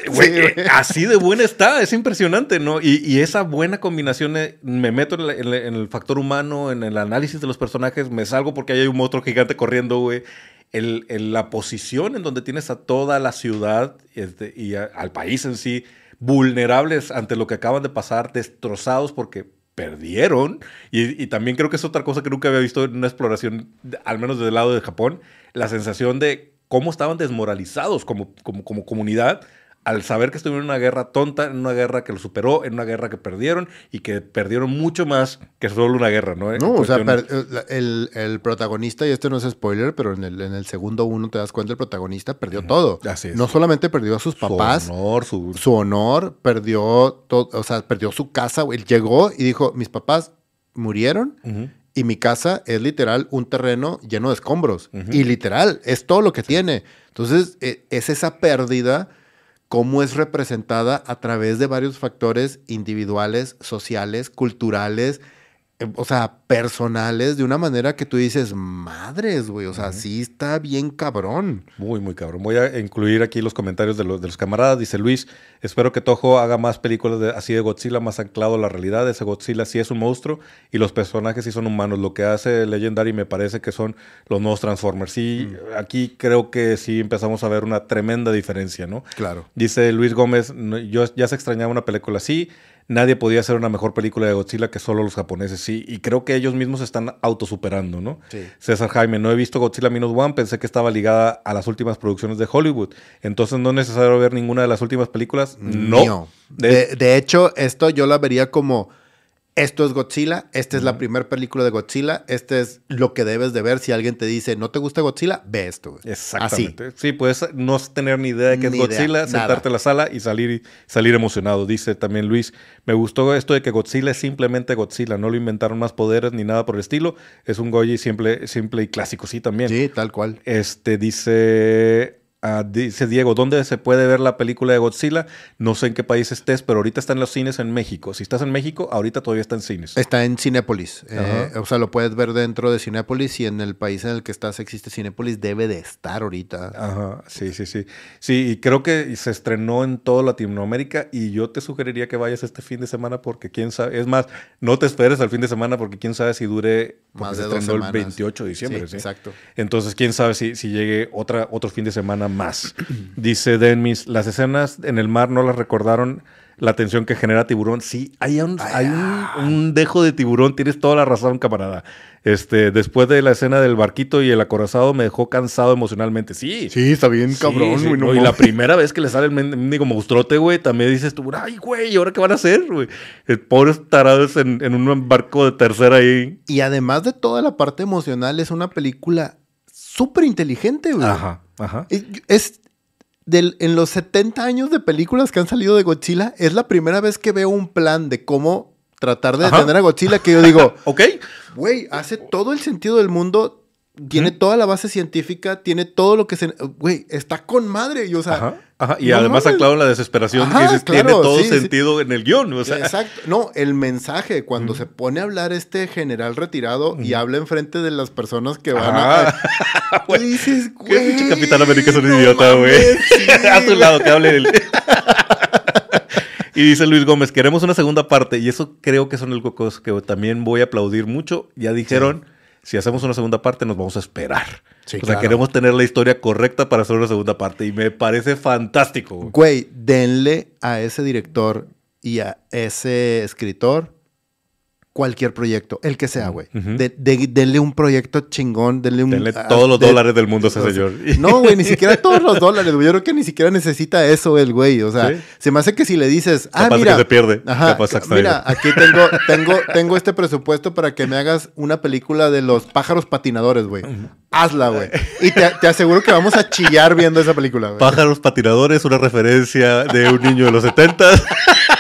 Güey, así de buena está, es impresionante, ¿no? Y, esa buena combinación, eh, me meto en, el factor humano, en el análisis de los personajes, me salgo porque ahí hay un monstruo gigante corriendo, güey. El, la posición en donde tienes a toda la ciudad este, y al país en sí vulnerables ante lo que acaban de pasar, destrozados porque perdieron. Y, también creo que es otra cosa que nunca había visto en una exploración, al menos desde el lado de Japón, la sensación de cómo estaban desmoralizados como, como, como comunidad al saber que estuvieron en una guerra tonta, en una guerra que lo superó, en una guerra que perdieron y que perdieron mucho más que solo una guerra, ¿no? No, o sea, el, protagonista, y esto no es spoiler, pero en el, en el segundo uno te das cuenta, el protagonista perdió todo. Así es. No solamente perdió a sus papás, su honor, su, honor perdió todo, o sea, perdió su casa. Él llegó y dijo, mis papás murieron. Y mi casa es literal un terreno lleno de escombros. Y literal, es todo lo que tiene. Entonces, e, es esa pérdida cómo es representada a través de varios factores individuales, sociales, culturales, o sea, personales, de una manera que tú dices, madres, güey, o sea, sí está bien cabrón. Muy, muy cabrón. Voy a incluir aquí los comentarios de los, de los camaradas. Dice Luis, espero que Toho haga más películas así de Godzilla, más anclado a la realidad. Ese Godzilla sí es un monstruo y los personajes sí son humanos. Lo que hace Legendary me parece que son los nuevos Transformers. Sí, mm. aquí creo que sí empezamos a ver una tremenda diferencia, ¿no? Claro. Dice Luis Gómez, yo ya se extrañaba una película así nadie podía hacer una mejor película de Godzilla que solo los japoneses, sí. Y creo que ellos mismos están autosuperando, ¿no? Sí. César Jaime, no he visto Godzilla Minus One, pensé que estaba ligada a las últimas producciones de Hollywood. Entonces, ¿no es necesario ver ninguna de las últimas películas? No. De, de hecho, esto yo la vería como esto es Godzilla, esta es la primera película de Godzilla, este es lo que debes de ver si alguien te dice, no te gusta Godzilla, ve esto. Exactamente. Sí, puedes no tener ni idea de qué es Godzilla, sentarte en la sala y salir, salir emocionado. Dice también Luis, me gustó esto de que Godzilla es simplemente Godzilla, no lo inventaron más poderes ni nada por el estilo, es un Goji simple, simple y clásico, sí, también. Sí, tal cual. Este dice Ah, dice Diego, ¿dónde se puede ver la película de Godzilla? No sé en qué país estés, pero ahorita está en los cines en México. Si estás en México, ahorita todavía está en cines. Está en Cinépolis. Eh, o sea, lo puedes ver dentro de Cinépolis y en el país en el que estás existe Cinépolis, debe de estar ahorita. Ajá, sí, sí, sí. Sí, y creo que se estrenó en toda Latinoamérica y yo te sugeriría que vayas este fin de semana porque quién sabe, es más, no te esperes al fin de semana porque quién sabe si dure, más de se estrenó el 28 de diciembre. Sí, Exacto. Entonces, quién sabe si, si llegue otra, otro fin de semana más. Dice Denmis, las escenas en el mar no las recordaron la tensión que genera tiburón. Sí, hay un, hay un, dejo de tiburón, tienes toda la razón, camarada. Este, después de la escena del barquito y el acorazado me dejó cansado emocionalmente. Sí. Sí, está bien cabrón, y la primera vez que le sale el mendigo monstruote, güey, también dices tú, ay, güey, ¿y ahora qué van a hacer, güey? Pobres tarados en, en un barco de tercera ahí. Y además de toda la parte emocional, es una película súper inteligente, güey. Ajá, ajá. Es, en los 70 años de películas que han salido de Godzilla, es la primera vez que veo un plan de cómo tratar de detener a Godzilla que yo digo, ok. Güey, hace todo el sentido del mundo tiene toda la base científica, tiene todo lo que se... Güey, está con madre. Y, o sea, Ajá, ajá. Y no además en la desesperación Ajá, que dices, claro, tiene todo sí, sí. sentido en el guion. O sea, Exacto. No, el mensaje, cuando se pone a hablar este general retirado y habla enfrente de las personas que van a... Y dices, Qué güey. pinche Capitán América es un no idiota, güey. sí. a tu lado, que hable él. y dice Luis Gómez, queremos una segunda parte. Y eso creo que son algo cosas que también voy a aplaudir mucho. Ya dijeron, si hacemos una segunda parte, nos vamos a esperar. Sí, o sea, claro. queremos tener la historia correcta para hacer una segunda parte. Y me parece fantástico. güey. Güey, denle a ese director y a ese escritor cualquier proyecto, el que sea, güey. Ujú. De- de- denle un proyecto chingón, denle un... Denle todos los de- dólares del mundo a ese señor. No, güey, ni siquiera todos los dólares, güey. Yo creo que ni siquiera necesita eso el güey. O sea, Sí. se me hace que si le dices, ah, Capaz mira. que se pierde. Ajá, Capaz mira, aquí tengo, tengo, tengo este presupuesto para que me hagas una película de los pájaros patinadores, güey. Hazla, güey. Y te, te aseguro que vamos a chillar viendo esa película, güey. Pájaros patinadores, una referencia de un niño de los 70.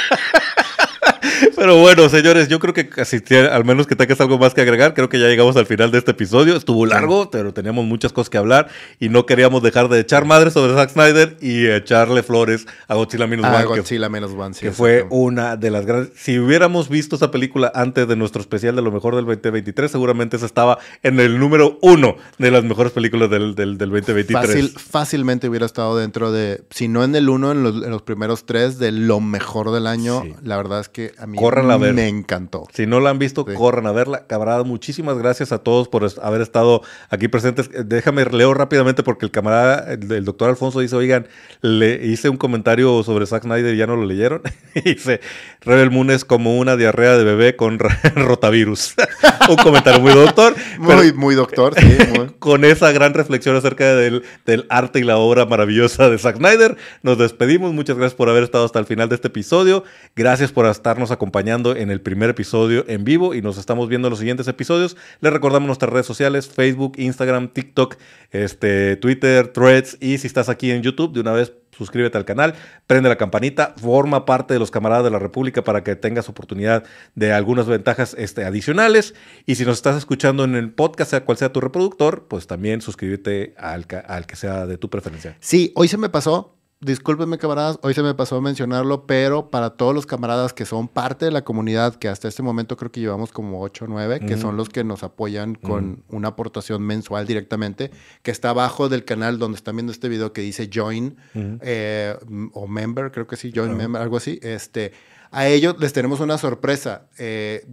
Pero bueno, señores, yo creo que casi al menos que tengas algo más que agregar, creo que ya llegamos al final de este episodio. Estuvo largo, pero teníamos muchas cosas que hablar y no queríamos dejar de echar madre sobre Zack Snyder y echarle flores a Godzilla Minus One, que- Godzilla menos One, sí. que fue una de las grandes. Si hubiéramos visto esa película antes de nuestro especial de lo mejor del 2023, seguramente esa estaba en el número uno de las mejores películas del, del, del 2023. Fácil, fácilmente hubiera estado dentro de, si no en el uno, en los, en los primeros tres de lo mejor del año. Sí. La verdad es que a mí Córranla a ver. me encantó. Si no la han visto, Sí. corran a verla. Camarada, muchísimas gracias a todos por haber estado aquí presentes. Eh, Déjame leo rápidamente porque el camarada, el, el doctor Alfonso dice, oigan, le hice un comentario sobre Zack Snyder y ya no lo leyeron. dice, Rebel Moon es como una diarrea de bebé con rotavirus. un comentario muy doctor. pero- Muy, muy doctor, sí. muy- con esa gran reflexión acerca del, del arte y la obra maravillosa de Zack Snyder. Nos despedimos. Muchas gracias por haber estado hasta el final de este episodio. Gracias por estarnos acompañando en el primer episodio en vivo y nos estamos viendo en los siguientes episodios. Les recordamos nuestras redes sociales, Facebook, Instagram, TikTok, este, Twitter, Threads y si estás aquí en YouTube, de una vez suscríbete al canal, prende la campanita, forma parte de los camaradas de la República para que tengas oportunidad de algunas ventajas este, adicionales. Y si nos estás escuchando en el podcast, sea cual sea tu reproductor, pues también suscríbete al, que sea de tu preferencia. Sí, hoy se me pasó. Discúlpenme, camaradas, hoy se me pasó mencionarlo, pero para todos los camaradas que son parte de la comunidad, que hasta este momento creo que llevamos como 8 o 9, que son los que nos apoyan con una aportación mensual directamente, que está abajo del canal donde están viendo este video que dice Join eh, o Member, creo que sí, Join. Member, algo así. Este, a ellos les tenemos una sorpresa. Eh,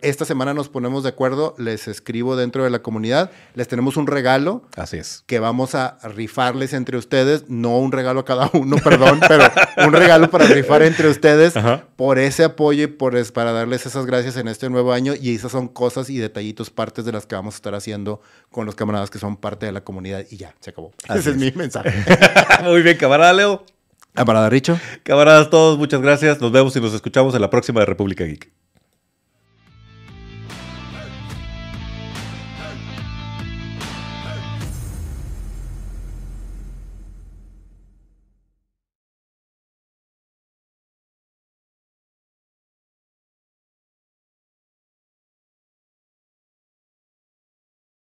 esta semana nos ponemos de acuerdo, les escribo dentro de la comunidad, les tenemos un regalo Así es. que vamos a rifarles entre ustedes, no un regalo a cada uno, perdón, pero un regalo para rifar entre ustedes Ajá. por ese apoyo y por es- para darles esas gracias en este nuevo año y esas son cosas y detallitos, partes de las que vamos a estar haciendo con los camaradas que son parte de la comunidad y ya, se acabó. Así ese es. es. mi mensaje. Muy bien, camarada Leo. Camarada Richo. Camaradas todos, muchas gracias. Nos vemos y nos escuchamos en la próxima de República Geek.